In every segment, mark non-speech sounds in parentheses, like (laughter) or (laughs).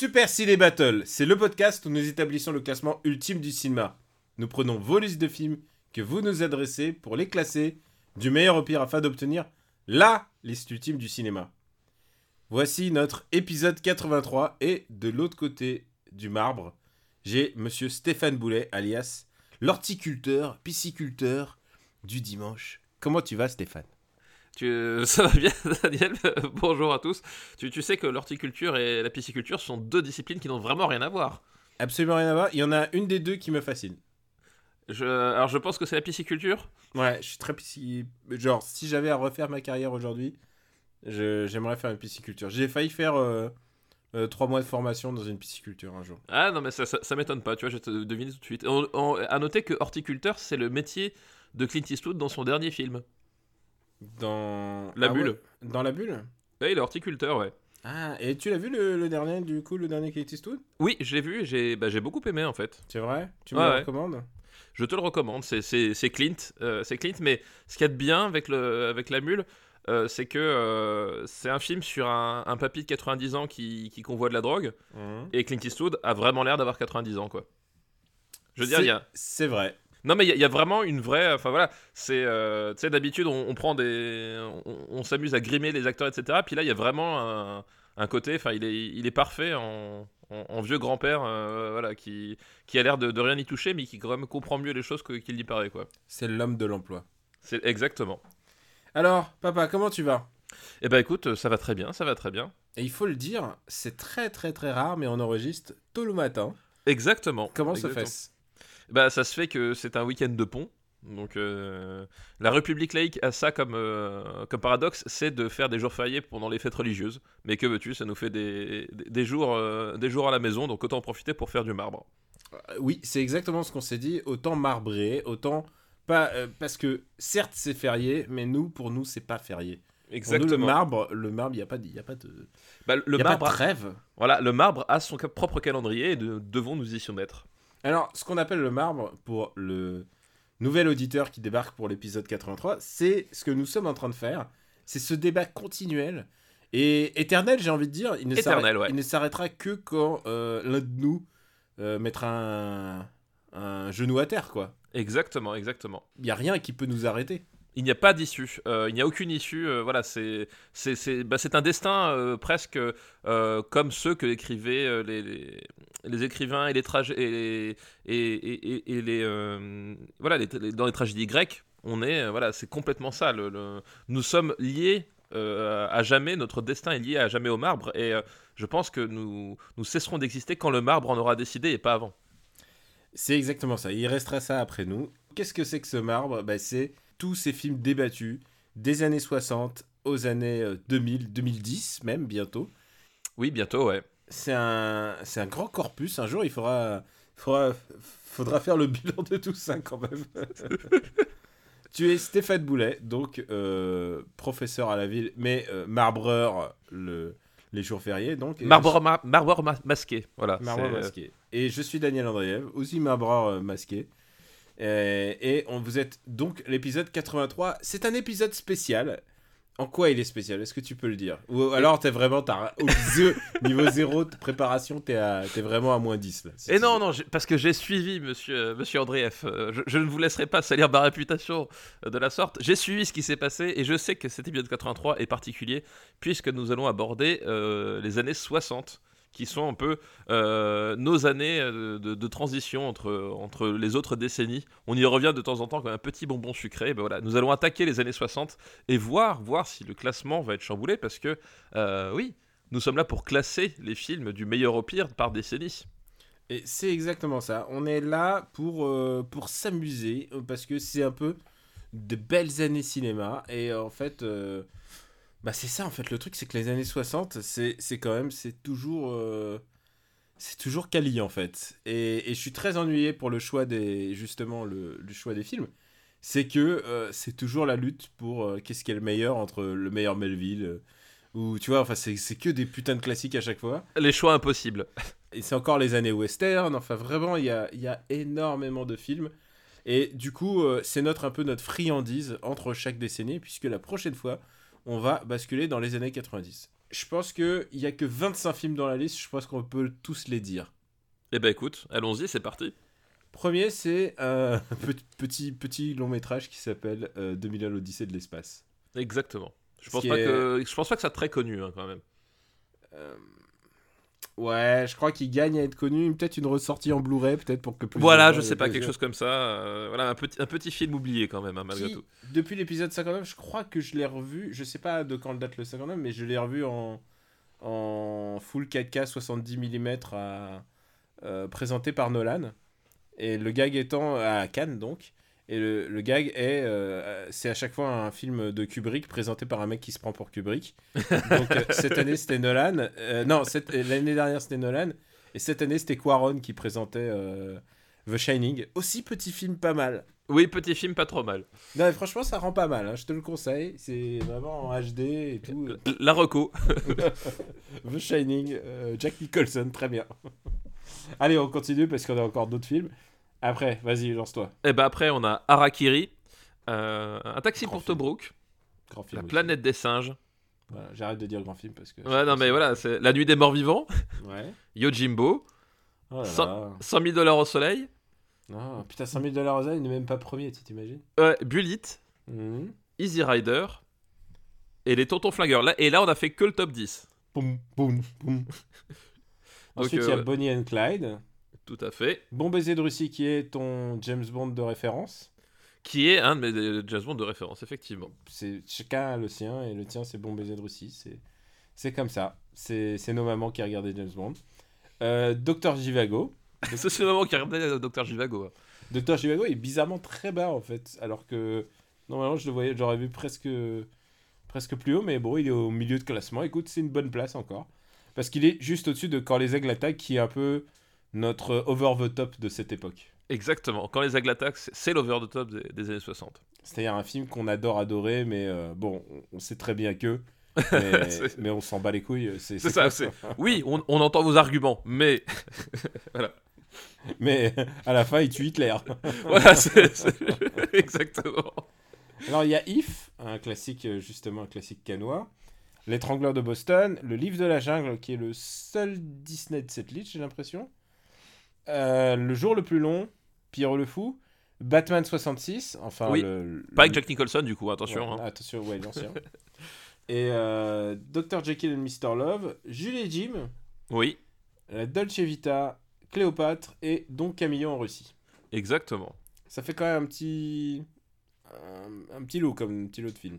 Super Ciné Battle, c'est le podcast où nous établissons le classement ultime du cinéma. Nous prenons vos listes de films que vous nous adressez pour les classer du meilleur au pire afin d'obtenir LA liste ultime du cinéma. Voici notre épisode 83 et de l'autre côté du marbre, j'ai monsieur Stéphane Boulet alias l'horticulteur, pisciculteur du dimanche. Comment tu vas Stéphane? Tu, (laughs) ça va bien, Daniel (laughs) Bonjour à tous. Tu, tu sais que l'horticulture et la pisciculture sont deux disciplines qui n'ont vraiment rien à voir. Absolument rien à voir. Il y en a une des deux qui me fascine. Je, alors, je pense que c'est la pisciculture. Ouais, je suis très pisci... Genre, si j'avais à refaire ma carrière aujourd'hui, je- j'aimerais faire une pisciculture. J'ai failli faire euh, euh, trois mois de formation dans une pisciculture un jour. Ah non, mais ça, ça, ça m'étonne pas, tu vois, je te devine tout de suite. On, on- à noter que horticulteur, c'est le métier de Clint Eastwood dans son dernier film. Dans... La Ah bulle. ouais, Dans la bulle Ouais, il est horticulteur, ouais. Ah, et tu l'as vu le, le dernier, du coup, le dernier Clint Eastwood? Oui, je l'ai vu et j'ai bah, j'ai beaucoup aimé en fait. C'est vrai? Tu me Ouais, le ouais. recommandes? Je te le recommande, c'est- Clint, euh, c'est Clint, mais ce qu'il y a de bien avec, le, avec la mule, euh, c'est que euh, c'est un film sur un, un papy de 90 ans qui, qui convoit de la drogue, Mhm. et Clint Eastwood a vraiment l'air d'avoir 90 ans, quoi. Je veux dire, il y a... C'est vrai. Non, mais il y, a- il y a vraiment une vraie... Enfin voilà, c'est... euh, tu sais, d'habitude, on, on prend des... On, on s'amuse à grimer les acteurs, etc. Puis là, il y a vraiment un, un côté... Enfin, il est, il est parfait en, en- en vieux grand-père, euh, voilà, qui, qui a l'air de, de rien y toucher, mais qui quand même comprend mieux les choses qu'il y paraît, quoi. C'est l'homme de l'emploi. C'est exactement. Alors, papa, comment tu vas? Eh ben écoute, ça va très bien, ça va très bien. Et il faut le dire, c'est très très très rare, mais on enregistre tôt le matin. Exactement. Comment se Exactement. Bah ça se fait que c'est un week-end de pont. Donc euh, la République laïque a ça comme, euh, comme paradoxe, c'est de faire des jours fériés pendant les fêtes religieuses. Mais que veux-tu, ça nous fait des, des, jours, euh, des jours à la maison, donc autant en profiter pour faire du marbre. Oui, c'est exactement ce qu'on s'est dit. Autant marbrer, autant pas parce que certes c'est férié, mais nous pour nous c'est pas férié. Nous, le marbre, le marbre, il y a pas, de- y a pas de, Bah, le, y a marbre pas de a, voilà, le marbre a son propre calendrier et de- devons nous y soumettre. Alors, ce qu'on appelle le marbre pour le nouvel auditeur qui débarque pour l'épisode 83, c'est ce que nous sommes en train de faire. C'est ce débat continuel et éternel, j'ai envie de dire. Il ne Éternel, s'arrête- ouais. Il ne s'arrêtera que quand euh, l'un de nous euh, mettra un, un genou à terre, quoi. Exactement, exactement. Il n'y a rien qui peut nous arrêter. Il n'y a pas d'issue, euh, il n'y a aucune issue. euh, voilà, c'est c'est bah, un destin euh, presque comme ceux que écrivaient les, les, écrivains et les et et, et- et- les voilà dans les tragédies grecques. On est voilà, c'est complètement ça. le- nous sommes liés à jamais. Notre destin est lié à jamais au marbre et je pense que nous nous cesserons d'exister quand le marbre en aura décidé et pas avant. C'est exactement ça. Il restera ça après nous. Qu'est-ce que c'est que ce marbre? Bah, C'est tous ces films débattus des années 60 aux années euh, 2000, 2010 même bientôt. Oui, bientôt, ouais. C'est un, c'est un grand corpus. Un jour, il faudra, faudra, faudra faire le bilan de tout ça quand même. (laughs) tu es Stéphane Boulet, donc euh, professeur à la ville, mais euh, marbreur le, les jours fériés. Donc, et Marbre, ma- marbre ma- masqué, voilà. marbreur euh, masqué. Et je suis Daniel Andreev, aussi marbreur euh, masqué. Euh, et on, vous êtes donc l'épisode 83. C'est un épisode spécial. En quoi il est spécial? Est-ce que tu peux le dire? Ou alors t'es vraiment au niveau zéro de préparation, t'es, t'es vraiment à moins 10 là. si Et non, veux. non, parce que j'ai suivi monsieur, euh, monsieur Andreev. Euh, Je, je ne vous laisserai pas salir ma réputation euh, de la sorte. J'ai suivi ce qui s'est passé et je sais que cet épisode 83 est particulier puisque nous allons aborder euh, les années 60 qui sont un peu euh, nos années euh, de, transition entre, entre les autres décennies. On y revient de temps en temps comme un petit bonbon sucré. Ben voilà, nous allons attaquer les années 60 et voir, voir si le classement va être chamboulé parce que, euh, oui, nous sommes là pour classer les films du meilleur au pire par décennie. Et c'est exactement ça. On est là pour, pour s'amuser parce que c'est un peu de belles années cinéma. Et en fait, bah c'est ça en fait. Le truc, c'est que les années 60, c'est c'est quand même, c'est toujours. euh, c'est toujours quali en fait. Et, et je suis très ennuyé pour le choix des justement le, le choix des films. C'est que euh, c'est toujours la lutte pour euh, qu'est-ce qui est le meilleur entre le meilleur Melville ou tu vois enfin c'est c'est que des putains de classiques à chaque fois. Les choix impossibles. (laughs) Et c'est encore les années western. Enfin vraiment il y a, y a énormément de films. Et du coup c'est notre un peu notre friandise entre chaque décennie puisque la prochaine fois on va basculer dans les années 90. Je pense qu'il y a que 25 films dans la liste. Je pense qu'on peut tous les dire. Eh ben écoute, allons-y, c'est parti. Premier, c'est (laughs) un petit, petit, petit long métrage qui s'appelle euh, 2001 l'Odyssée de l'espace. Exactement. Je pense pas est- que je pense pas que ça soit très connu hein, quand même. Ouais, je crois qu'il gagne à être connu. Peut-être une ressortie en Blu-ray, peut-être pour que plus. Voilà, je sais pas quelque chose comme ça. euh, voilà, un petit un petit film oublié quand même hein, malgré Qui, tout. Depuis l'épisode 59, je crois que je l'ai revu. Je sais pas de quand date le 59, mais je l'ai revu en, en full 4K 70 mm à, euh, présenté par Nolan. Et le gag étant à Cannes donc. Et le, le gag est, euh, c'est à chaque fois un film de Kubrick présenté par un mec qui se prend pour Kubrick. Donc euh, cette année c'était Nolan, Euh, non l'année dernière c'était Nolan, et cette année c'était Quaron qui présentait The Shining. Aussi petit film pas mal. Oui, petit film pas trop mal. Non mais franchement ça rend pas mal, hein, je te le conseille, c'est vraiment en HD et tout. La reco. (laughs) The Shining, Jack Nicholson, très bien. Allez on continue parce qu'on a encore d'autres films. Après, vas-y lance-toi. Et ben après on a Harakiri, euh, un taxi Grand pour film. Tobruk, Grand film. La aussi. planète des singes. Voilà, J'arrête de dire grand film parce que. Ouais non mais voilà, c'est La nuit des morts vivants, Ouais. Yojimbo, Oh là Sans- là. 100 000 dollars au soleil, Non, putain, 100 000 dollars aux ailes, il n'est même pas premier, tu t'imagines? Ouais, Bullet, Mhm. Easy Rider et les Tontons Flingueurs. Là, et là on a fait que le top 10. Boum, boum, boum. (laughs) Ensuite, il y a euh, Bonnie and Clyde. Tout à fait. Bon baiser de Russie qui est ton James Bond de référence. Qui est un de mes euh, James Bond de référence, effectivement. C'est chacun a le sien et le tien c'est Bon baiser de Russie. C'est c'est comme ça. C'est c'est nos mamans qui regardaient James Bond. Euh, Docteur Jivago. (laughs) C'est ce moment qui regardé le Dr Jivago. hein. Docteur Jivago est bizarrement très bas en fait, alors que normalement je le voyais, j'aurais vu presque presque plus haut, mais bon il est au milieu de classement. Écoute, c'est une bonne place encore, parce qu'il est juste au-dessus de Quand les aigles attaquent, qui est un peu notre over the top de cette époque. Exactement. Quand les aigles attaquent, c'est- l'over the top des, des années 60. C'est-à-dire un film qu'on adore adorer, mais euh, bon, on- sait très bien que, (laughs) mais, on s'en bat les couilles. C'est ça, Oui, on, on entend vos arguments, mais (laughs) Mais à la fin, il tue Hitler. (laughs) voilà, c'est c'est- exactement. Alors il y a If, un classique euh, justement un classique canois, L'étrangleur de Boston, Le livre de la jungle qui est le seul Disney de cette liste j'ai l'impression, Euh, Le jour le plus long, Pierrot le fou, Batman 66, enfin Oui, le, le- Pas avec Jack Nicholson, du coup, attention. Ouais, hein. attention ouais l'ancien. (laughs) Et euh, Dr Jekyll and Mr Love, Jules et Jim, Oui, La Dolce Vita, Cléopâtre et Don Camillo en Russie. exactement. Ça fait quand même un petit un, un petit lot comme un petit lot de films.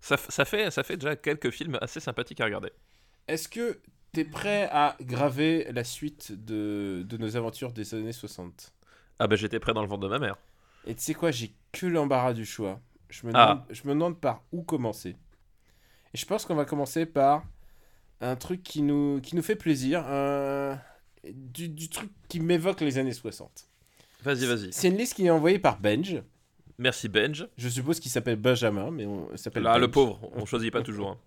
Ça, fait, ça fait déjà quelques films assez sympathiques à regarder. Est-ce que t'es prêt à graver la suite de, de nos aventures des années 60 Ah bah j'étais prêt dans le ventre de ma mère. Et tu sais quoi, j'ai que l'embarras du choix. Je me, Ah. demande, je me demande par où commencer. Et je pense qu'on va commencer par un truc qui nous, qui nous fait plaisir, un- du, du truc qui m'évoque les années 60. Vas-y, vas-y. C'est une liste qui est envoyée par Benj. Merci Benj. Je suppose qu'il s'appelle Benjamin, mais on s'appelle Là, le pauvre, on choisit pas toujours. hein.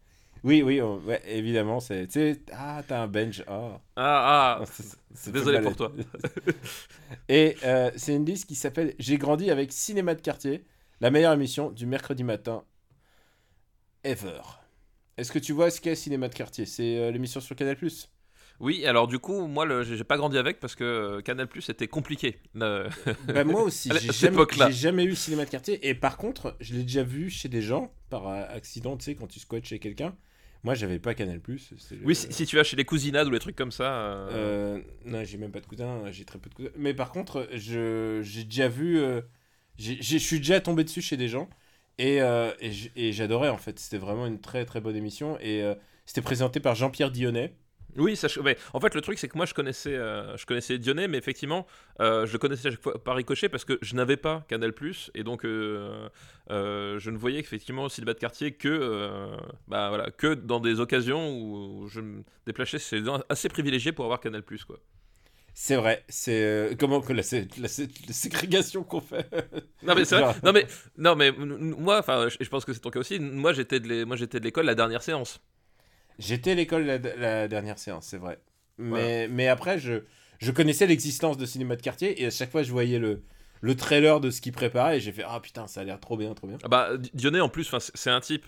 Oui, oui, on- ouais, évidemment. c'est Ah, t'as un Benj. Ah. Ah, ah, (laughs) C'est- désolé pour toi. (laughs) Et euh, c'est une liste qui s'appelle J'ai grandi avec Cinéma de quartier, la meilleure émission du mercredi matin ever. Est-ce que tu vois ce qu'est Cinéma de quartier? C'est euh, l'émission sur Canal+. Oui, alors du coup, moi, le- j'ai pas grandi avec parce que euh, Canal Plus était compliqué. (laughs) Euh, Bah, moi aussi, j'ai jamais, jamais eu Cinéma de quartier. Et par contre, je l'ai déjà vu chez des gens par accident, tu sais, quand tu squattes chez quelqu'un. Moi, j'avais pas Canal+. le- Oui, si, si tu vas chez les cousinades ou les trucs comme ça. euh, Euh, non, j'ai même pas de cousins, j'ai très peu de cousins. Mais par contre, je j'ai déjà vu, euh, je suis déjà tombé dessus chez des gens et, euh, et j'adorais en fait. C'était vraiment une très très bonne émission et euh, c'était présenté par Jean-Pierre Dionnet. Oui, ça, je- mais en fait, le truc, c'est que moi, je connaissais, euh, je connaissais Dionnet, mais effectivement, euh, je le connaissais à chaque fois par ricochet parce que je n'avais pas Canal+, et donc euh, euh, je ne voyais effectivement Cinéma de quartier que, bah, voilà, que dans des occasions où je me déplaçais. C'est assez privilégié pour avoir Canal+, quoi. C'est vrai, c'est euh, comment que la, sé- la sé- la ségrégation qu'on fait. Non mais c'est vrai. Non mais non mais moi, enfin, je je pense que c'est ton cas aussi. Moi, j'étais de l'é- moi, j'étais de l'école la dernière séance. J'étais à l'école la, la dernière séance, c'est vrai. Mais, mais après, je, je connaissais l'existence de cinéma de quartier et à chaque fois, je voyais le, le trailer de ce qu'il préparait et j'ai fait Ah putain, ça a l'air trop bien, trop bien. Ah Bah, Di- Dionnet, en plus, c'est un type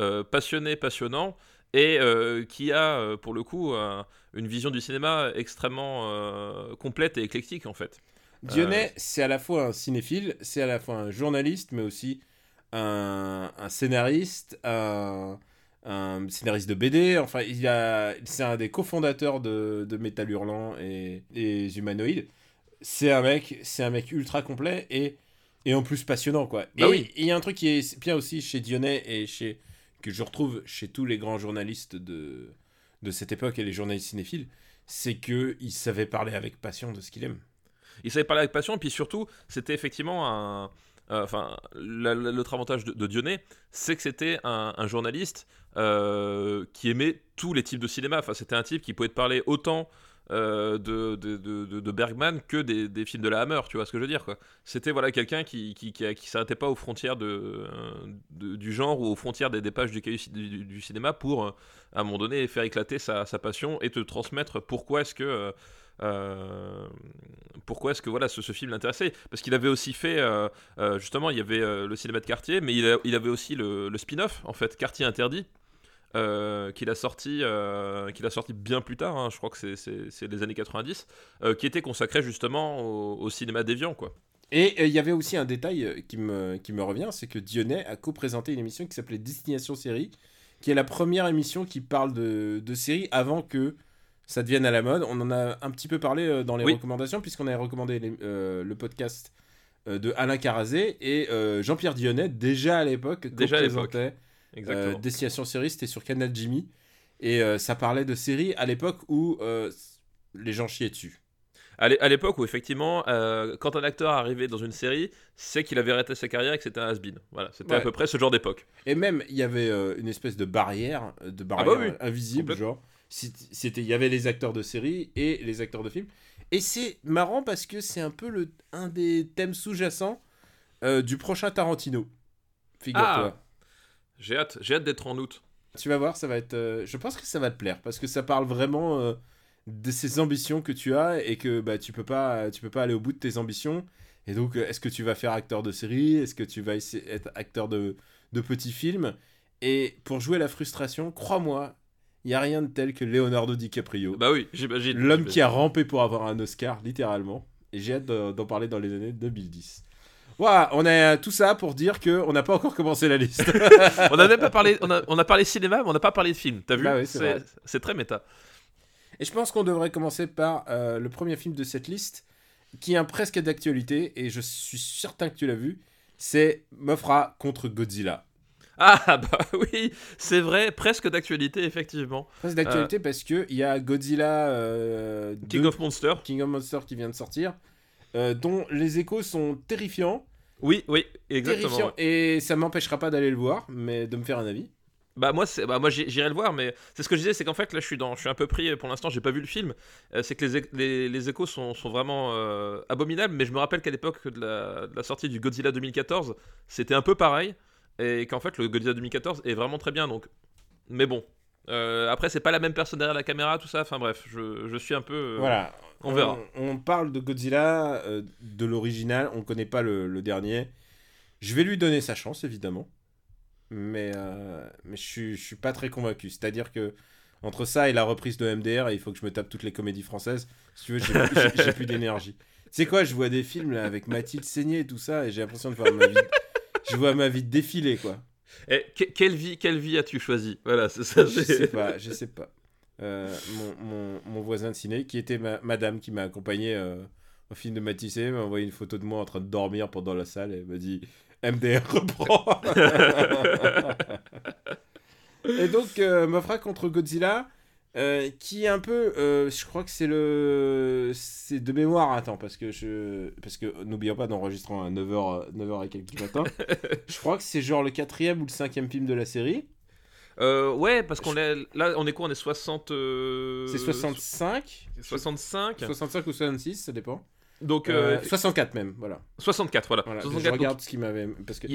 euh, passionné, passionnant, et euh, qui a, euh, pour le coup, un- une vision du cinéma extrêmement euh, complète et éclectique, en fait. Dionnet, c'est à la fois un cinéphile, c'est à la fois un journaliste, mais aussi un, un scénariste, un, un scénariste de BD. Enfin, il a, c'est un des cofondateurs de, de Métal Hurlant et, et Humanoïdes. C'est un mec, c'est un mec ultra complet et, et en plus passionnant, quoi. Bah et oui. il y a un truc qui est bien aussi chez Dionnet et chez, que je retrouve chez tous les grands journalistes de, de cette époque et les journalistes cinéphiles, c'est qu'il savait parler avec passion de ce qu'il aime. Il savait parler avec passion, et puis surtout, c'était effectivement un. Euh, Enfin, la- la- l'autre avantage de, de Dionnet, c'est que c'était un, journaliste euh, qui aimait tous les types de cinéma. Enfin, c'était un type qui pouvait te parler autant euh, de, Bergman que des, films de la Hammer, tu vois ce que je veux dire. C'était voilà, quelqu'un qui, qui, s'arrêtait pas aux frontières de, du genre ou aux frontières des, pages du cinéma pour, à un moment donné, faire éclater sa, passion et te transmettre pourquoi est-ce que. Pourquoi est-ce que voilà ce, film l'intéressait? Parce qu'il avait aussi fait euh, euh, justement il y avait euh, le cinéma de quartier, mais il, avait aussi le, spin-off en fait Quartier interdit. euh, qu'il a sorti euh, qu'il a sorti bien plus tard hein, je crois que c'est- les années 90 euh, qui était consacré justement au, cinéma déviant quoi Et euh, il y avait aussi un détail euh, qui me, qui me revient, c'est que Dionnet a co-présenté une émission qui s'appelait Destination Série, qui est la première émission qui parle de, de séries avant que ça devienne à la mode. On en a un petit peu parlé euh, dans les Oui. recommandations, puisqu'on avait recommandé les- euh, le podcast euh, de Alain Carazé et euh, Jean-Pierre Dionnet, déjà à l'époque, Déjà à l'époque. co-présentait exactement Destination Série, c'était sur Canal Jimmy. Et ça parlait de séries à l'époque où les gens chiaient dessus. À l'é- à l'époque où effectivement, euh, quand un acteur arrivait dans une série, c'est qu'il avait arrêté sa carrière et que c'était un has-been. Voilà, c'était à peu près ce genre d'époque. Et même, il y avait euh, une espèce de barrière, de barrière bah oui. euh, invisible, genre. C'était, il y avait les acteurs de série et les acteurs de film. Et c'est marrant parce que c'est un peu le, un des thèmes sous-jacents euh, du prochain Tarantino. Figure-toi. J'ai hâte, j'ai hâte d'être en août. Tu vas voir, ça va être. euh, je pense que ça va te plaire parce que ça parle vraiment euh, de ces ambitions que tu as et que bah tu peux pas, tu peux pas aller au bout de tes ambitions. Et donc, est-ce que tu vas faire acteur de série? Est-ce que tu vas essayer être acteur de, de petits films? Et pour jouer la frustration, crois-moi, il y a rien de tel que Leonardo DiCaprio, Bah oui, j'imagine. l'homme qui a rampé pour avoir un Oscar, littéralement. Et j'ai hâte de- d'en parler dans les années 2010. Voilà, on a tout ça pour dire que on n'a pas encore commencé la liste. (laughs) on a même pas parlé, on a, on a parlé cinéma, mais on n'a pas parlé de film. T'as vu Bah oui, c'est très méta. Et je pense qu'on devrait commencer par euh, le premier film de cette liste, qui est un presque d'actualité, et je suis certain que tu l'as vu. C'est Mofra contre Godzilla. Ah (laughs) bah oui, c'est vrai, presque d'actualité effectivement. Presque d'actualité parce que il y a Godzilla euh, King 2, of Monsters. King of Monsters qui vient de sortir, euh, dont les échos sont terrifiants. Oui, oui, exactement. terrifiants ouais. et ça m'empêchera pas d'aller le voir, mais de me faire un avis. Bah moi, bah moi j'irai le voir, mais c'est ce que je disais, c'est qu'en fait là je suis dans, je suis un peu pris. Pour l'instant, j'ai pas vu le film. Euh, c'est que les, les, les échos sont, sont vraiment euh, abominables, mais je me rappelle qu'à l'époque de la, de la sortie du Godzilla 2014, c'était un peu pareil, et qu'en fait le Godzilla 2014 est vraiment très bien. Donc, mais bon. Euh, après, c'est pas la même personne derrière la caméra, tout ça. Enfin bref, je, je suis un peu. euh, Voilà. on verra. On, parle de Godzilla, euh, de l'original, on connaît pas le, le dernier. Je vais lui donner sa chance, évidemment. Mais, mais je, suis, je suis pas très convaincu. C'est-à-dire que entre ça et la reprise de MDR, il faut que je me tape toutes les comédies françaises. Si tu veux, j'ai plus- d'énergie. Tu sais quoi, je vois des films là, avec Mathilde Seigné et tout ça, et j'ai l'impression de voir ma vie. Je vois ma vie défiler, quoi. Et que- quelle vie, quelle vie as-tu choisi? Voilà, c'est ça. Je sais pas, je sais pas. Euh, mon, mon, mon voisin de ciné, qui était ma, madame qui m'a accompagné euh, au film de Matissé, m'a envoyé une photo de moi en train de dormir pendant la salle et m'a dit MDR reprend. (laughs) et donc, euh, Mofra contre Godzilla, euh, qui est un peu, euh, je crois que c'est le, c'est de mémoire, attends, parce que je, parce que n'oublions pas d'enregistrant à 9h, 9h et quelques du matin, (laughs) je crois que c'est genre le quatrième ou le cinquième film de la série. Euh, ouais, parce qu'on est là, on est quoi On est 60. euh, C'est 65 65. 65 ou 66, ça dépend. Donc Euh, euh, 64 même, voilà. 64, voilà. voilà. 64, je donc, regarde ce qui m'avait... Parce que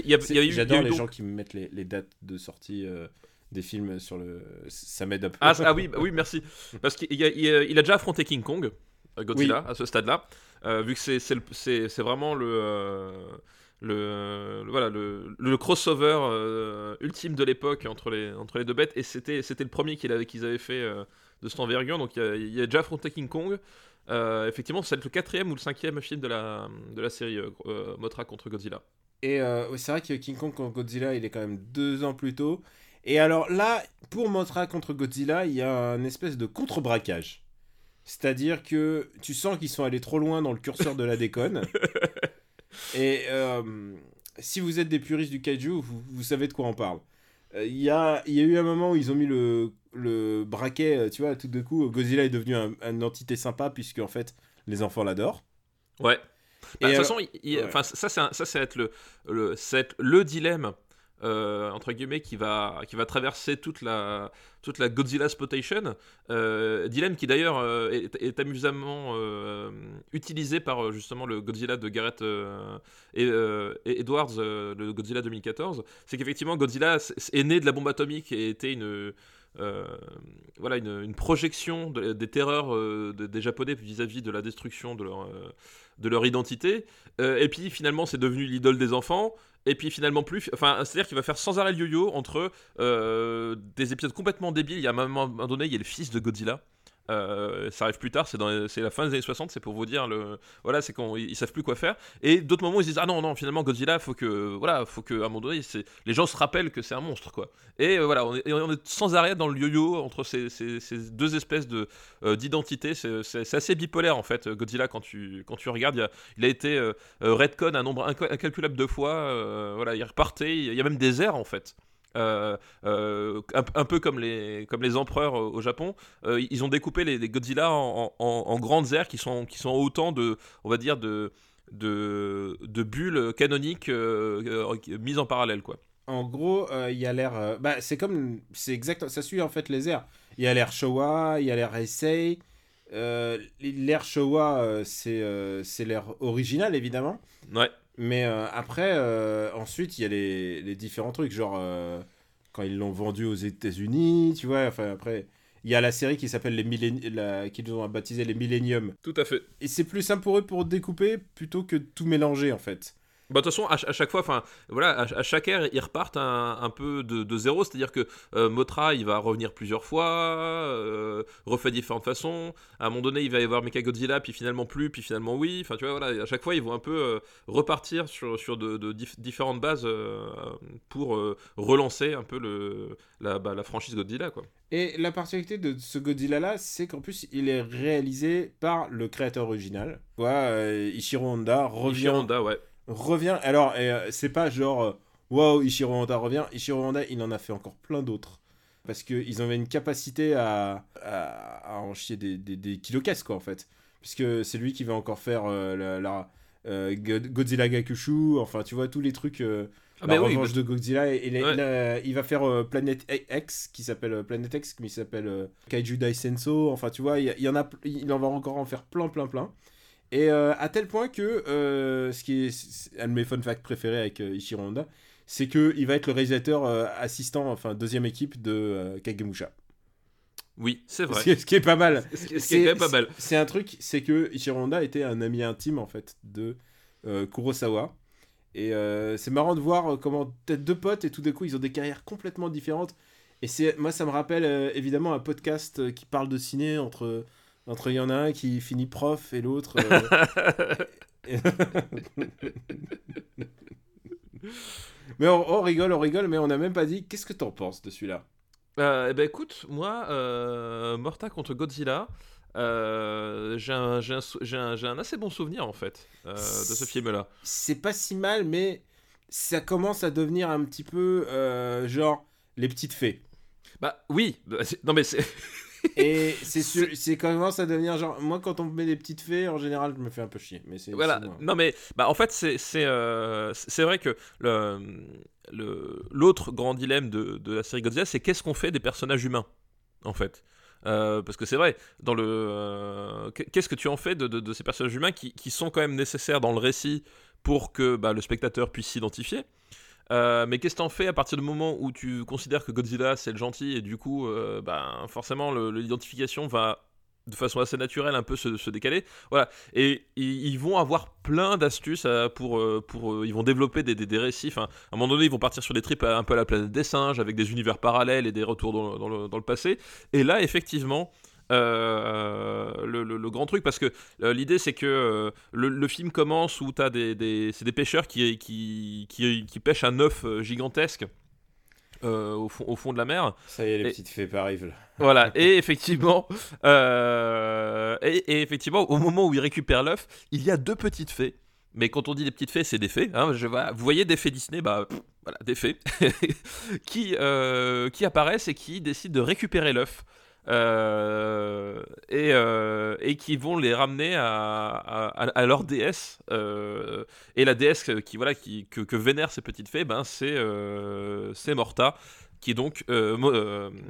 j'adore les gens qui me mettent les, les dates de sortie euh, des films sur le... Ça m'aide un peu. Ah, ah oui, bah oui, merci. Parce qu'il a, il a- il a déjà affronté King Kong, euh, Godzilla, à ce stade-là, euh, vu que c'est c'est le- c'est c'est vraiment le, euh, le, le- voilà le, le crossover euh, ultime de l'époque entre les entre les deux bêtes, et c'était c'était le premier qu'ils avaient qu'ils avaient fait euh, de cette envergure. Donc il y a, il y a déjà affronté King Kong. Euh, effectivement, c'est le quatrième ou le cinquième film de la de la série Mothra contre Godzilla. Et euh, c'est vrai que King Kong contre Godzilla, il est quand même deux ans plus tôt. Et alors là, pour Mothra contre Godzilla, il y a un espèce de contre-braquage. C'est-à-dire que tu sens qu'ils sont allés trop loin dans le curseur de la déconne. (laughs) Et euh, si vous êtes des puristes du kaiju, vous, vous savez de quoi on parle. Euh, Il y, a, il y a eu un moment où ils ont mis le, le braquet, euh, tu vois, tout de coup, Godzilla est devenu un, une entité sympa, puisque en fait, les enfants l'adorent. Ouais. Bah, de toute façon, il- il- ouais. enfin, ça, c'est ça, ça va être le, le, ça va être le dilemme euh, entre guillemets qui va, qui va traverser toute la, toute la Godzilla Spotation. Euh, dilemme qui d'ailleurs euh, est, amusamment utilisé par justement le Godzilla de Gareth et, Edwards, le Godzilla 2014. C'est qu'effectivement Godzilla est né de la bombe atomique et était une voilà une, projection de- des terreurs de- des Japonais vis-à-vis de la destruction de leur de leur identité. Et puis finalement, c'est devenu l'idole des enfants. Et puis finalement plus, enfin, c'est-à-dire qu'il va faire sans arrêt le yo-yo entre euh, des épisodes complètement débiles. Il y a un moment donné, il y a le fils de Godzilla. Euh, ça arrive plus tard, c'est la fin des années 60, c'est pour vous dire voilà, ils, ils savent plus quoi faire. Et d'autres moments ils se disent ah non non finalement Godzilla faut que voilà faut que à un moment donné les gens se rappellent que c'est un monstre quoi. Et euh, voilà on est, sans arrêt dans le yo-yo entre ces, deux espèces de euh, d'identité. C'est assez bipolaire en fait Godzilla quand tu regardes. Il, a, été redcon un nombre inca- incalculable de fois. voilà il repartait. Il y a même des airs en fait. Euh, euh, un, un peu comme les, comme les empereurs au, au Japon, euh, ils ont découpé les, les Godzilla en, en- en grandes aires qui sont, qui sont autant de, on va dire, de, de, de bulles canoniques euh, euh, mises en parallèle, quoi. En gros, euh, il y a l'air. euh, bah, c'est comme. C'est exact. Ça suit en fait les airs. Il y a l'air Showa, il y a l'air Heisei. Euh, l'air Showa, euh, c'est euh, c'est l'air original évidemment. Ouais. Mais euh, après, euh, ensuite, il y a les, les différents trucs. Genre, euh, quand ils l'ont vendu aux États-Unis, tu vois. Enfin, après, il y a la série qui s'appelle les Millennium. qu'ils ont baptisé les Millennium. Tout à fait. Et c'est plus simple pour eux pour découper plutôt que de tout mélanger en fait. Bah, de toute façon, à, ch- à chaque fois, enfin, voilà, à, à chaque ère, ils repartent un, un peu de, de zéro. C'est-à-dire que euh, Mothra, il va revenir plusieurs fois, euh, refait différentes façons. À un moment donné, il va y avoir Mechagodzilla, puis finalement plus, puis finalement oui. Enfin, tu vois, voilà, à chaque fois, ils vont un peu euh, repartir sur, sur de, de dif- différentes bases pour relancer un peu le, la, bah, la franchise Godzilla, quoi. Et la particularité de ce Godzilla-là, c'est qu'en plus, il est réalisé par le créateur original. Ichiro Honda revient. Ichiro Honda, ouais. Revient. Alors, euh, c'est pas genre, euh, waouh, Ichiro Honda revient. Ichiro Honda, il en a fait encore plein d'autres. Parce qu'ils avaient une capacité à, à, à en chier des, des, des kilocaisses, quoi, en fait. Puisque c'est lui qui va encore faire euh, la, la, euh, God- Godzilla Gakushu, enfin, tu vois, tous les trucs. euh, Ah, la oui, revanche de Godzilla. Et, Ouais. il va faire Planet X, qui s'appelle Planet X, mais il s'appelle Kaiju Daisenso. Enfin, tu vois, il y en a, il en va encore en faire plein, plein, plein. Et euh, à tel point que, euh, ce qui est un de mes fun facts préférés avec euh, Ichiro Honda, c'est qu'il va être le réalisateur euh, assistant, enfin deuxième équipe de Kagemusha. Oui, c'est vrai. Ce, qui est, ce qui est pas mal. Ce qui ce qui est pas mal. C'est un truc, c'est que Ichiro Honda était un ami intime en fait de Kurosawa. Et c'est marrant de voir comment peut-être deux potes et tout d'un coup ils ont des carrières complètement différentes. Et c'est moi ça me rappelle évidemment un podcast qui parle de ciné entre entre il y en a un qui finit prof et l'autre. euh, (laughs) mais on, on rigole, on rigole, mais on n'a même pas dit. Qu'est-ce que t'en penses de celui-là? Euh, eh ben écoute, moi, euh, Morta contre Godzilla, euh, j'ai un, j'ai un un- un assez bon souvenir en fait euh, de ce film-là. C'est pas si mal, mais ça commence à devenir un petit peu euh, genre les petites fées. Bah oui, bah, non mais c'est (laughs) Et (laughs) c'est sûr- c'est quand commence à devenir genre. Moi, quand on me met des petites fées, en général, je me fais un peu chier. Mais c'est. Voilà, non mais bah, en fait c'est c'est euh, c'est vrai que le le- l'autre grand dilemme de, de la série Godzilla c'est qu'est-ce qu'on fait des personnages humains en fait? Euh, parce que c'est vrai dans le euh, qu'est-ce que tu en fais de, de- de ces personnages humains qui, qui sont quand même nécessaires dans le récit pour que bah, le spectateur puisse s'identifier? Euh, mais qu'est-ce que t'en fais à partir du moment où tu considères que Godzilla c'est le gentil et du coup euh, bah, forcément l'identification va de façon assez naturelle un peu se, décaler. Voilà. Et ils, vont avoir plein d'astuces euh, pour, pour ils vont développer des, des, à un moment donné ils vont partir sur des trips euh, un peu à la planète des singes avec des univers parallèles et des retours dans le passé. Et là effectivement euh, le, le- le grand truc parce que euh, l'idée c'est que euh, le, le film commence où t'as des, des c'est des pêcheurs qui, qui, qui, qui pêchent un œuf gigantesque au, fond, au fond de la mer Ça y est, les Et- petites fées arrivent là. (laughs) voilà, et effectivement, et, et effectivement, au moment où il récupère l'œuf, il y a deux petites fées. Mais quand on dit des petites fées, c'est des fées. hein, je, vous voyez des fées Disney, bah pff, voilà, des fées (laughs) qui, euh, qui apparaissent et qui décident de récupérer l'œuf. Euh, et, euh, et qui vont les ramener à, à, à leur déesse euh, et la déesse qui voilà qui, que, que vénèrent ces petites fées ben c'est c'est Morta qui est donc Mo-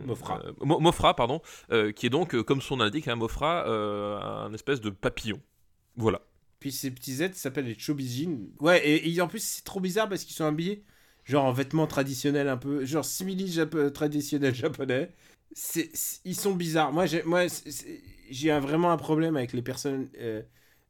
Mofra. Mo- Mofra, pardon, qui est donc, comme son nom l'indique, un Mofra, euh, un espèce de papillon. Voilà. Puis ces petits êtres s'appellent les Chobijin. Ouais, et, et en plus, c'est trop bizarre parce qu'ils sont habillés genre en vêtements traditionnels un peu, genre simili -jap traditionnels japonais. C'est, c'est- ils sont bizarres. Moi, j'ai, moi, vraiment un problème avec les personnes, euh,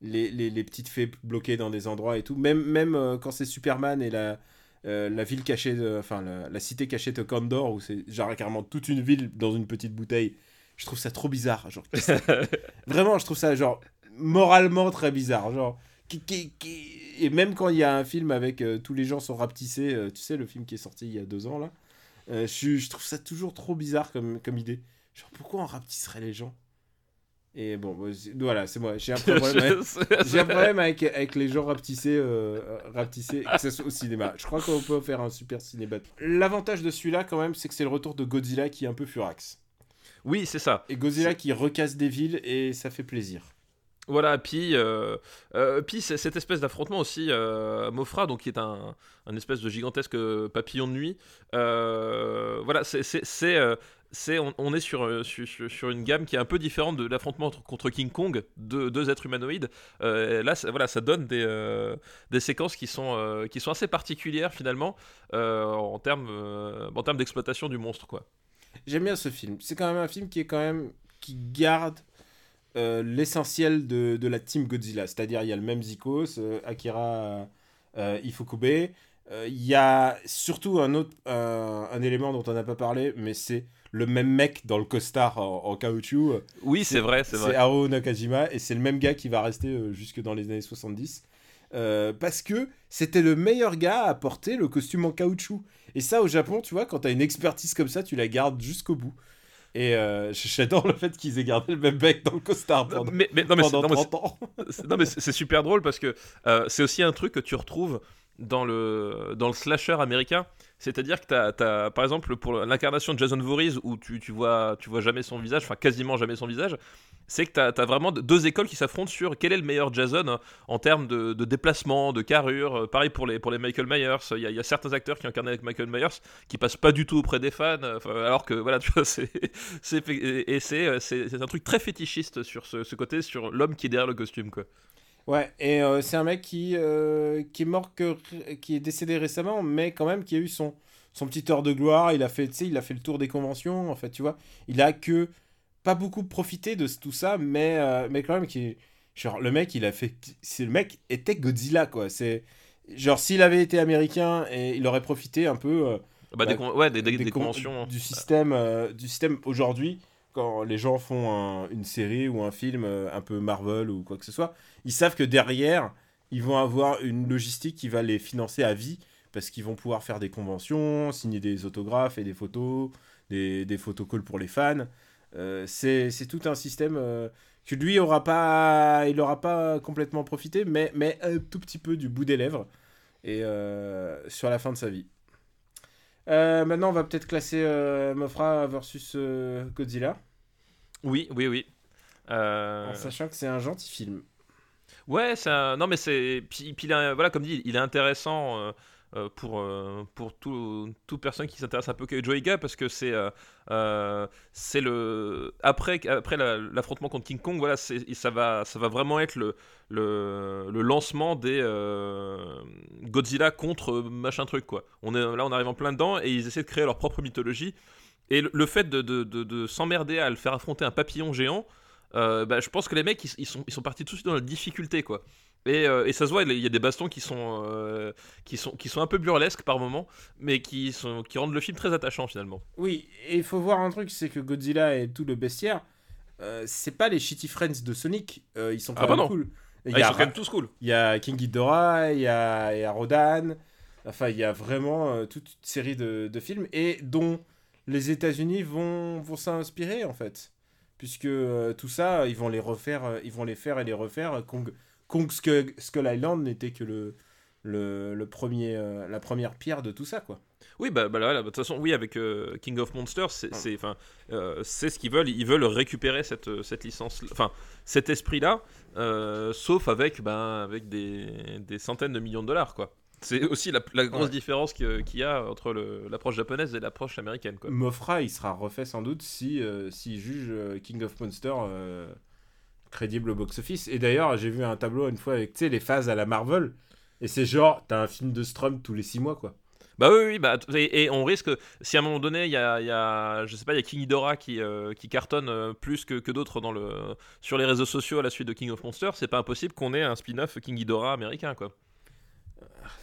les, les, les petites fées bloquées dans des endroits et tout. Même, même euh, quand c'est Superman et la, euh, la ville cachée, de, enfin la, la cité cachée de Condor, où c'est genre carrément toute une ville dans une petite bouteille. Je trouve ça trop bizarre. Genre, (laughs) Vraiment, je trouve ça genre moralement très bizarre. Genre, qui, qui- qui- Et même quand il y a un film avec tous les gens sont rapetissés, tu sais, le film qui est sorti il y a deux ans là, euh, je, je trouve ça toujours trop bizarre comme, comme idée. Genre, pourquoi on rapetisserait les gens? Et bon, bah, voilà, c'est moi. J'ai un (laughs) problème avec, j'ai un problème avec, avec les gens rapetissés, euh, rapetissés, que ce soit au cinéma. Je crois qu'on peut faire un super cinéma. L'avantage de celui-là, quand même, c'est que c'est le retour de Godzilla qui est un peu furax. Oui, c'est ça. Et Godzilla qui recasse des villes et ça fait plaisir. Voilà, puis, euh, euh, puis cette espèce d'affrontement aussi, euh, Mofra, donc qui est un, un espèce de gigantesque papillon de nuit. voilà, c'est, c'est, on, est sur, sur, sur- une gamme qui est un peu différente de l'affrontement contre King Kong, deux, deux êtres humanoïdes. Là, ça, voilà, ça donne des, des séquences qui sont, qui sont assez particulières finalement en termes, en termes d'exploitation du monstre, quoi. J'aime bien ce film. C'est quand même un film qui est quand même qui garde euh, l'essentiel de, de la team Godzilla. C'est-à-dire il y a le même Zikos, euh, Akira euh, Ifukube. Euh, Il y a surtout un autre un élément dont on n'a pas parlé, mais c'est le même mec dans le costard en, en caoutchouc. Oui, c'est vrai, c'est vrai. Haro Nakajima et c'est le même gars qui va rester jusque dans les années 70. Euh, parce que c'était le meilleur gars à porter le costume en caoutchouc. Et ça, au Japon, tu vois, quand t'as une expertise comme ça, tu la gardes jusqu'au bout. Et euh, j'adore le fait qu'ils aient gardé le même mec dans le costard pendant, Mais, mais- non, mais c'est- pendant non, mais c'est- 30 ans. Non mais c'est c'est super drôle parce que euh, c'est aussi un truc que tu retrouves dans le, dans le slasher américain. C'est-à-dire que tu as, par exemple, pour l'incarnation de Jason Voorhees, où tu, vois, tu vois jamais son visage, enfin quasiment jamais son visage, c'est que tu as, vraiment deux écoles qui s'affrontent sur quel est le meilleur Jason en termes de, déplacement, de carrure. Euh, Pareil pour les, pour les Michael Myers, il y, a- certains acteurs qui incarnent avec Michael Myers qui passent pas du tout auprès des fans, euh, alors que voilà, (laughs) tu vois, euh, c'est un truc très fétichiste sur ce, ce côté, sur l'homme qui est derrière le costume, quoi. Ouais, et euh, c'est un mec qui, euh, qui est mort, que, qui est décédé récemment, mais quand même qui a eu son, son petit heure de gloire. Il a fait, il a fait le tour des conventions, en fait, tu vois. Il a que pas beaucoup profité de tout ça, mais, euh, mais quand même, qui, genre, le mec, il a fait. C'est le mec était Godzilla, quoi. C'est genre s'il avait été américain et il aurait profité un peu. Bah, des, Bah, ouais, des, des- des des con- conventions. du système du système aujourd'hui quand les gens font un- une série ou un film euh, un peu Marvel ou quoi que ce soit ils savent que derrière ils vont avoir une logistique qui va les financer à vie parce qu'ils vont pouvoir faire des conventions signer des autographes et des photos des, des photocalls pour les fans. Euh, c'est tout un système euh, que lui aura pas il aura pas complètement profité mais un tout petit peu du bout des lèvres et sur la fin de sa vie euh, maintenant, on va peut-être classer euh, Mofra versus euh, Godzilla. Oui, oui, oui. En sachant que c'est un gentil film. Ouais, c'est un- non mais c'est puis, puis il voilà comme dit, il est intéressant euh, pour euh, pour tout toute personne qui s'intéresse un peu à Joey Gab parce que c'est euh, c'est le après après la- l'affrontement contre King Kong voilà ça va ça va vraiment être le le, lancement des Godzilla contre machin truc quoi. On est là on arrive en plein dedans et ils essaient de créer leur propre mythologie et le, fait de, de, de- de s'emmerder à le faire affronter un papillon géant bah, je pense que les mecs ils, ils sont, ils sont partis tout de suite dans la difficulté quoi. Et, euh, et ça se voit, il y a des bastons qui sont, euh, qui sont, qui sont un peu burlesques par moment, mais qui, sont, qui rendent le film très attachant finalement. Oui, et il faut voir un truc, c'est que Godzilla et tout le bestiaire, euh, c'est pas les shitty friends de Sonic. euh, ils sont quand Ah bah même non. cool. Il Ah, y, ils a sont quand même tous cool. il y a King Ghidorah, il y a, il y a Rodan. Enfin, il y a vraiment toute une série de, de films et dont les États-Unis vont, vont s'inspirer en fait. Puisque tout ça, ils vont les refaire, ils vont les faire et les refaire. Kong, Kong Skull, Skull Island n'était que le, le, le premier, euh, la première pierre de tout ça, quoi. Oui, bah, bah voilà, de toute façon, oui, avec euh, King of Monsters, c'est c'est- enfin, euh, c'est ce qu'ils veulent. Ils veulent récupérer cette, cette licence, enfin, cet esprit-là, sauf avec, ben, avec des, des centaines de millions de dollars, quoi. C'est aussi la, la grosse Ouais. différence qu'il y a entre le- l'approche japonaise et l'approche américaine, quoi. Mofra, il sera refait sans doute si s'il juge King of Monsters crédible au box-office. Et d'ailleurs, j'ai vu un tableau une fois avec tu sais, les phases à la Marvel. Et c'est genre, t'as un film de Strum tous les 6 mois, quoi. Bah oui, oui, bah, et, et on risque, si à un moment donné, il y a, y a, je sais pas, il y a King Ghidorah qui, euh, qui cartonne euh, plus que, que d'autres dans le, sur les réseaux sociaux à la suite de King of Monsters, c'est pas impossible qu'on ait un spin-off King Ghidorah américain, quoi.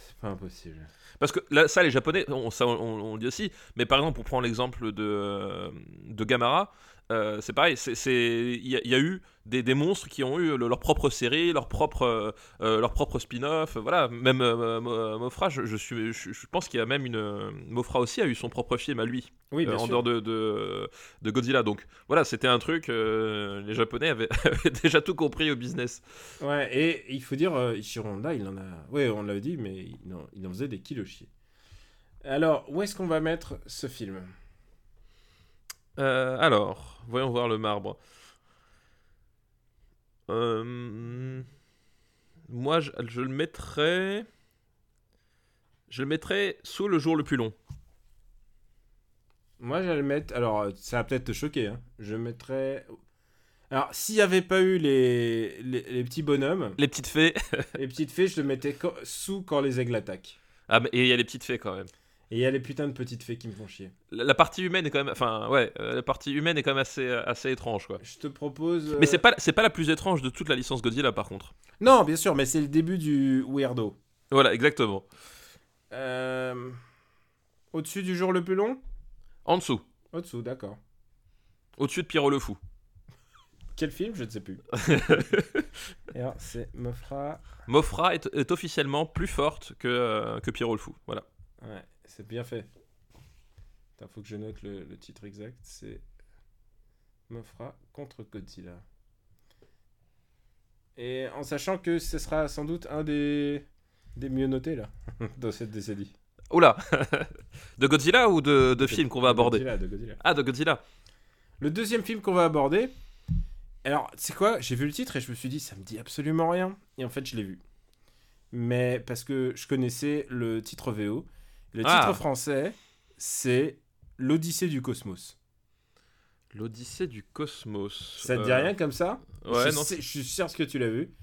C'est pas impossible. Parce que là, ça, les Japonais, on, ça, on, on le dit aussi, mais par exemple, pour prendre l'exemple de, euh, de Gamera, euh, c'est pareil, il y, a- il y a eu des, des monstres qui ont eu le- leur propre série, leur propre, euh, euh, leur propre spin-off, voilà, même euh, Mo- Mofra, je, je, suis, je, je pense qu'il y a même une... Mofra aussi a eu son propre film à lui, Oui, euh, en sûr. dehors de, de, de Godzilla, donc voilà, c'était un truc, les Japonais avaient, (laughs) avaient déjà tout compris au business. Ouais, et il faut dire, Ichiro Honda, il en a. Ouais, on l'avait dit, mais il en, il en faisait des kilos chier. Alors, où est-ce qu'on va mettre ce film? Euh, alors, voyons voir le marbre. Euh, moi, je, je le mettrais. Je le mettrais sous le jour le plus long. Moi, j'allais le mettre. Alors, euh, ça va peut-être te choquer. Hein. Je mettrais. Alors, s'il n'y avait pas eu les, les, les petits bonhommes, Les petites fées. les petites fées, je le mettais sous quand les aigles attaquent. Ah, mais- il y a les petites fées quand même. Et il y a les putains de petites fées qui me font chier. La, la partie humaine est quand même. Enfin, ouais, euh, la partie humaine est quand même assez, assez étrange, quoi. Je te propose. Mais euh, c'est pas, c'est pas la plus étrange de toute la licence Godzilla, par contre. Non, bien sûr, mais c'est le début du weirdo. Voilà, exactement. Euh, Au-dessus du jour le plus long? En dessous. Au-dessous, d'accord. Au-dessus de Pierrot le Fou. Quel film? Je ne sais plus. (laughs) Alors, c'est Mofra. Mofra est, est officiellement plus forte que, euh, que Pierrot le Fou. Voilà. Ouais, c'est bien fait. Il faut que je note le, le titre exact. C'est Mofra contre Godzilla. Et en sachant que ce sera sans doute un des, des mieux notés là, (laughs) dans cette décennie. Oula (laughs) De Godzilla ou de, de films qu'on va De aborder? Godzilla, de Godzilla. Ah, de Godzilla. Le deuxième film qu'on va aborder. Alors, c'est quoi? J'ai vu le titre et je me suis dit, ça me dit absolument rien. Et en fait, je l'ai vu. Mais parce que je connaissais le titre VO. Le Ah. titre français, c'est L'Odyssée du cosmos. L'Odyssée du cosmos. Ça te dit Euh, rien comme ça? Ouais, je, non. sais- je suis sûr que tu l'as vu.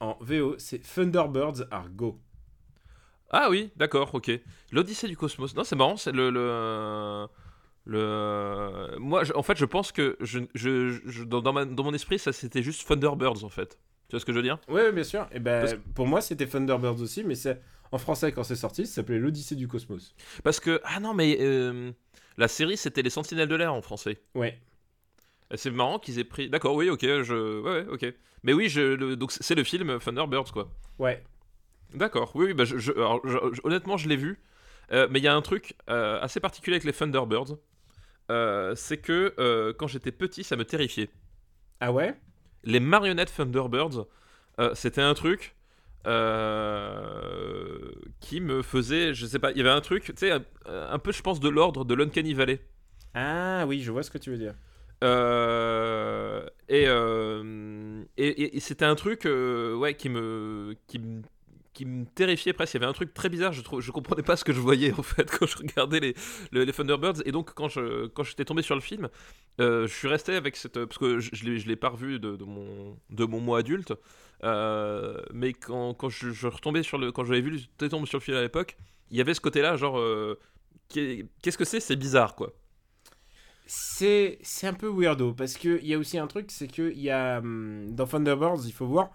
En VO, c'est Thunderbirds are go. Ah oui, d'accord, ok. L'Odyssée du cosmos. Non, c'est marrant, c'est le. le... le- Moi, je- en fait, je pense que je, je- dans, ma- dans mon esprit, ça c'était juste Thunderbirds en fait. Tu vois ce que je veux dire? Ouais, bien sûr. Et ben, Parce pour moi, c'était Thunderbirds aussi, mais c'est en français quand c'est sorti, ça s'appelait L'Odyssée du cosmos. Parce que. Ah non, mais. euh, La série, c'était Les Sentinelles de l'air en français. Ouais. C'est marrant qu'ils aient pris. D'accord, oui, ok, je. Ouais, ouais, ok. Mais oui, je... le- donc c'est le film Thunderbirds, quoi. Ouais. D'accord, oui, oui, bah je, je- alors, je- je- honnêtement, je l'ai vu. Euh, mais il y a un truc euh, assez particulier avec les Thunderbirds. Euh, c'est que quand j'étais petit, ça me terrifiait. Ah ouais? Les marionnettes Thunderbirds, c'était un truc euh, qui me faisait. Je sais pas, il y avait un truc, tu sais, un, un peu, je pense, de l'ordre de l'Uncanny Valley. Ah oui, je vois ce que tu veux dire. Euh, et, euh, et, et c'était un truc ouais, qui me, qui me qui me terrifiait presque. Il y avait un truc très bizarre. Je trouve, je comprenais pas ce que je voyais en fait (laughs) quand je regardais les, les, Thunderbirds. Et donc quand je quand j'étais tombé sur le film, euh, je suis resté avec cette parce que je, je l'ai pas revu de, mon de mon moi adulte. Euh, mais quand, quand je, retombais sur le quand j'avais vu le tombé sur le film à l'époque, il y avait ce côté-là genre euh, qu'est-ce que c'est? C'est bizarre quoi. C'est un peu weirdo parce que il y a aussi un truc, c'est que y a hum, dans Thunderbirds, il faut voir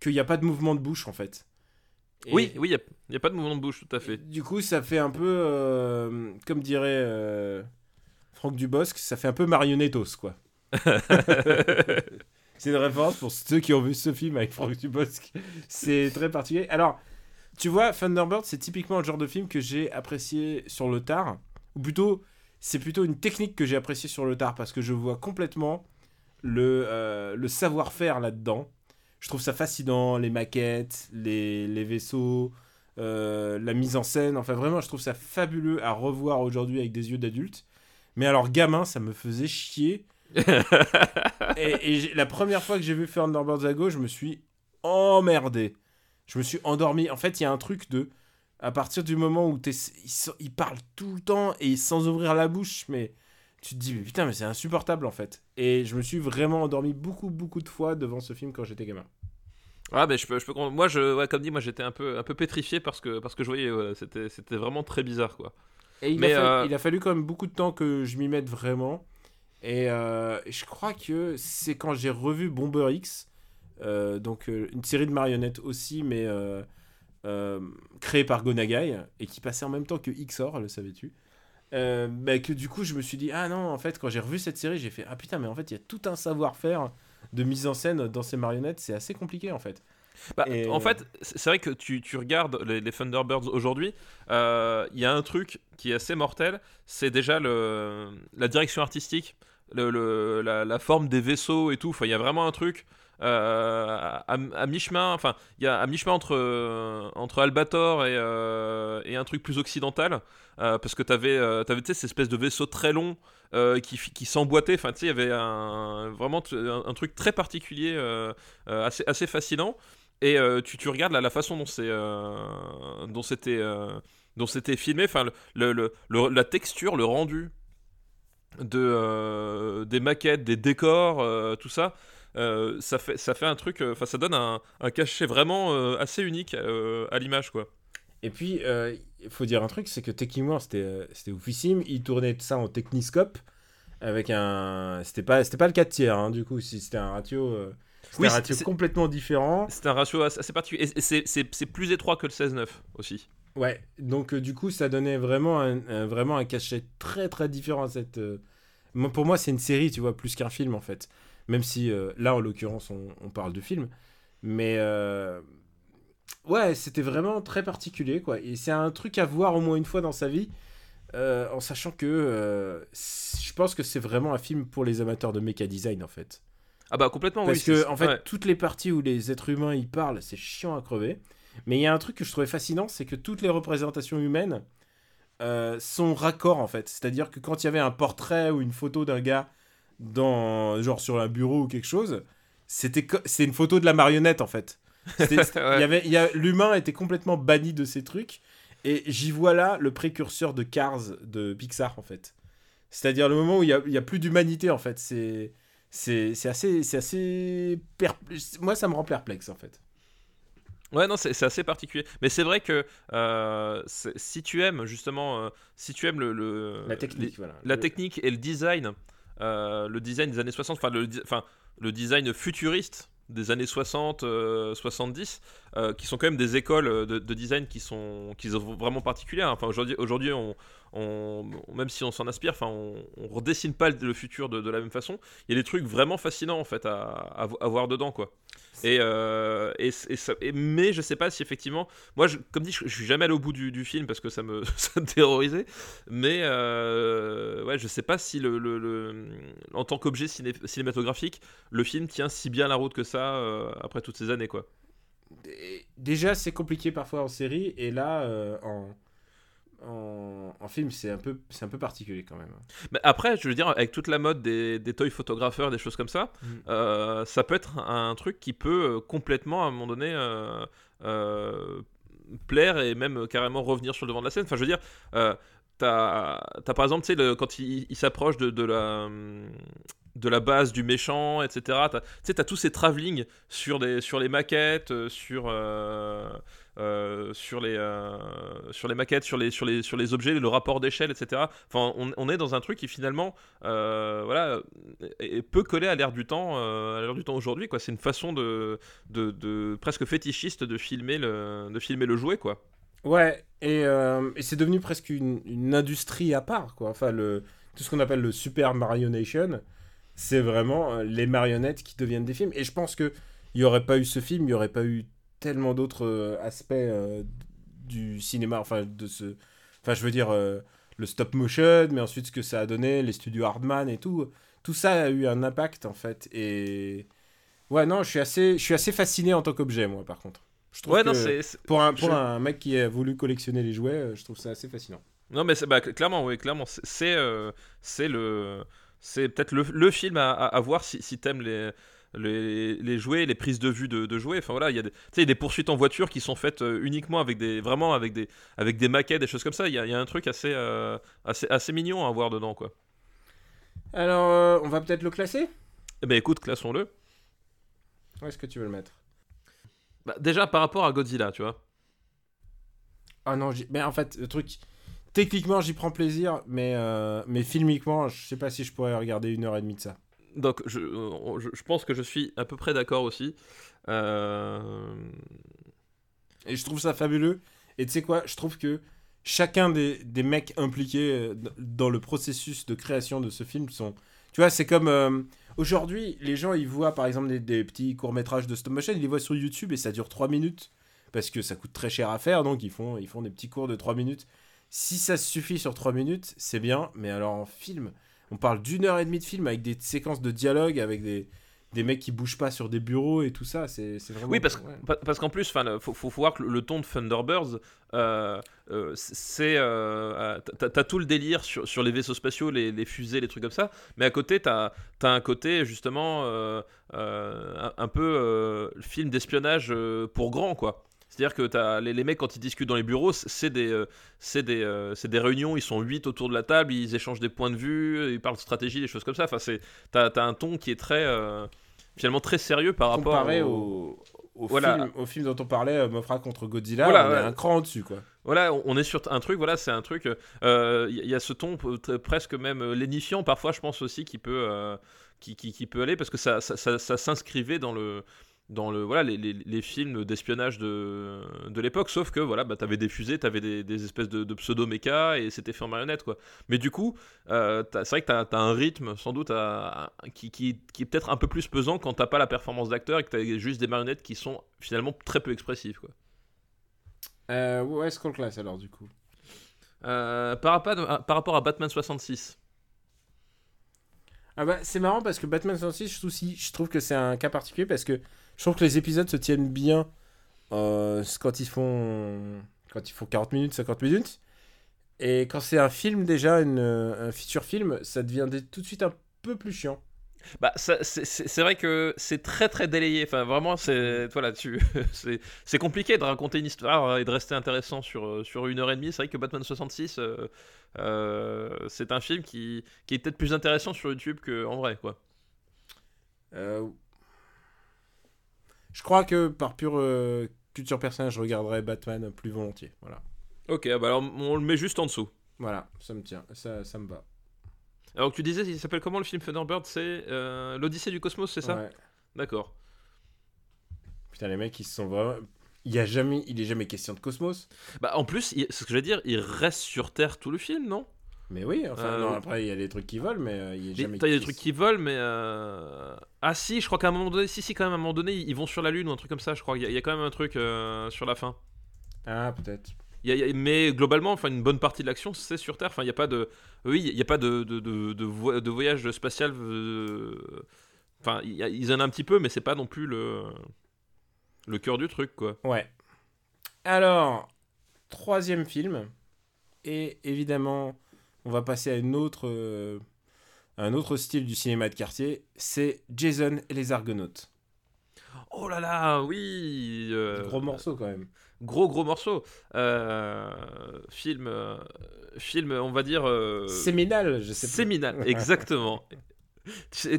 qu'il n'y a pas de mouvement de bouche en fait. Et oui, oui, il n'y a, a, pas de mouvement de bouche, tout à fait. Du coup, ça fait un peu, euh, comme dirait euh, Franck Dubosc, ça fait un peu marionnettos, quoi. (laughs) c'est une référence pour ceux qui ont vu ce film avec Franck Dubosc. C'est très particulier. Alors, tu vois, Thunderbird, c'est typiquement le genre de film que j'ai apprécié sur le tard. Ou plutôt, c'est plutôt une technique que j'ai appréciée sur le tard parce que je vois complètement le, euh, le savoir-faire là-dedans je trouve ça fascinant, les maquettes, les, les vaisseaux, euh, la mise en scène. Enfin, vraiment, je trouve ça fabuleux à revoir aujourd'hui avec des yeux d'adulte. Mais alors, gamin, ça me faisait chier. (laughs) et, et la première fois que j'ai vu Thunderbirds à gauche, je me suis emmerdé. Je me suis endormi. En fait, il y a un truc de. À partir du moment où il, il parle tout le temps et sans ouvrir la bouche, mais tu te dis, mais putain, mais c'est insupportable en fait. Et je me suis vraiment endormi beaucoup, beaucoup de fois devant ce film quand j'étais gamin. Ah, ben je peux, je peux Moi, je, ouais, comme dit, moi j'étais un peu, un peu pétrifié parce que, parce que je voyais, c'était, c'était vraiment très bizarre quoi. Et il, mais, a fallu, euh... il a fallu quand même beaucoup de temps que je m'y mette vraiment. Et euh, je crois que c'est quand j'ai revu Bomber X, euh, donc une série de marionnettes aussi, mais créée par Gonagai et qui passait en même temps que XOR, le savais-tu? Euh, bah, que du coup je me suis dit ah non en fait quand j'ai revu cette série j'ai fait ah putain mais en fait il y a tout un savoir-faire de mise en scène dans ces marionnettes c'est assez compliqué en fait. Bah, Et... en fait c'est vrai que tu, tu regardes les, les, Thunderbirds aujourd'hui il euh, y a un truc qui est assez mortel c'est déjà le, la direction artistique le, le la, la, forme des vaisseaux et tout il y a vraiment un truc euh, à, à mi-chemin, enfin, il y a à mi-chemin entre, euh, entre Albator et, euh, et, un truc plus occidental, euh, parce que t'avais, avais cette espèce de vaisseau très long qui, qui s'emboîtait, enfin, tu sais, il y avait un, vraiment un, truc très particulier, assez, assez fascinant. Et tu, tu regardes là, la façon dont c'était, filmé, enfin, le, le, la texture, le rendu de, euh, des maquettes, des décors, euh, tout ça, euh, ça, fait, ça fait un truc, enfin ça donne un, un, cachet vraiment assez unique à l'image quoi. Et puis, il faut dire un truc, c'est que techniquement c'était c'était oufissime, il tournait ça en techniscope avec un... C'était pas, pas le 4 tiers hein, du coup, c'était un ratio... Oui, un ratio complètement différent. C'est un ratio assez particulier. Et c'est plus étroit que le 16-9 aussi. Ouais, donc euh, du coup, ça donnait vraiment un, un, vraiment un cachet très très différent à cette. Euh... Pour moi, c'est une série, tu vois, plus qu'un film en fait. Même si euh, là, en l'occurrence, on, on, parle de film. Mais euh, ouais, c'était vraiment très particulier quoi. Et c'est un truc à voir au moins une fois dans sa vie. en sachant que je pense que c'est vraiment un film pour les amateurs de mecha design en fait. Ah bah complètement Parce oui. que en fait, ouais. toutes les parties où les êtres humains y parlent, c'est chiant à crever. Mais il y a un truc que je trouvais fascinant, c'est que toutes les représentations humaines euh, sont raccord en fait. C'est-à-dire que quand il y avait un portrait ou une photo d'un gars dans genre sur un bureau ou quelque chose, c'était c'est une photo de la marionnette en fait. (laughs) ouais. y avait il y a l'humain était complètement banni de ces trucs et j'y vois là le précurseur de Cars de Pixar en fait. C'est-à-dire le moment où il y y a plus d'humanité en fait, c'est c'est assez c'est assez moi ça me rend perplexe en fait. Ouais, non, c'est assez particulier. Mais c'est vrai que euh, si tu aimes justement, euh, si tu aimes le, le la technique, les, voilà. la technique et le design, le design des années 60, enfin le, design futuriste des années 60, 70, euh, qui sont quand même des écoles de, de, design qui sont, qui sont vraiment particulières. Enfin aujourd'hui, on, on, même si on s'en inspire, enfin, on, on, redessine pas le futur de, la même façon. Il y a des trucs vraiment fascinants en fait à, à, à voir dedans, quoi. Et, euh, et, ça, mais je sais pas si effectivement, moi, je, comme dit, je, je, suis jamais allé au bout du, film parce que ça me, (laughs) ça me terrorisait. Mais euh, ouais, je sais pas si le, en tant qu'objet ciné, cinématographique, le film tient si bien la route que ça euh, après toutes ces années, quoi. Déjà, c'est compliqué parfois en série, et là, euh, en en, en film, c'est un, peu, un peu particulier quand même. Mais après, je veux dire, avec toute la mode des, des toy photographeurs, des choses comme ça, Mm. euh, ça peut être un, truc qui peut euh, complètement, à un moment donné, euh, plaire et même carrément revenir sur le devant de la scène. Enfin, je veux dire, t'as, par exemple, tu sais, quand il, il s'approche de, de la. de la base du méchant, etc. Tu sais, t'as tous ces travelling sur, des, sur les maquettes, sur, euh, euh, sur, les, euh, sur les maquettes, sur les, sur, les, sur les objets, le rapport d'échelle, etc. Enfin, on, est dans un truc qui finalement, euh, voilà, est- peut coller à l'ère du temps, à l'ère du temps aujourd'hui. Quoi, c'est une façon de, de, presque fétichiste de filmer le, de filmer le jouet, quoi. Ouais, et, c'est devenu presque une, industrie à part, quoi. Enfin, le, tout ce qu'on appelle le Super Mario Nation, c'est vraiment les marionnettes qui deviennent des films. Et je pense que il n'y aurait pas eu ce film, il n'y aurait pas eu tellement d'autres euh, aspects euh, du cinéma, enfin, de ce... Enfin, je veux dire, euh, le stop motion, mais ensuite ce que ça a donné, les studios Hardman et tout. Tout ça a eu un impact, en fait. Et... Ouais, non, je suis assez, je suis assez fasciné en tant qu'objet, moi, par contre. Je trouve Ouais, que non, c'est. c'est- pour, un, pour je- un mec qui a voulu collectionner les jouets, je trouve ça assez fascinant. Non, mais bah, cl- clairement, oui, clairement, c'est- c'est euh, le, c'est peut-être le, le film à, à, à voir si, si t'aimes les, les, les jouets, les prises de vue de, de jouets. Enfin voilà, il y a des, y a des poursuites en voiture qui sont faites euh, uniquement avec des, vraiment avec des, avec des maquettes, des choses comme ça. Il y a, il y a un truc assez, euh, assez, assez mignon à voir dedans, quoi. Alors, euh, on va peut-être le classer? Eh ben écoute, classons-le. Où est-ce que tu veux le mettre? Bah, déjà par rapport à Godzilla, tu vois. Ah non, mais en fait, le truc... Techniquement, j'y prends plaisir, mais, euh, mais filmiquement, je sais pas si je pourrais regarder une heure et demie de ça. Donc je, euh, je, je pense que je suis à peu près d'accord aussi. Euh, Et je trouve ça fabuleux. Et tu sais quoi Je trouve que chacun des, des mecs impliqués euh, dans le processus de création de ce film sont... Tu vois, c'est comme... Aujourd'hui, les gens, ils voient par exemple des, des petits courts-métrages de stop motion, ils les voient sur YouTube et ça dure 3 minutes. Parce que ça coûte très cher à faire, donc ils font, ils font des petits cours de 3 minutes. Si ça suffit sur 3 minutes, c'est bien. Mais alors en film, on parle d'une heure et demie de film avec des séquences de dialogue, avec des, des mecs qui bougent pas sur des bureaux et tout ça. C'est vraiment... Oui, parce, parce qu'en plus, il faut, faut voir que le, le ton de Thunderbirds, euh, euh, c'est. euh, t'as tout le délire sur, sur les vaisseaux spatiaux, les, les fusées, les trucs comme ça, mais à côté, t'as as un côté justement un, un peu film d'espionnage pour grand, quoi. C'est-à-dire que les, les mecs, quand ils discutent dans les bureaux, c'est des, euh, c'est des, euh, des réunions, ils sont 8 autour de la table, ils échangent des points de vue, ils parlent de stratégie, des choses comme ça. Enfin, t'as as un ton qui est très. euh, finalement très sérieux par rapport comparé au, au, au, Voilà. film, au film dont on parlait, euh, Mothra contre Godzilla, Voilà, on est ouais. un cran au-dessus, quoi. Voilà, on- est sur un truc, voilà, c'est un truc. Il y, y a ce ton presque même euh, lénifiant, parfois, je pense aussi, qui peut, euh, qui, qui, qui peut aller, parce que ça, ça, ça, ça s'inscrivait dans le. Dans le, voilà, les, les, les films d'espionnage de, de l'époque, sauf que voilà, bah, t'avais des fusées, t'avais des, des espèces de, de pseudo-méca et c'était fait en marionnette. Quoi. Mais du coup, euh, c'est vrai que t'as as un rythme sans doute à- à- qui, qui, qui est peut-être un peu plus pesant quand t'as pas la performance d'acteur et que t'as juste des marionnettes qui sont finalement très peu expressives. Quoi. Euh, où est-ce qu'on le classe alors, du coup? Euh, par, rapport à, par rapport à Batman 66. ah bah, C'est marrant parce que Batman 66, je trouve, aussi- je trouve que c'est un cas particulier parce que je trouve que les épisodes se tiennent bien euh, quand, ils font, quand ils font 40 minutes, 50 minutes. Et quand c'est un film, déjà, une, un feature film, ça devient tout de suite un peu plus chiant. Bah, c'est- vrai que c'est très très délayé. Enfin, vraiment, c'est voilà, tu, (laughs) c'est c'est compliqué de raconter une histoire et de rester intéressant sur euh, sur une heure et demie. C'est vrai que Batman 66, euh, euh, c'est un film qui qui est peut-être plus intéressant sur YouTube qu'en vrai, quoi. Euh, Je crois que par pure euh, culture personnelle, je regarderais Batman plus volontiers. Voilà. Ok, bah alors on le met juste en dessous. Voilà, ça me tient, ça, ça me va. Alors que tu disais, il s'appelle comment le film Thunderbird? C'est euh, l'Odyssée du cosmos, c'est ça? Ouais. D'accord. Putain, les mecs, ils se sont vraiment. Il y a jamais, il est jamais question de cosmos. Bah en plus, il- c'est ce que je veux dire, il reste sur Terre tout le film, non? Mais oui, enfin, Euh, non, après, il y a des trucs qui volent, mais euh, il y a Il jamais. y a des trucs qui volent, mais. euh, Ah si, je crois qu'à un moment donné, si, si, quand même, à un moment donné, ils vont sur la Lune ou un truc comme ça, je crois. Il y, a- il y a quand même un truc sur la fin. Ah, peut-être. Il y a- il mais globalement, enfin, une bonne partie de l'action, c'est sur Terre. Enfin, il n'y a pas de. Oui, il n'y a pas de, de, de, de vo- de voyage spatial. Enfin, il ils en ont un petit peu, mais c'est pas non plus le. Le cœur du truc, quoi. Ouais. Alors, troisième film. Et évidemment, on va passer à une autre, euh, un autre style du cinéma de quartier, c'est Jason et les Argonautes. Oh là là, oui. euh, Gros morceau quand même. Gros gros morceau. Euh, film, film, on va dire. Séminal, je sais pas. séminal, (laughs) exactement.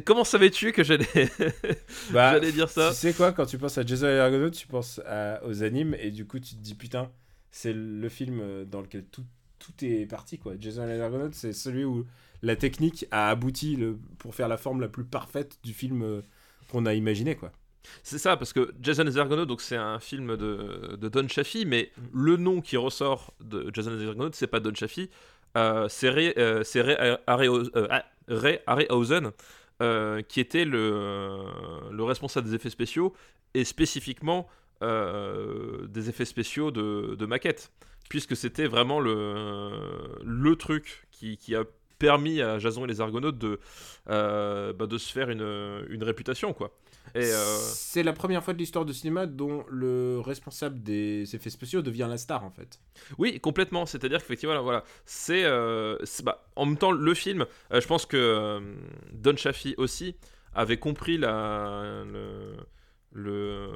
Comment savais-tu que j'allais (laughs) Bah, dire ça Tu sais quoi, quand tu penses à Jason et les Argonautes, tu penses à- aux animes et du coup tu te dis putain, c'est le film dans lequel tout, tout est parti quoi. Jason Argonautes, c'est celui où la technique a abouti le, pour faire la forme la plus parfaite du film euh, qu'on a imaginé quoi. C'est ça, parce que Jason et les Argonautes, donc c'est un film de, de Don Chaffee, mais Mm. le nom qui ressort de Jason et les Argonautes, c'est pas Don Chaffee, euh, c'est Ray, euh, Ray euh, ah, Ray Harryhausen, qui était le, le responsable des effets spéciaux, et spécifiquement euh, des effets spéciaux de, de maquettes, puisque c'était vraiment le, le truc qui, qui a permis à Jason et les Argonautes de, euh, bah, de se faire une, une réputation, quoi. Euh, C'est la première fois de l'histoire du cinéma dont le responsable des effets spéciaux devient la star en fait. Oui, complètement. C'est-à-dire qu'effectivement, voilà, voilà, c'est, euh, bah, en même temps le film. euh, je pense que Don Chaffee aussi avait compris la, le, le-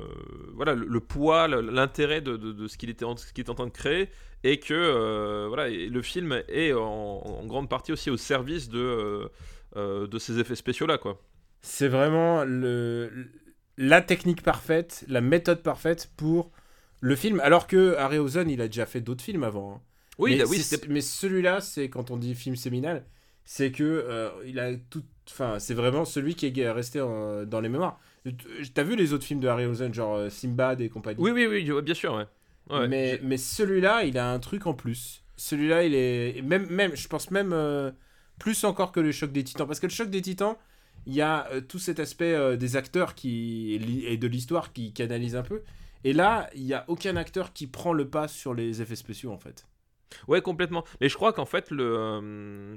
voilà, le, le poids, l'intérêt de, de- de ce qu'il était, en, ce qu'il était en train de créer, et que euh, voilà, et le film est en, en grande partie aussi au service de, euh, euh, de ces effets spéciaux là, quoi. C'est vraiment le, la technique parfaite, la méthode parfaite pour le film. Alors que Harryhausen, il a déjà fait d'autres films avant. hein. Oui, mais, là, oui, mais celui-là, c'est quand on dit film séminal, c'est que euh, il a tout. Enfin, c'est vraiment celui qui est resté en- dans les mémoires. T'as vu les autres films de Harryhausen, genre euh, Simbad et compagnie? Oui, oui, oui, bien sûr, ouais. Ouais, mais, mais celui-là, il a un truc en plus. Celui-là, il est. Même, même, je pense même euh, plus encore que le choc des titans. Parce que le choc des titans, il y a euh, tout cet aspect euh, des acteurs qui, et de l'histoire qui canalise un peu. Et là, il n'y a aucun acteur qui prend le pas sur les effets spéciaux, en fait. Ouais, complètement. Mais je crois qu'en fait, le, euh,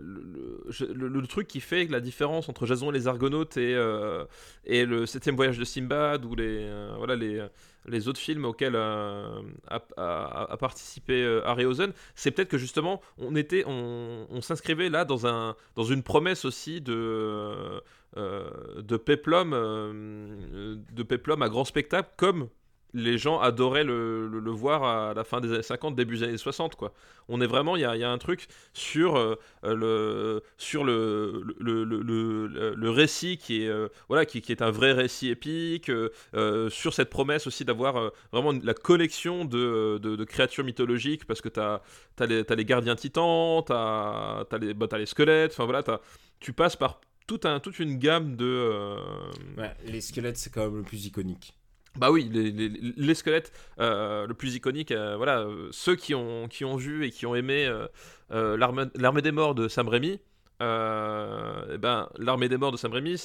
le, le- truc qui fait la différence entre Jason et les Argonautes et, euh, et le septième voyage de Simbad ou les, euh, voilà, les, les autres films auxquels euh, a, a- a participé c'est peut-être que justement, on, était, on, on s'inscrivait là dans, un, dans une promesse aussi de, de Peplum, euh, de Peplum à grand spectacle, comme les gens adoraient le, le- voir à la fin des années 50, début des années 60. Quoi. On est vraiment, il y a, un truc sur, euh, le, sur le, le, récit qui est, euh, voilà, qui, qui est un vrai récit épique, euh, sur cette promesse aussi d'avoir vraiment la collection de, de- créatures mythologiques, parce que tu as, les, gardiens titans, tu as, les, bah, les squelettes, enfin voilà, tu passes par tout un, toute une gamme de... les squelettes, c'est quand même le plus iconique. Bah oui, les, squelettes, euh, le plus iconique, euh, voilà, euh, ceux qui ont, qui ont vu et qui ont aimé l'armée des morts de Sam Raimi, eh ben, l'armée des morts de Sam Raimi,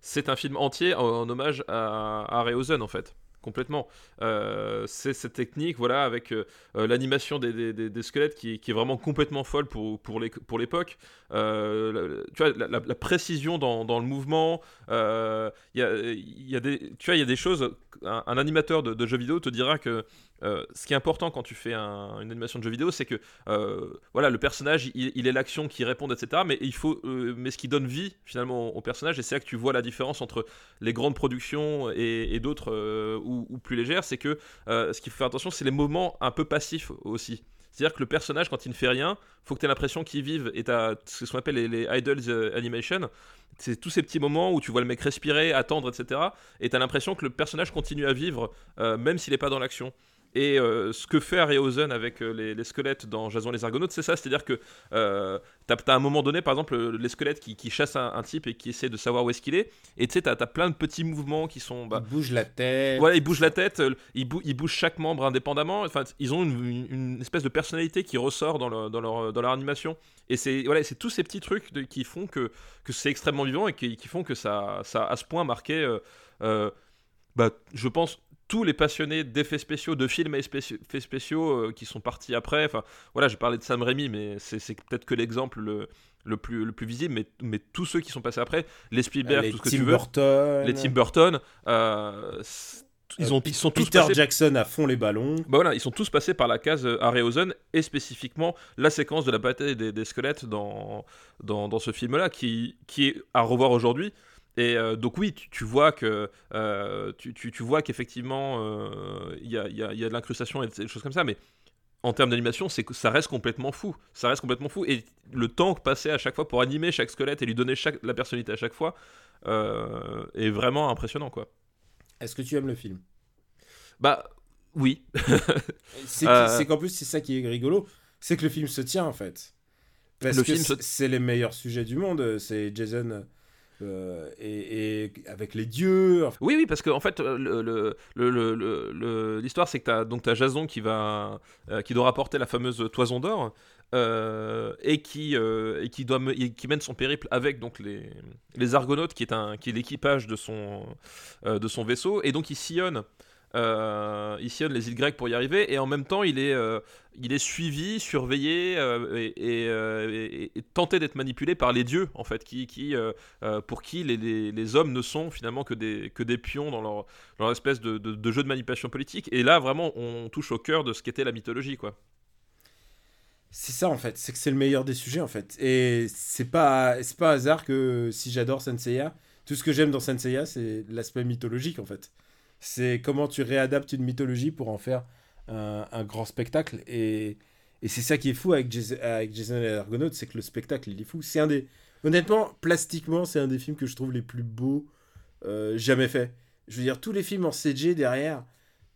c'est un film entier en, hommage à, à en fait. Complètement. Euh, c'est cette technique, voilà, avec euh, euh, l'animation des, des- squelettes qui, est vraiment complètement folle pour, pour l'époque. Tu vois, la, précision dans, le mouvement, il y a, des, tu vois, il y a des choses. Un, un animateur de, de jeux vidéo te dira que euh, ce qui est important quand tu fais un- une animation de jeu vidéo, c'est que euh, voilà, le personnage, il, est l'action qui répond, etc. Mais il faut, euh, mais ce qui donne vie finalement au, personnage, et c'est là que tu vois la différence entre les grandes productions et, d'autres ou, plus légères, c'est que ce qu'il faut faire attention, c'est les moments un peu passifs aussi. C'est-à-dire que le personnage, quand il ne fait rien, faut que tu aies l'impression qu'il vive. Et tu as ce qu'on appelle les, les idols euh, animation. C'est tous ces petits moments où tu vois le mec respirer, attendre, etc. Et tu as l'impression que le personnage continue à vivre, même s'il n'est pas dans l'action. Et euh, ce que fait Harryhausen avec euh, les, les squelettes dans Jason les Argonautes, c'est ça, c'est-à-dire que euh, t'as as un moment donné, par exemple, les squelettes qui, qui chassent un, un type et qui essaient de savoir où est-ce qu'il est, et tu sais, t'as as plein de petits mouvements qui sont... Bah, il bouge la tête. voilà, ils bougent la tête, euh, ils, bou- ils bougent chaque membre indépendamment. Enfin, ils ont une, une- une espèce de personnalité qui ressort dans, leur- dans, leur, dans leur animation. Et c'est voilà, c'est tous ces petits trucs de- qui font que, que c'est extrêmement vivant et qui, qui font que ça, ça a à ce point marqué, bah, je pense, tous les passionnés d'effets spéciaux, de films et spéciaux- effets spéciaux euh, qui sont partis après. Enfin, voilà, j'ai parlé de Sam Raimi, mais c'est peut-être que l'exemple le, le, plus, le plus visible. Mais, mais tous ceux qui sont passés après, les Spielberg, les tout ce que Tim tu veux Burton. les Tim Burton, euh, c- ils, ont, ils sont tous Peter passés Jackson à fond les ballons. Bah voilà, ils sont tous passés par la case euh, Harryhausen et spécifiquement la séquence de la bataille des, des squelettes dans, dans, dans ce film-là qui, qui est à revoir aujourd'hui. Et euh, donc oui, tu, tu vois que euh, tu, tu, tu vois qu'effectivement euh, il y, a, y, y de l'incrustation et des choses comme ça, mais en termes d'animation, c'est que ça reste complètement fou. Ça reste complètement fou. Et le temps passé à chaque fois pour animer chaque squelette et lui donner chaque, la personnalité à chaque fois est vraiment impressionnant, quoi. Est-ce que tu aimes le film? Bah oui. (laughs) C'est qu'en plus, c'est ça qui est rigolo, c'est que le film se tient en fait. Parce Le que film se- c'est- c'est les meilleurs sujets du monde. C'est Jason euh, et, avec les dieux. Oui, oui, parce que en fait, euh, l'histoire, c'est que t'as donc as Jason qui va, euh, qui doit rapporter la fameuse toison d'or et qui et qui doit qui mène son périple avec donc les les Argonautes, qui est qui est l'équipage de son de son vaisseau, et donc il sillonne. Euh, il sillonne les îles grecques pour y arriver et en même temps il est, euh, il est suivi, surveillé euh, euh, et- tenté d'être manipulé par les dieux en fait qui, qui, pour qui les, hommes ne sont finalement que des, que des pions dans leur, leur espèce de, jeu de manipulation politique. Et là, vraiment, on touche au cœur de ce qu'était la mythologie, quoi. C'est ça en fait, c'est que c'est le meilleur des sujets en fait. Et c'est pas, pas hasard que si j'adore Senseiya, tout ce que j'aime dans Senseiya, c'est l'aspect mythologique en fait. C'est comment tu réadaptes une mythologie pour en faire un, grand spectacle. Et, c'est ça qui est fou avec, Jason- avec Jason et les Argonautes, c'est que le spectacle il est fou. C'est un des, honnêtement, plastiquement, c'est un des films que je trouve les plus beaux euh, jamais faits. Je veux dire, tous les films en CG derrière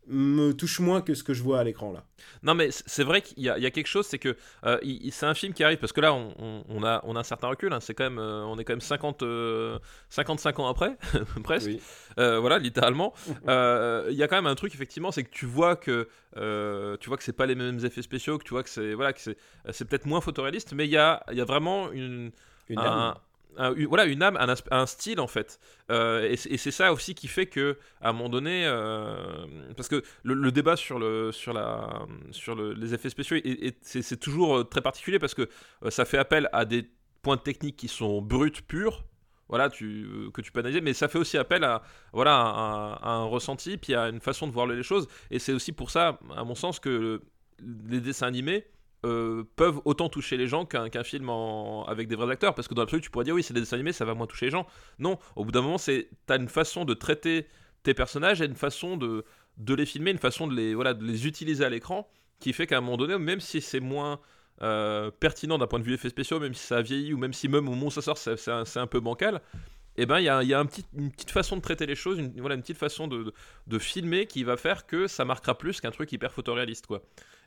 me touchent moins que ce que je vois à l'écran là. Non, mais c'est vrai qu'il y, a- il y a quelque chose, c'est que euh, c'est un film qui arrive parce que là, on, on- on a, on a un certain recul. hein, c'est quand même, euh, on est quand même 50, euh, 55 ans après, (laughs) presque. Oui. Voilà, littéralement. (laughs) Il y a quand même un truc, effectivement, c'est que tu vois que, tu vois que c'est pas les mêmes effets spéciaux, que tu vois que c'est, voilà, que c'est, peut-être moins photoréaliste, mais il y a, il y a vraiment une, Une un-. Voilà une âme, un, un style en fait. Euh, et c'est ça aussi qui fait que à un moment donné, euh, parce que le, débat sur le sur la sur le- les effets spéciaux, est- est- c'est toujours euh, très particulier parce que ça fait appel à des points techniques qui sont bruts purs. Voilà, que tu peux analyser, mais ça fait aussi appel à, voilà, à un ressenti, puis à une façon de voir les choses. Et c'est aussi pour ça, à mon sens, que les dessins animés euh, peuvent autant toucher les gens qu'un film avec des vrais acteurs. Parce que dans l'absolu, tu pourrais dire oui, c'est des dessins animés, ça va moins toucher les gens. Non, au bout d'un moment, c'est t'as une façon de traiter tes personnages et une façon de, les filmer, une façon de les, voilà, de les utiliser à l'écran qui fait qu'à un moment donné, même si c'est moins euh, pertinent d'un point de vue effets spéciaux, même si ça a vieilli ou même si même au moment où ça sort, c'est un, peu bancal. Et ben il y a, une petite façon de traiter les choses, une, voilà, une petite façon de, de, de filmer qui va faire que ça marquera plus qu'un truc hyper photoréaliste quoi.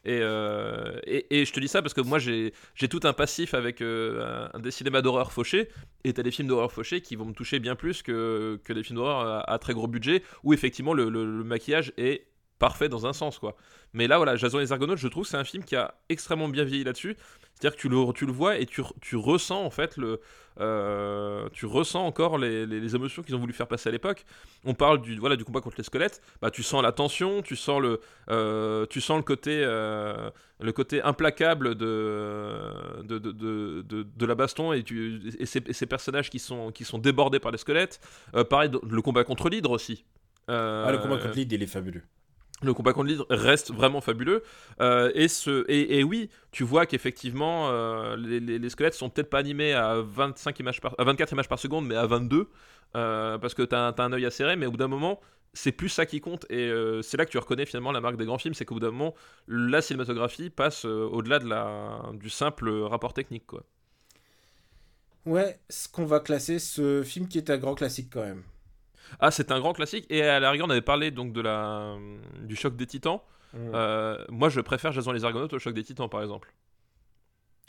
Et, euh, et, et je te dis ça parce que moi j'ai tout un passif avec euh, un, des cinémas d'horreur fauchés. Et t'as des films d'horreur fauchés qui vont me toucher bien plus que, que des films d'horreur à, très gros budget où effectivement le- le maquillage est parfait dans un sens quoi. Mais là voilà, Jason et les Argonautes, je trouve c'est un film qui a extrêmement bien vieilli là-dessus. C'est-à-dire que tu le, tu le vois et tu, tu ressens en fait le, euh, tu ressens encore les, les- émotions qu'ils ont voulu faire passer à l'époque. On parle du, voilà, du combat contre les squelettes. Bah, tu sens la tension, tu sens le, euh, tu sens le côté, euh, le côté implacable de, de, de, de, de- la baston et, ces, ces personnages qui sont, qui sont débordés par les squelettes. Pareil, le combat contre l'hydre aussi. Ah, le combat contre l'île, il est fabuleux. Le combat contre l'hydre reste vraiment fabuleux. Euh, et, oui, tu vois qu'effectivement, euh, les, les- les squelettes sont peut-être pas animés à, 25 images par, à 24 images par seconde, mais à 22, euh, parce que tu as, un œil acéré, mais au bout d'un moment, c'est plus ça qui compte. Et c'est là que tu reconnais finalement la marque des grands films, c'est qu'au bout d'un moment, la cinématographie passe au-delà de du simple rapport technique. Ouais, ce qu'on va classer, ce film qui est un grand classique quand même. Ah, c'est un grand classique. Et à la rigueur, on avait parlé donc de la, du choc des titans. Euh, moi, je préfère Jason les Argonautes au choc des titans, par exemple.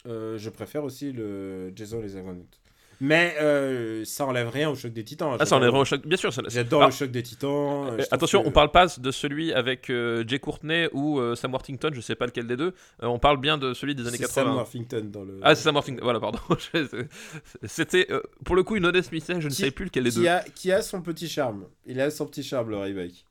Euh, je préfère aussi le Jason les Argonautes. Mais euh, ça enlève rien au choc des titans. Ah, ça enlève au choc, bien sûr. ça- J'adore Ah, le choc des titans. Euh, trouve attention, que- on parle pas de celui avec euh, Jay Courtney ou euh, Sam Worthington, je sais pas lequel des deux. Euh, on parle bien de celui des années C'est Sam 80. Worthington dans le. ah, c'est Sam Worthington, voilà, pardon. (laughs) C'était euh, pour le coup une honnête mystère, je ne savais plus lequel des deux. qui a, qui a son petit charme. Il a son petit charme, le remake.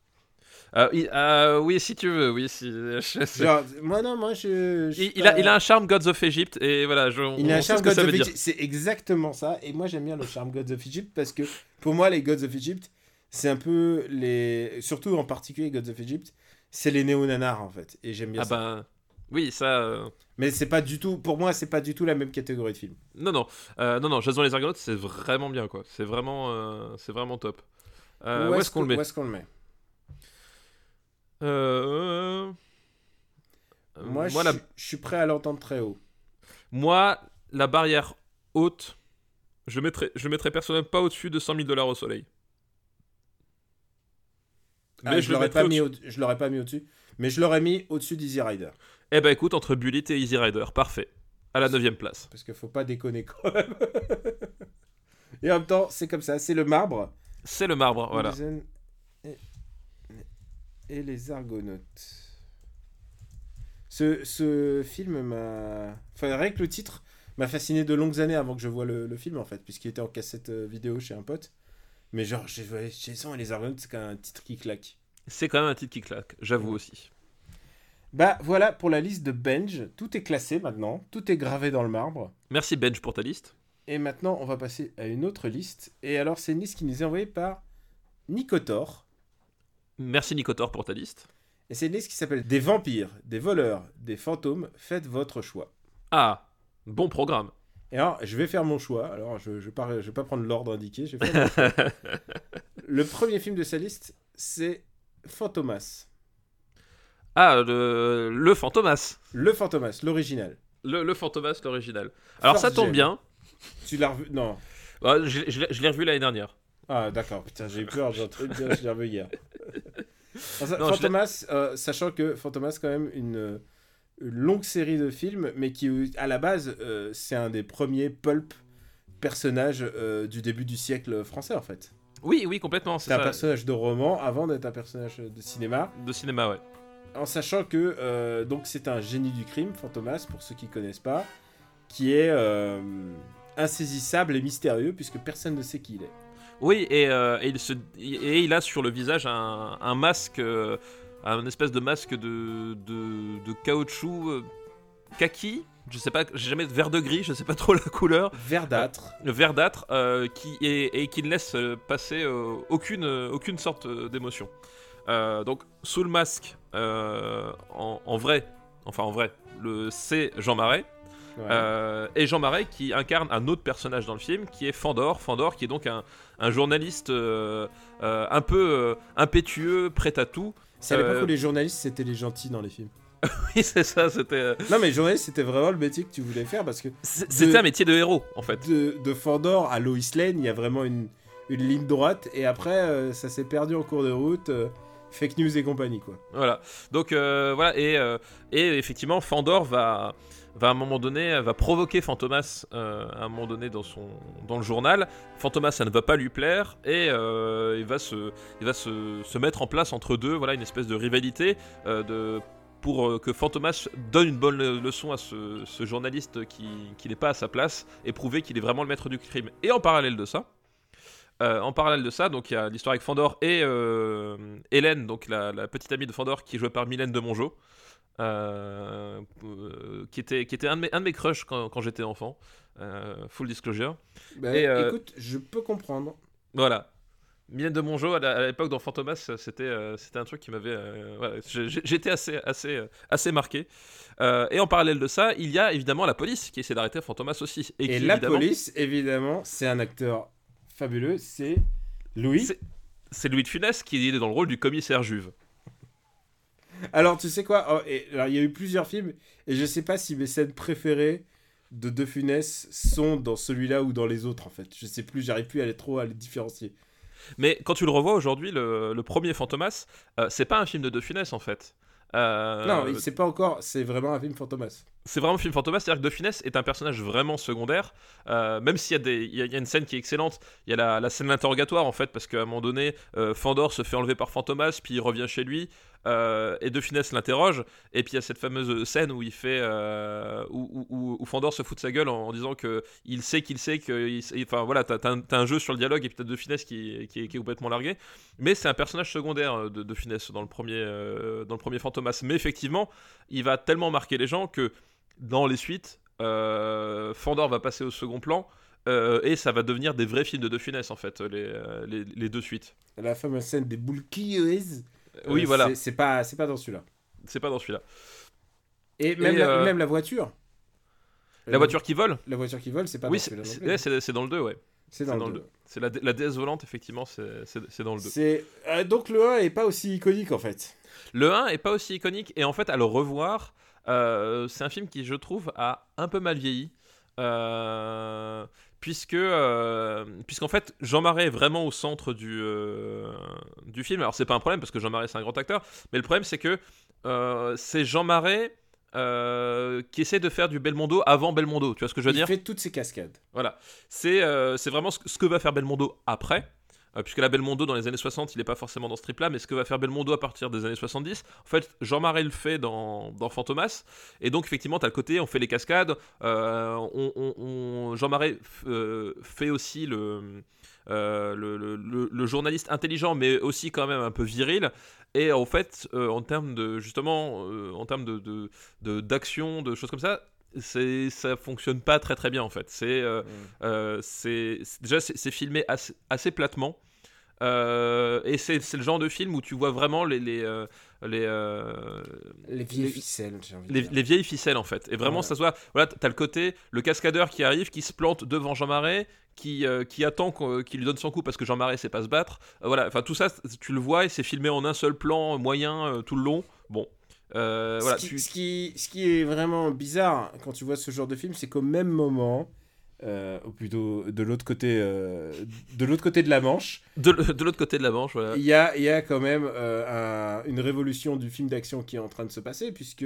Euh, euh, oui, si tu veux, oui. Si, (laughs) je- je- Genre, moi, non, moi, je. je il, a, il a un charme Gods of Egypt et voilà, je, Il on a un charme Gods of. Egypt. C'est exactement ça. Et moi, j'aime bien le charme Gods of Egypt parce que pour moi, les Gods of Egypt, c'est un peu les. Surtout en particulier Gods of Egypt, c'est les néo-nanars en fait. Et j'aime bien Ah ça. ben. Oui, ça. euh, Mais c'est pas du tout. Pour moi, c'est pas du tout la même catégorie de film. Non, non, euh, non, non, Jason les Argonautes, c'est vraiment bien, quoi. C'est vraiment, euh, c'est vraiment top. Où est-ce qu'on le met Où est-ce qu'on le met? Euh, euh, Moi, je, moi, la... suis- je suis prêt à l'entendre très haut. moi, la barrière haute, je mettrais, je mettrais personnellement pas au-dessus de 100 000 dollars au soleil. Ah, Mais je l'aurais pas mis au-dessus. au- je l'aurais pas mis au-dessus. Mais je l'aurais mis au-dessus d'Easy Rider. Eh ben écoute, entre Bullet et Easy Rider, parfait. À la 9 place. Parce qu'il faut pas déconner quand même. (laughs) Et en même temps, c'est comme ça. C'est le marbre. C'est le marbre, voilà. Et les Argonautes. Ce, ce film m'a. Enfin, rien que le titre m'a fasciné de longues années avant que je voie le, le film, en fait, puisqu'il était en cassette euh, vidéo chez un pote. Mais genre, j'ai ouais, Jason et les Argonautes, c'est quand même un titre qui claque. C'est quand même un titre qui claque, j'avoue aussi. Bah voilà pour la liste de Benj. Tout est classé maintenant. Tout est gravé dans le marbre. Merci Benj pour ta liste. Et maintenant, on va passer à une autre liste. Et alors, c'est une liste qui nous est envoyée par Nicotor. Merci Nicotor pour ta liste. Et c'est une liste qui s'appelle Des vampires, des voleurs, des fantômes, faites votre choix. Ah, bon programme. Et alors, je vais faire mon choix. Alors, je ne vais, pas- je vais pas prendre l'ordre indiqué. Je vais faire. (laughs) Le premier film de sa liste, c'est Fantomas. Ah, le, le Fantomas. Le Fantomas, l'original. Le, le Fantomas, l'original. Alors ça tombe Gem. bien. Tu l'as revu? Non. Ah, je je l'ai je l'ai revu l'année dernière. Ah, d'accord. Putain, j'ai eu peur. (laughs) J'ai entendu dire, je l'ai revu hier. Ça, Non, je Fantomas, euh, sachant que Fantomas, quand même, une, une longue série de films, mais qui, à la base, euh, c'est un des premiers pulp personnages euh, du début du siècle français, en fait. Oui, oui, complètement. C'est C'est un personnage de roman avant d'être un personnage de cinéma. De cinéma, ouais. En sachant que donc c'est un génie du crime, Fantomas, pour ceux qui connaissent pas, qui est insaisissable et mystérieux puisque personne ne sait qui il est. Oui, et, euh, et il, se, et il a sur le visage un, un masque, euh, un espèce de masque de, de, de caoutchouc euh, kaki. Je sais pas, j'ai jamais vert de gris, je sais pas trop la couleur. Verdâtre. Le verdâtre euh, qui et, et qui ne laisse euh, passer euh, aucune euh, aucune sorte euh, d'émotion. Euh, donc sous le masque, euh, en, en vrai, enfin en vrai, le c'est Jean Marais. Ouais. Euh, et Jean Marais qui incarne un autre personnage dans le film qui est Fandor. Fandor qui est donc un, un journaliste euh, euh, un peu impétueux, prêt à tout. c'est à l'époque où les journalistes c'était les gentils dans les films. (laughs) Oui, c'est ça, c'était Non mais journaliste c'était vraiment le métier que tu voulais faire parce que c'était un métier de héros en fait. de, de Fandor à Lois Lane il y a vraiment une, une ligne droite et après ça s'est perdu en cours de route. fake news et compagnie quoi. Voilà. Donc euh, voilà et, euh, et effectivement Fandor va va un donné va provoquer Fantomas euh, à un moment donné dans son le journal. Fantomas ça ne va pas lui plaire et euh, il va se mettre en place entre deux voilà une espèce de rivalité euh, de pour euh, que Fantomas donne une bonne le- leçon à ce, ce journaliste qui, n'est pas à sa place et prouver qu'il est vraiment le maître du crime. Et en parallèle de ça, euh, en parallèle de ça, donc il y a l'histoire avec Fandor et euh, Hélène, donc la, la petite amie de Fandor qui est jouée par Mylène de Mongeau, euh, euh, qui était, qui était un, de mes, un de mes crushs quand, quand j'étais enfant, euh, full disclosure. Bah, Et, Écoute je peux comprendre. Voilà. Mylène de Mongeau, à l'époque dans Fantomas, c'était c'était un truc qui m'avait. voilà, J'étais assez, assez, assez marqué. Et en parallèle de ça, il y a évidemment la police qui essaie d'arrêter Fantomas aussi. Et, Et, qui, la évidemment, police évidemment c'est un acteur fabuleux c'est Louis. C'est Louis de Funès qui est dans le rôle du commissaire Juve. Alors, tu sais quoi Oh, et, alors, Il y a eu plusieurs films, et je sais pas si mes scènes préférées de De Funès sont dans celui-là ou dans les autres, en fait. Je sais plus, j'arrive plus à les trop à les différencier. Mais quand tu le revois aujourd'hui, le, le premier Fantomas, euh, c'est pas un film de De Funès en fait. Euh, non, c'est pas encore, c'est vraiment un film Fantomas. c'est vraiment un film Fantomas, c'est-à-dire que De Funès est un personnage vraiment secondaire, euh, même s'il y, a des- il y a- il y a une scène qui est excellente, il y a la, la scène d'interrogatoire en fait, parce qu'à un moment donné, euh, Fandor se fait enlever par Fantomas, puis il revient chez lui, euh, et De Funès l'interroge, et puis il y a cette fameuse scène où il fait, euh, où, Fandor se fout de sa gueule en, en disant que il sait qu'il sait que, enfin voilà, t'as, un, jeu sur le dialogue et puis t'as De Funès qui, est, complètement largué, mais c'est un personnage secondaire euh, de, de Funès dans le premier, euh, dans le premier Fantomas, mais effectivement, il va tellement marquer les gens que dans les suites, Fandor va passer au second plan. et ça va devenir des vrais films de De Funès en fait, les, les, deux suites. La fameuse scène des boules. Oui, euh, voilà. c'est- pas, c'est pas dans celui-là. C'est pas dans celui-là. Et même, Et, la, euh, même la voiture. La voiture qui vole? La voiture qui vole, c'est pas Oui, dans c'est celui-là. non c'est- dans le 2, ouais. C'est dans, dans le le deux. C'est la, la déesse volante, effectivement, c'est dans le 2. C'est euh, donc le 1 est pas aussi iconique en fait. Le 1 est pas aussi iconique, et en fait, à le revoir, euh, c'est un film qui, je trouve, a un peu mal vieilli. Euh, puisque, euh, puisqu'en fait, Jean Marais est vraiment au centre du, euh, du film. Alors, c'est pas un problème, parce que Jean Marais, c'est un grand acteur, mais le problème, c'est que euh, c'est Jean Marais. qui essaie de faire du Belmondo avant Belmondo, tu vois ce que je veux Il dire? fait toutes ses cascades. Voilà. C'est c'est vraiment ce, que- ce que va faire Belmondo après. Euh, puisque la Belmondo dans les années 60, il n'est pas forcément dans ce trip là, mais ce que va faire Belmondo à partir des années 70, en fait, Jean Marais le fait dans, Fantomas, et donc effectivement, tu as le côté, on fait les cascades, euh, Jean Marais euh, fait aussi le, journaliste intelligent, mais aussi quand même un peu viril, et en fait, en termes de, justement, en termes de- d'action, de choses comme ça, c'est ça fonctionne pas très très bien en fait. C'est euh, euh, c'est déjà c'est filmé assez, assez platement. Euh, et c'est le genre de film où tu vois vraiment les les les, Les vieilles les- ficelles, les, les vieilles ficelles en fait. Et vraiment Voilà. ça se voit. Voilà, t'as le côté le cascadeur qui arrive, qui se plante devant Jean Marais, qui euh, qui attend qu'il lui donne son coup parce que Jean Marais sait pas se battre. Euh, voilà, enfin tout ça tu le vois et c'est filmé en un seul plan moyen euh, tout le long. Bon. Euh, voilà, ce, qui, tu- ce, qui, ce qui est vraiment bizarre quand tu vois ce genre de film, c'est qu'au même moment, euh, ou plutôt de l'autre côté, euh, de l'autre côté de la Manche, de, l'autre côté de la Manche, voilà. il y a, y a quand même un- une révolution du film d'action qui est en train de se passer, puisque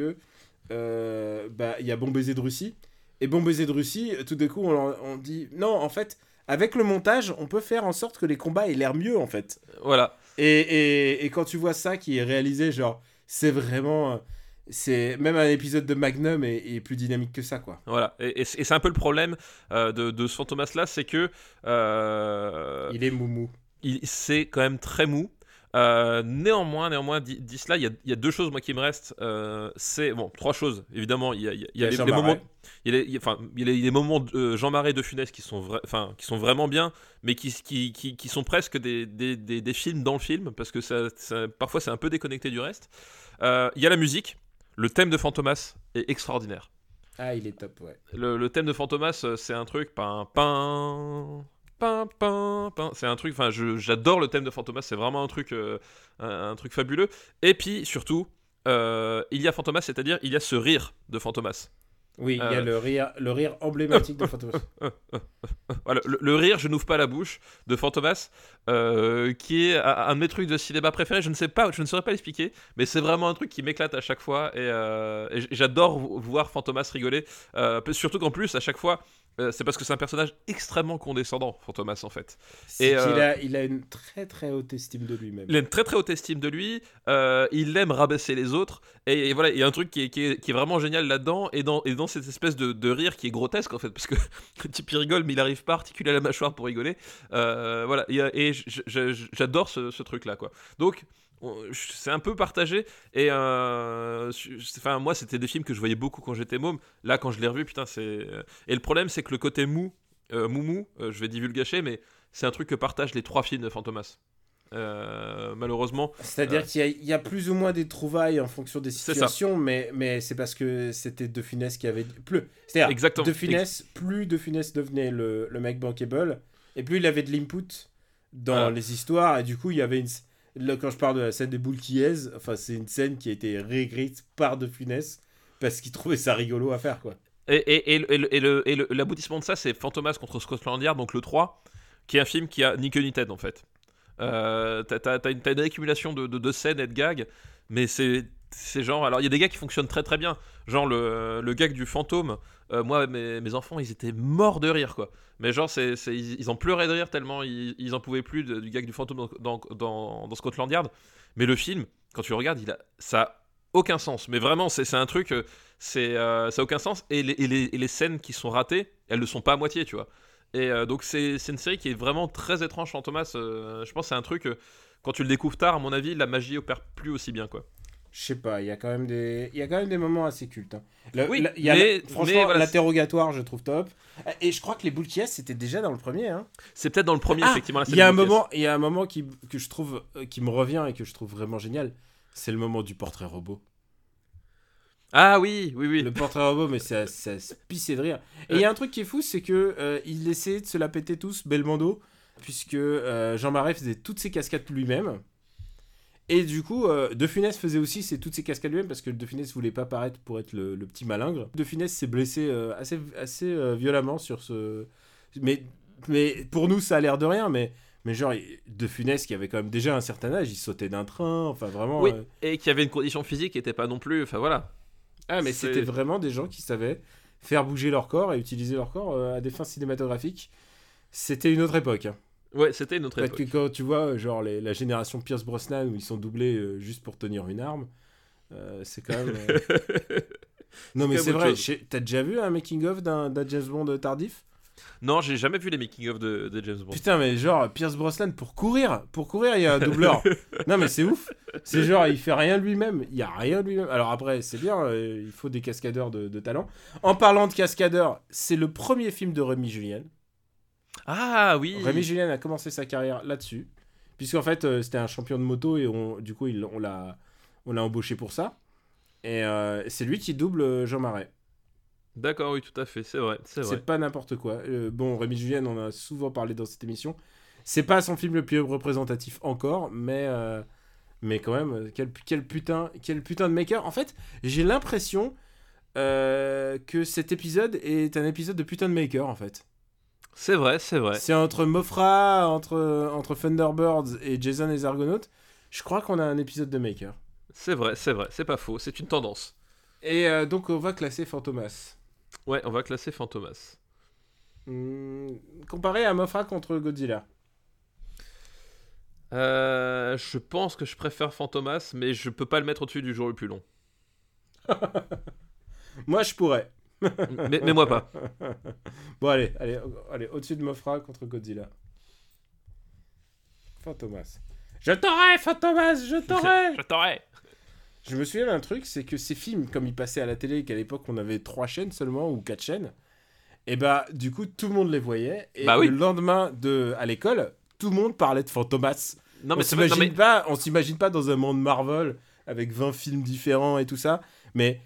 bah, il y a Bon baiser de Russie. Et Bon baiser de Russie, tout d'un coup, on, on dit non, en fait, avec le montage, on peut faire en sorte que les combats aient l'air mieux, en fait. Voilà. Et, et, et quand tu vois ça qui est réalisé, genre, c'est vraiment. euh, C'est même un épisode de Magnum est, est plus dynamique que ça, quoi. Voilà, et, et c'est et c'est un peu le problème euh, de, de ce Fantomas là, c'est que euh, Il est moumou. il- c'est quand même très mou. Euh, néanmoins, néanmoins, dit, cela, il y, a, deux choses moi qui me restent. euh, c'est bon, trois choses. Évidemment, il y a, il y a- il y a Il y a les, moments, il y a les, il y a- enfin, il y a les- les moments de euh, Jean Marais de Funès qui sont, vra- enfin, qui sont vraiment bien, mais qui, qui, qui, qui sont presque des, des, des, des films dans le film parce que ça, ça- parfois c'est un peu déconnecté du reste. Euh, Il y a la musique. Le thème de Fantomas est extraordinaire. Ah, il est top, ouais. Le, le thème de Fantomas, c'est un truc, pain, pain, pain. C'est un truc, enfin, j'adore le thème de Fantomas, c'est vraiment un truc, euh, un, un truc fabuleux. Et puis, surtout, euh, il y a Fantomas, c'est-à-dire, il y a ce rire de Fantomas. Oui, il y a Euh. le rire, le rire emblématique de Fantomas. (laughs) Voilà, le, le rire, je n'ouvre pas la bouche de Fantomas, euh, qui est un, de mes trucs de cinéma préférés. Je ne sais pas, je ne saurais pas l'expliquer, mais c'est vraiment un truc qui m'éclate à chaque fois et, euh, et j'adore vo- voir Fantomas rigoler. Surtout qu'en plus, à chaque fois, euh, c'est parce que c'est un personnage extrêmement condescendant, Fantomas en fait. Et, euh, a, il a une très très haute estime de lui-même. Il a une très très haute estime de lui, euh, il aime rabaisser les autres, et, et voilà, il y a un truc qui est, qui est- qui est vraiment génial là-dedans, et dans, et dans cette espèce de, de rire qui est grotesque en fait, parce que (laughs) le type il rigole, mais il arrive pas à articuler la mâchoire pour rigoler. Voilà, et, j'adore ce, ce truc-là, quoi. Donc, on- c'est un peu partagé, et euh, enfin, moi, c'était des films que je voyais beaucoup quand j'étais môme. Là, quand je l'ai revu, putain, c'est. Et le problème, c'est que le côté mou, euh, moumou, euh, je vais divulgacher, mais c'est un truc que partagent les trois films de Fantomas. Euh, malheureusement, C'est-à-dire Euh. qu'il y, a- il y a plus ou moins des trouvailles en fonction des situations, mais, mais c'est parce que c'était De Funès qui avait plus. C'est-à-dire, Exactement. De Funès, plus De Funès devenait le, le mec bankable, et plus il avait de l'input dans les histoires, et du coup, il y avait une. Là, quand je parle de la scène des boules qui aisent, enfin, c'est une scène qui a été réécrite par De Funès parce qu'il trouvait ça rigolo à faire, quoi. Et, et, et, et l'aboutissement de ça, c'est Fantomas contre Scotland Yard, donc le 3, qui est un film qui a ni queue ni tête en fait. Euh, t'as, une, t'as une accumulation de, de, de scènes et de gags, mais c'est, genre. Alors il y a des gags qui fonctionnent très très bien, genre le, le gag du fantôme. euh, moi, mes, mes enfants, ils étaient morts de rire quoi. Mais genre, c'est, ils, ils en pleuraient de rire tellement ils, ils en pouvaient plus du gag du fantôme dans, dans, dans, Scotland Yard. Mais le film, quand tu le regardes, il a, ça a aucun sens. Mais vraiment, c'est, un truc. euh, c'est euh, ça a aucun sens et les, et les- et les scènes qui sont ratées elles ne sont pas à moitié tu vois et donc c'est une série qui est vraiment très étrange Fantomas euh, je pense c'est un truc quand tu le découvres tard à mon avis la magie opère plus aussi bien quoi Je sais pas, il y a quand même des, il y a quand même des moments assez cultes. hein. Le- Oui, la- il y a mais- la- franchement, voilà, l'interrogatoire, je trouve top. Et je crois que les boules qui c'était déjà dans le premier. Hein. C'est peut-être dans le premier, Ah, effectivement. Il y a un moment, il y a un moment qui, que je trouve, euh, qui me revient et que je trouve vraiment génial. C'est le moment du portrait robot. Ah oui, oui, oui. Le portrait robot, mais ça, ça se pissait de rire. Et il y a un truc qui est fou, c'est que euh, il essayait de se la péter tous, Belmondo, puisque euh, Jean Marais faisait toutes ses cascades lui-même. Et du coup, euh, De Funès faisait aussi ses, toutes ses cascades lui-même, parce que De Funès voulait pas paraître pour être le, le petit malingre. De Funès s'est blessé euh, assez, assez euh, violemment sur ce... Mais, mais pour nous, ça a l'air de rien, mais... Mais genre, De Funès, qui avait quand même déjà un certain âge, il sautait d'un train, enfin vraiment... Oui, et qui avait une condition physique qui était pas non plus. Enfin voilà. ah, mais c'était vraiment des gens qui savaient faire bouger leur corps et utiliser leur corps à des fins cinématographiques. C'était une autre époque. hein. Ouais, c'était une autre Peut-être époque. que quand tu vois, euh, genre, les- la génération Pierce Brosnan où ils sont doublés euh, juste pour tenir une arme, euh, c'est quand même. (laughs) non, mais c'est vrai. T'as déjà vu un making-of d'un d'un James Bond tardif? Non, j'ai jamais vu les making-of de, de James Bond. Putain, mais genre, Pierce Brosnan, pour courir, pour courir, il y a un doubleur. (laughs) non, mais c'est ouf. C'est genre, il fait rien lui-même. Il y a rien lui-même. Alors après, c'est bien, euh, il faut des cascadeurs de, de talent. En parlant de cascadeurs, c'est le premier film de Rémi Julien. Ah oui. Rémi Julien a commencé sa carrière là-dessus. Puisqu'en fait, euh, c'était un champion de moto et on, du coup, il- on l'a on l'a embauché pour ça. Et euh, c'est lui qui double euh, Jean Marais. D'accord, oui, tout à fait. C'est vrai, c'est vrai. C'est pas n'importe quoi. Euh, bon, Rémi Julien, on en a souvent parlé dans cette émission. C'est pas son film le plus représentatif encore, mais, euh, mais quand même, quel, quel, putain, quel putain de maker. En fait, j'ai l'impression euh, que cet épisode est un épisode de putain de maker, en fait. C'est vrai, c'est vrai. C'est entre Mofra, entre, entre Thunderbirds et Jason les Argonautes. Je crois qu'on a un épisode de maker. C'est vrai, c'est vrai. C'est pas faux. C'est une tendance. Et euh, donc, on va classer Fantomas. Ouais, on va classer Fantomas. Hmm, comparé à Mofra contre Godzilla. Euh, je pense que je préfère Fantomas, mais je peux pas le mettre au-dessus du jour le plus long. (laughs) Moi, je pourrais. (laughs) mais, mais moi pas. (laughs) Bon, allez, allez, allez au-dessus de Mofra contre Godzilla. Fantomas. Je t'aurai, Fantomas, je t'aurai (laughs) je t'aurais. Je me souviens d'un truc, c'est que ces films, comme ils passaient à la télé, qu'à l'époque on avait trois chaînes seulement, ou quatre chaînes, et bah du coup tout le monde les voyait, et Bah oui. le lendemain de, à l'école, tout le monde parlait de Fantomas. Non, on mais non, s'imagine mais- pas, on s'imagine pas dans un monde Marvel avec 20 films différents et tout ça, mais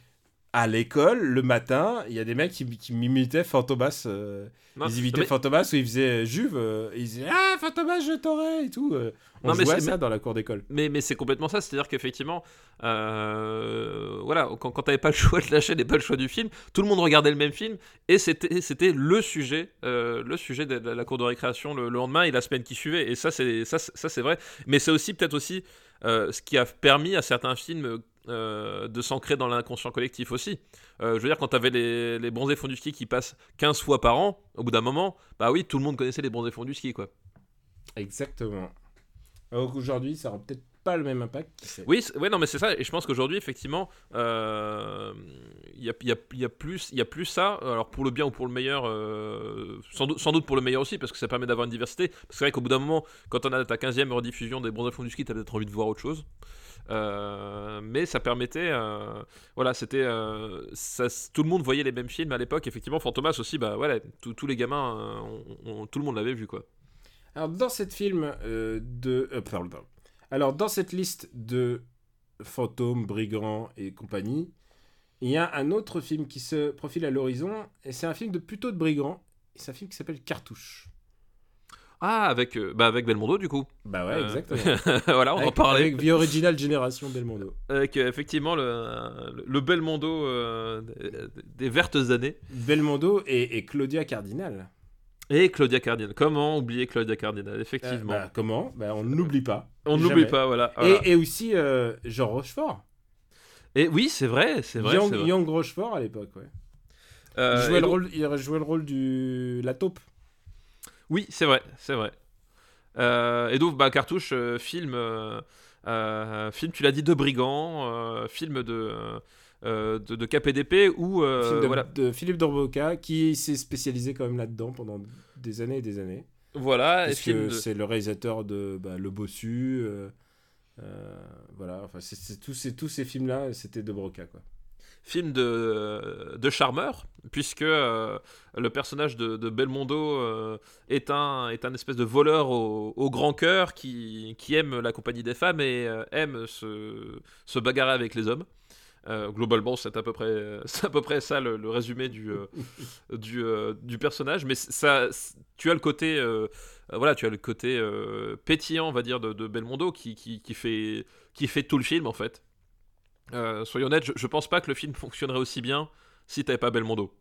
à l'école, le matin, il y a des mecs qui, qui m'imitaient Fantomas. euh, non, ils imitaient mais- Fantomas ou ils faisaient Juve. euh, et ils disaient Ah, Fantomas, je t'aurai et tout. euh. on Non, mais jouait c'est- ça dans la cour d'école. Mais, mais c'est complètement ça, c'est-à-dire qu'effectivement, euh, voilà, quand, quand t'avais pas le choix de la chaîne et pas le choix du film, tout le monde regardait le même film et c'était le sujet, euh, le sujet de la, cour de récréation le, le lendemain et la semaine qui suivait. Et ça, c'est ça, c'est- ça c'est vrai. Mais c'est aussi peut-être aussi euh, ce qui a permis à certains films euh, de s'ancrer dans l'inconscient collectif aussi. Euh, je veux dire, quand t'avais les, les bronzés fonds du ski qui passent 15 fois par an, au bout d'un moment, bah oui, tout le monde connaissait les bronzés fonds du ski, quoi. Exactement. Alors qu'aujourd'hui, ça aura peut-être pas le même impact. Oui, ouais, non, mais c'est ça. Et je pense qu'aujourd'hui, effectivement, euh, il y, a, il y a- y a plus, y a plus ça. Alors pour le bien ou pour le meilleur, euh, sans, doute, sans doute pour le meilleur aussi, parce que ça permet d'avoir une diversité. Parce que c'est vrai qu'au bout d'un moment, quand on a ta 15e rediffusion des bronzés fonds du ski, t'as peut-être envie de voir autre chose. Euh, mais ça permettait, euh, voilà, c'était, euh, tout le monde voyait les mêmes films à l'époque. Effectivement, Fantomas aussi, bah voilà, tous les gamins, tout le monde l'avait vu quoi. Alors, dans cette film de. Alors, dans cette liste de fantômes, brigands et compagnie, il y a un autre film qui se profile à l'horizon, et c'est un film de plutôt de brigands. et C'est un film qui s'appelle Cartouche. Ah, avec, euh, bah avec Belmondo du coup. Bah ouais, Euh, exactement. (laughs) voilà, on en avec, parlait. Avec The Original Generation Belmondo. Avec euh, effectivement le, le Belmondo euh, des, des vertes années. Belmondo et, et Claudia Cardinal. Et Claudia Cardinal. Comment oublier Claudia Cardinal Euh, Effectivement? bah, comment? Bah, On n'oublie pas. On Jamais. n'oublie pas, voilà. voilà. Et, et aussi euh, Jean Rochefort. Et, oui, c'est vrai, c'est vrai. Young, c'est vrai. Young Rochefort à l'époque, ouais. Il, jouait le donc- rôle, il jouait le rôle du la taupe. Oui, c'est vrai, c'est vrai. Euh, et donc, bah, Cartouche, euh, film, euh, euh, film, tu l'as dit, de brigands, euh, film de, euh, de, de KPDP ou euh, film de, voilà, de Philippe Dorboca qui s'est spécialisé quand même là-dedans pendant des années et des années. voilà, Parce que c'est le réalisateur de bah, Le Bossu, euh, Euh, voilà, enfin, c'est, c'est- tous, ces, tous ces films-là, c'était de Broca, quoi. Film de, de charmeur, puisque euh, le personnage de, de Belmondo euh, est, un, est un espèce de voleur au, au grand cœur qui, qui aime la compagnie des femmes et euh, aime se, se bagarrer avec les hommes. Globalement, c'est à peu près, (laughs) à peu près ça le, le résumé du, (laughs) du, du personnage. Mais ça, tu as le côté, voilà, tu as le côté pétillant, on va dire, de, de Belmondo qui, qui, qui fait, qui fait tout le film en fait. Euh, soyons honnêtes, je, je pense pas que le film fonctionnerait aussi bien si t'avais pas Belmondo.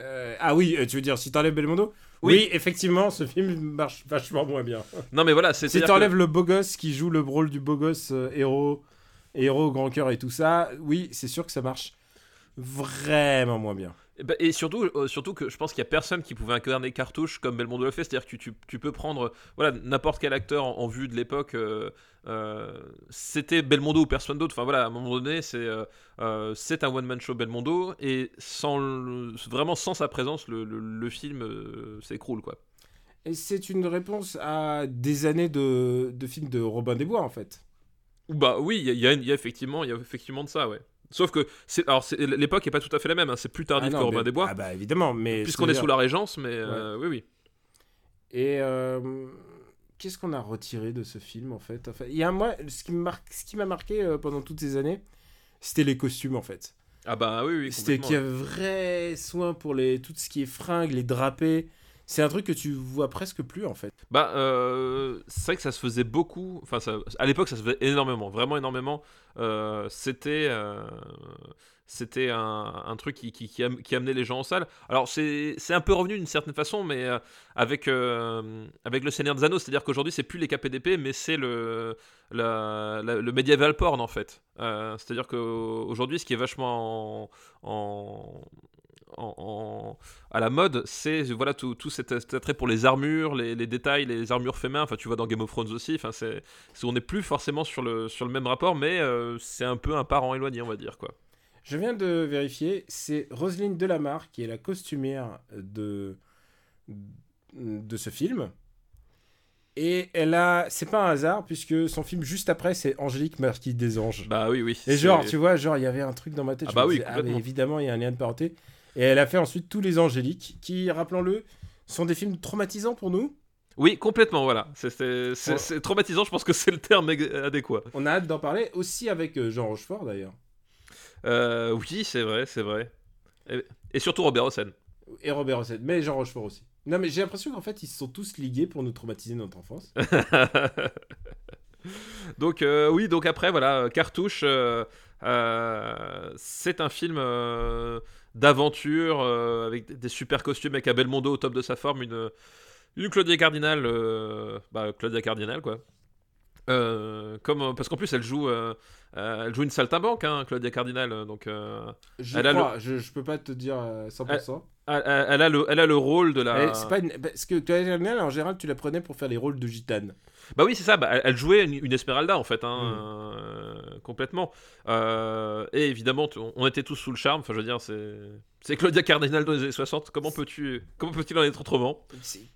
Euh, ah oui, euh, tu veux dire, si t'enlèves Belmondo Oui. oui. effectivement, ce film marche vachement moins bien. Non mais voilà, c'est Si t'enlèves le beau gosse qui joue le rôle du beau gosse euh, héros, héros grand cœur et tout ça, oui, c'est sûr que ça marche vraiment moins bien. Et, bah, et surtout, euh, surtout que je pense qu'il y a personne qui pouvait incarner cartouche comme Belmondo le fait. C'est-à-dire que tu, tu- tu peux prendre voilà n'importe quel acteur en, en vue de l'époque. euh, euh, c'était Belmondo ou personne d'autre. Enfin voilà, à un moment donné, c'est c'est un one man show Belmondo et sans le- vraiment sans sa présence, le, le- le film s'écroule quoi. Et c'est une réponse à des années de, de films de Robin des Bois, en fait. Bah oui, il y, y a effectivement, il y a effectivement de ça, ouais. Sauf que c'est alors c'est- l'époque est pas tout à fait la même. hein, C'est plus tardif Ah non, que Robin mais- des Bois, Ah bah évidemment, mais... puisqu'on est sous la Régence, mais euh, oui oui. Et euh, qu'est-ce qu'on a retiré de ce film en fait? Enfin, il y a moi, ce qui marque, ce qui m'a marqué euh, pendant toutes ces années, c'était les costumes en fait. Ah bah oui oui. c'était qu'il y a vrai soin pour les tout ce qui est fringues, les drapés. C'est un truc que tu vois presque plus en fait. Bah, euh, c'est vrai que ça se faisait beaucoup. Enfin, à l'époque, ça se faisait énormément, vraiment énormément. Euh, c'était, euh, c'était un, truc qui, qui, qui, am- qui amenait les gens en salle. Alors, c'est, un peu revenu d'une certaine façon, mais avec, avec le Seigneur des Anneaux, c'est-à-dire qu'aujourd'hui, c'est plus les KPDP, mais c'est le, le medieval porn en fait. C'est-à-dire qu'aujourd'hui, ce qui est vachement en- en- en- en, à la mode, c'est voilà tout, tout cet, cet attrait pour les armures, les, les détails, les armures faits main. Enfin, tu vois dans Game of Thrones aussi. Enfin, c'est, on n'est plus forcément sur le, sur le même rapport, mais euh, c'est un peu un parent éloigné, on va dire quoi. Je viens de vérifier, c'est Roselyne Delamarre qui est la costumière de de ce film. Et elle a, c'est pas un hasard puisque son film juste après c'est Angélique Marquis des Anges. Bah oui, oui. Et genre, tu vois, genre, il y avait un truc dans ma tête. Ah je bah me oui, disais, mais complètement. évidemment, il y a un lien de parenté. Et elle a fait ensuite tous les Angéliques, qui, rappelons-le, sont des films traumatisants pour nous. Oui, complètement. Voilà. C'est, traumatisant. Je pense que c'est le terme adéquat. On a hâte d'en parler, aussi avec euh, Jean Rochefort d'ailleurs. Euh, oui, c'est vrai, c'est vrai. Et, et surtout Robert Hossein. Et Robert Hossein, mais Jean Rochefort aussi. Non, mais j'ai l'impression qu'en fait, ils se sont tous ligués pour nous traumatiser notre enfance. (laughs) donc euh, oui, donc après voilà, Cartouche, euh, c'est un film d'aventure euh, avec des- super costumes, avec un Belmondo au top de sa forme, une une Claudia Cardinal, euh, bah, Claudia Cardinal quoi. Euh, comme parce qu'en plus elle joue, elle joue une saltimbanque, hein, Claudia Cardinal, donc Je Elle a je, je peux pas te dire euh, 100%. elle, elle- elle a le, elle a le rôle de la. C'est pas une- Parce que Claudia Cardinal, en général, tu la prenais pour faire les rôles de gitane. Bah oui, c'est ça. bah, elle, jouait une, une Esmeralda en fait, hein, Mm. euh, complètement. Euh, et évidemment, on était tous sous le charme. Enfin, je veux dire, c'est c'est Claudia Cardinal dans les années 60. Comment peux-tu, comment peut-il en être autrement?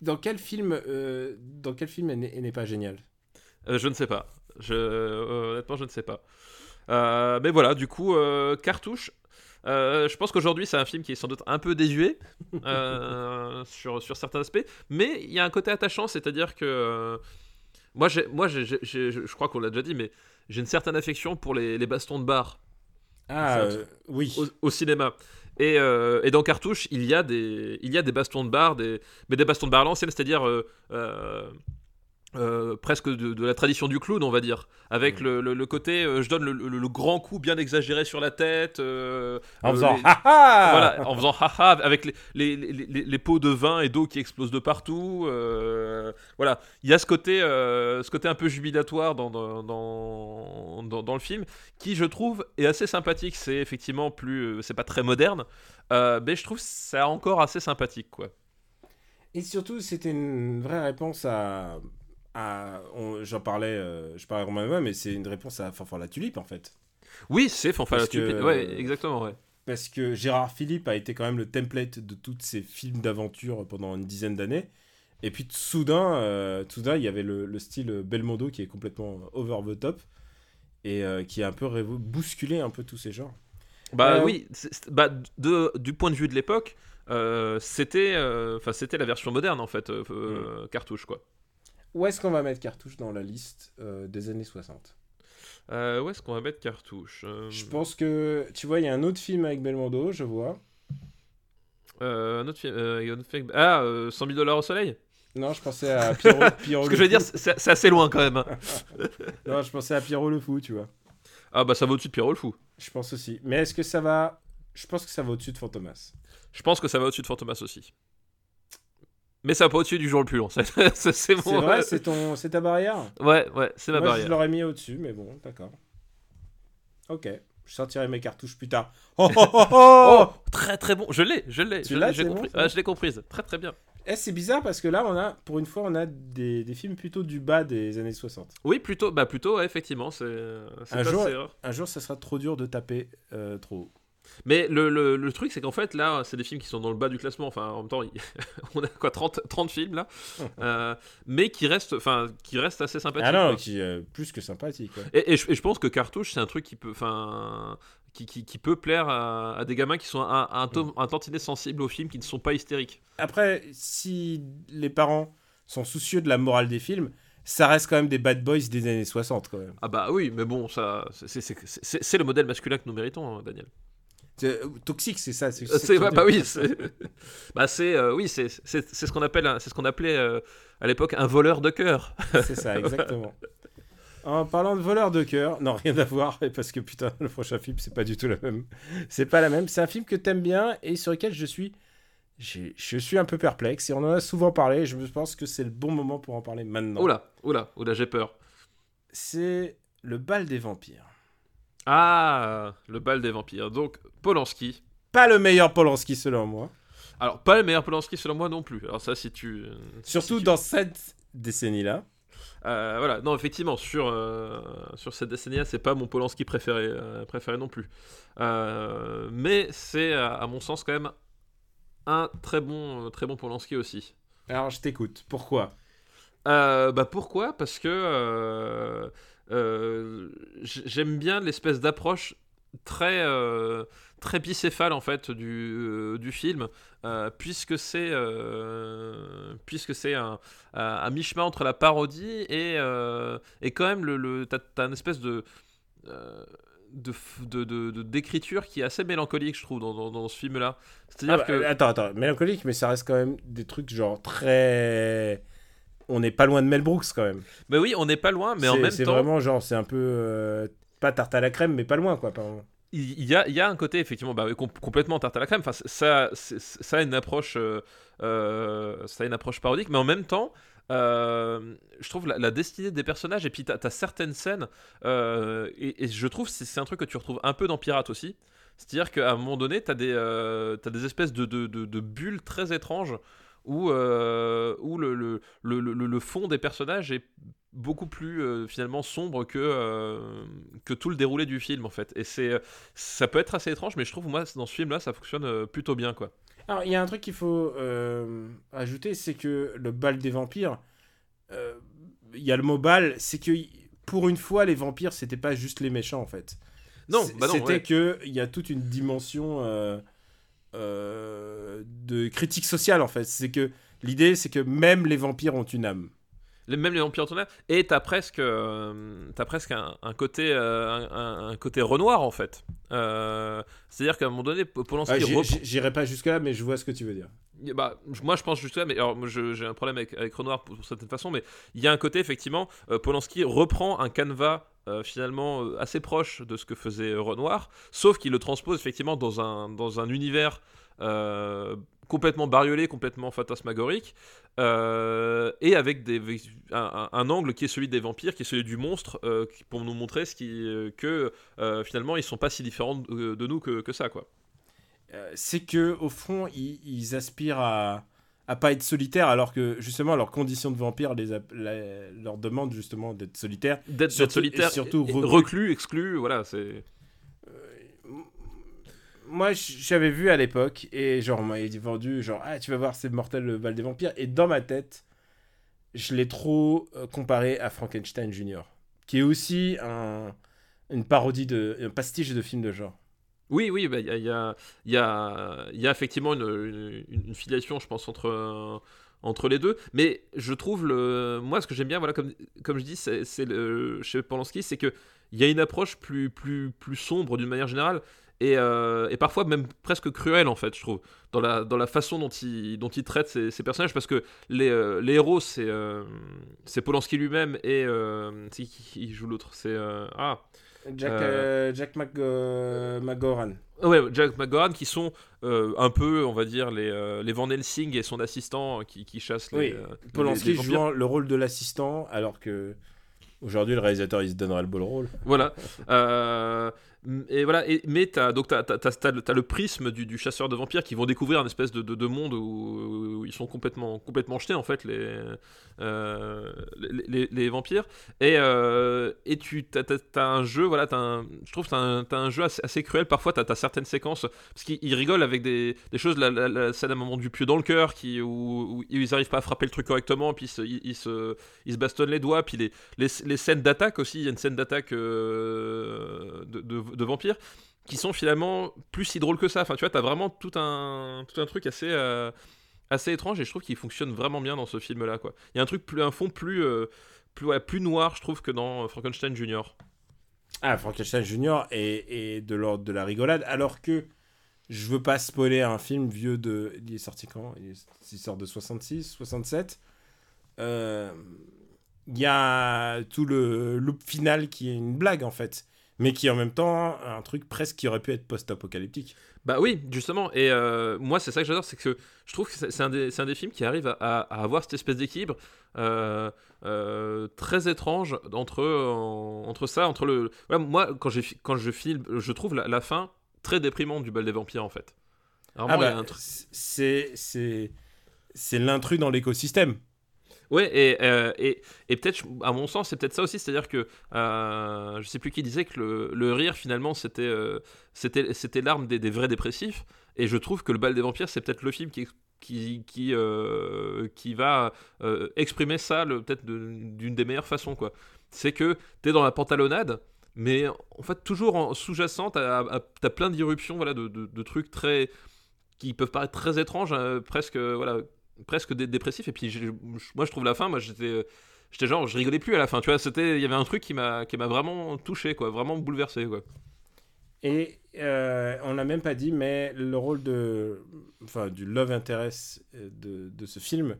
Dans quel film, euh, dans quel film elle n'est elle n'est pas géniale? Euh, Je ne sais pas. Je, euh, honnêtement, je ne sais pas. Euh, mais voilà, du coup, euh, cartouche. Euh, je pense qu'aujourd'hui c'est un film qui est sans doute un peu désuet (laughs) euh, sur, sur certains aspects, mais il y a un côté attachant, c'est-à-dire que euh, moi, moi je crois qu'on l'a déjà dit, mais j'ai une certaine affection pour les, les bastons de bar Ah, euh, oui. au, au cinéma. Et, euh, et dans Cartouche, il y a des, il y a des bastons de bar, des, mais des bastons de bar à l'ancienne, c'est-à-dire euh, euh, presque de, de la tradition du clown, on va dire, avec Mm. le, le- le côté, euh, je donne le, le- le grand coup bien exagéré sur la tête, euh, En euh, faisant les- voilà, en faisant haha avec les, les, les, les- les pots de vin et d'eau qui explosent de partout. euh, voilà, il y a ce côté, euh, ce côté un peu jubilatoire dans, dans, dans, dans- dans le film qui, je trouve, est assez sympathique. C'est effectivement plus, c'est pas très moderne, euh, mais je trouve ça encore assez sympathique, quoi. Et surtout, c'était une vraie réponse à. J'en parlais, euh, je parlais à Romain mais c'est une réponse à Fanfan la Tulipe en fait. Oui, c'est Fanfare la Tulipe. Ouais, exactement, ouais. Parce que Gérard Philippe a été quand même le template de tous ces films d'aventure pendant une dizaine d'années. Et puis soudain, euh, soudain, il y avait le, le style Belmondo qui est complètement over the top et euh, qui a un peu bousculé un peu tous ces genres. Bah oui, bah, de, du point de vue de l'époque, c'était c'était la version moderne en fait, euh, cartouche quoi. Où est-ce qu'on va mettre Cartouche dans la liste euh, des années 60 Euh, où est-ce qu'on va mettre cartouche? Euh, Je pense que, tu vois, il y a un autre film avec Belmondo, je vois. un autre film, un autre film- Ah, euh, 100 000 dollars au soleil? Non, je pensais à Pierrot, (laughs) Pierrot Ce le que je veux dire, c'est assez loin quand même. hein. (laughs) Non, je pensais à Pierrot le Fou, tu vois. Ah bah ça va au-dessus de Pierrot le Fou. Je pense aussi. Mais est-ce que ça va... Je pense que ça va au-dessus de Fantomas. Je pense que ça va au-dessus de Fantomas aussi. Mais ça va pas au-dessus du jour le plus long. (laughs) C'est C'est vrai, c'est ton... c'est ta barrière Ouais, ouais, c'est ma Moi, je barrière. l'aurais mis au-dessus, mais bon, d'accord. Ok. Je sortirai mes cartouches plus tard. (laughs) Oh, oh, oh, oh très très bon. Je l'ai, je l'ai. Je l'ai, bon, Ah, bon. je l'ai comprise. Très très bien. Eh, c'est bizarre parce que là, on a, pour une fois, on a des, des films plutôt du bas des années 60. Oui, plutôt, bah plutôt, ouais, effectivement, c'est c'est Un jour- rare. Un jour, ça sera trop dur de taper euh, trop haut. Mais le, le, le truc, c'est qu'en fait, là, c'est des films qui sont dans le bas du classement. Enfin, en même temps, (laughs) on a quoi, 30, 30 films là (laughs) Euh, Mais qui restent, enfin, qui restent assez sympathiques. Ah non, qui est plus que sympathique. ouais. Et, et je, et je pense que Cartouche, c'est un truc qui peut, enfin, qui, qui, qui peut plaire à, à des gamins qui sont un, un, to- un tantinet sensibles aux films, qui ne sont pas hystériques. Après, si les parents sont soucieux de la morale des films, ça reste quand même des bad boys des années 60 quand même. Ah bah oui, mais bon, ça, c'est le modèle masculin que nous méritons, hein, Daniel. Euh, Toxique, c'est ça. C'est bah, bah oui, c'est (laughs) bah c'est euh, oui, c'est c'est c'est ce qu'on appelle c'est ce qu'on appelait euh, à l'époque un voleur de cœur. (laughs) C'est ça, exactement. En parlant de voleur de cœur, non, rien à voir, (laughs) parce que putain, le prochain film, c'est pas du tout la même. C'est pas la même. C'est un film que t'aimes bien et sur lequel je suis. j'ai- Je suis un peu perplexe et on en a souvent parlé. et Je pense que c'est le bon moment pour en parler maintenant. Oula, oula, oula, j'ai peur. C'est le bal des vampires. Ah, le bal des vampires. Donc Polanski. Pas le meilleur Polanski selon moi. Alors pas le meilleur Polanski selon moi non plus. Alors ça si tu Surtout si tu- dans cette décennie-là. Euh, voilà, non, effectivement, sur, euh, sur cette décennie-là, c'est pas mon Polanski préféré, euh, préféré non plus. Euh, mais c'est, à, mon sens, quand même un très bon, euh, très bon Polanski aussi. Alors je t'écoute. Pourquoi? Euh, bah pourquoi? Parce que euh, euh, j'aime bien l'espèce d'approche très euh, très bicéphale en fait du, euh, du film euh, puisque c'est euh, puisque c'est un, un, un mi-chemin entre la parodie et, euh, et quand même le, le t'as, une espèce de euh, de, d'écriture qui est assez mélancolique je trouve dans, dans, dans ce film là c'est à Ah dire bah, que Attends, attends. Mélancolique, mais ça reste quand même des trucs genre très. On n'est pas loin de Mel Brooks quand même. bah oui on n'est pas loin mais en C'est- même C'est temps vraiment genre, c'est un peu. euh, pas tarte à la crème, mais pas loin quoi. Il il y a, il y a un côté effectivement bah, complètement tarte à la crème. Enfin, ça, c'est- ça a une approche, euh, euh, ça a une approche parodique, mais en même temps, je trouve la, la destinée des personnages et puis t'as as certaines scènes et, et je trouve c'est c'est un truc que tu retrouves un peu dans Pirate aussi. C'est-à-dire qu'à un moment donné, t'as des, t'as des espèces de, de, de- de bulles très étranges où, euh, où le, le, le, le- le fond des personnages est beaucoup plus euh, finalement sombre que, euh, que tout le déroulé du film en fait. Et c'est ça peut être assez étrange, mais je trouve moi dans ce film-là ça fonctionne plutôt bien quoi. Alors, il y a un truc qu'il faut ajouter, c'est que le bal des vampires, il y a le mot bal, c'est que pour une fois, les vampires, c'était pas juste les méchants en fait. Non, bah non, C'était ouais. que il y a toute une dimension de critique sociale en fait. C'est que l'idée, c'est que même les vampires ont une âme. Même les vampires tonnerres. Et t'as presque, euh, t'as presque un, un côté, euh, un, côté Renoir en fait. Euh, C'est-à-dire qu'à un moment donné, Polanski Ah, J'irai pas jusque là, mais je vois ce que tu veux dire. Bah, moi je pense juste là, mais alors j'ai un problème avec, avec Renoir pour, pour certaines façons, mais il y a un côté effectivement, euh, Polanski reprend un canevas euh, finalement euh, assez proche de ce que faisait euh, Renoir, sauf qu'il le transpose effectivement dans un, dans un univers complètement bariolé, complètement fantasmagorique, euh, et avec des, un, un- un angle qui est celui des vampires, qui est celui du monstre, euh, pour nous montrer ce qui, euh, que finalement ils sont pas si différents de, de nous que, que ça quoi. C'est que au fond, ils, ils aspirent à, à pas être solitaires, alors que justement leurs conditions de vampire les, leur demandent justement d'être solitaires. D'être solitaire, et surtout reclus. reclus, exclu, voilà, c'est. Moi, j'avais vu à l'époque et genre on m'avait vendu genre ah tu vas voir c'est mortel le bal des vampires et dans ma tête je l'ai trop euh, comparé à Frankenstein Jr., qui est aussi un, une parodie de, un pastiche de film de genre. Oui, oui, bah, il y, a, y, a, y, y, a, effectivement une, une, filiation, je pense, entre, entre les deux. Mais je trouve, le, moi, ce que j'aime bien, voilà, comme, comme je dis, c'est chez Polanski, c'est qu'il y a une approche plus, plus, plus sombre d'une manière générale. Et, euh, et, parfois même presque cruelle en fait je trouve dans la, dans la façon dont il, dont il traite ses personnages parce que les, euh, les héros c'est euh, c'est Polanski lui-même et euh, qui, qui joue l'autre? C'est ah Jack, euh, Jack Mc, euh, McGoran. Ouais, Jack McGoran qui sont euh, un peu, on va dire, les, les Van Helsing et son assistant qui, qui chassent oui. les. Polanski jouant le rôle de l'assistant alors que aujourd'hui le réalisateur il se donnera le beau rôle. Voilà. Et voilà. Mais t'as donc t'as, t'as, t'as, t'as le prisme du, chasseur de vampires qui vont découvrir un espèce de, de, de monde où, ils sont complètement complètement jetés en fait les euh, les, vampires et euh, et tu t'as, t'as, un jeu voilà un, je trouve t'as un, t'as un jeu assez, cruel parfois t'as, certaines séquences parce qu'ils rigolent avec des, des choses la, scène à un moment du pieu dans le cœur qui où, ils arrivent pas à frapper le truc correctement puis ils se, ils, se, bastonnent les doigts puis les, les, les scènes d'attaque aussi il y a une scène d'attaque euh, de de vampires qui sont finalement plus si drôles que ça. Enfin, tu vois, t'as vraiment tout un, tout un truc assez, euh, assez étrange et je trouve qu'il fonctionne vraiment bien dans ce film-là. Il y a un truc, plus, un fond plus, euh, plus, noir, je trouve, que dans Frankenstein Junior. Ah, Frankenstein Junior est de l'ordre de la rigolade, alors que je veux pas spoiler un film vieux de. Il est sorti quand? Il, est... il sort de 66, 67. Euh... Il y a tout le loop final qui est une blague en fait mais qui est en même temps un truc presque qui aurait pu être post-apocalyptique. Bah oui, justement. Et euh, moi, c'est ça que j'adore, c'est que je trouve que c'est un, un, des films qui arrive à, à avoir cette espèce d'équilibre euh, euh, très étrange entre, entre ça, entre le. Voilà, moi, quand, quand je filme, je trouve la, la, fin très déprimante du bal des vampires, en fait. Ah bah, c'est c'est l'intrus dans l'écosystème. Ouais, et, euh, et, et peut-être, à mon sens, c'est peut-être ça aussi, c'est-à-dire que euh, je sais plus qui disait que le, rire, finalement, c'était euh, c'était l'arme des, vrais dépressifs, et je trouve que le bal des vampires, c'est peut-être le film qui qui qui, euh, qui va euh, exprimer ça peut-être d'une des meilleures façons, quoi. C'est que t'es dans la pantalonnade, mais en fait toujours sous-jacent, t'as as plein d'irruptions, voilà, de, de, de, trucs très qui peuvent paraître très étranges, hein, presque voilà presque dé dépressif. Et puis je, moi je trouve la fin moi j'étais j'étais genre je rigolais plus à la fin tu vois. C'était il y avait un truc qui m'a qui m'a vraiment touché quoi vraiment bouleversé quoi. Et euh, on n'a même pas dit mais le rôle de enfin du love interest de, de ce film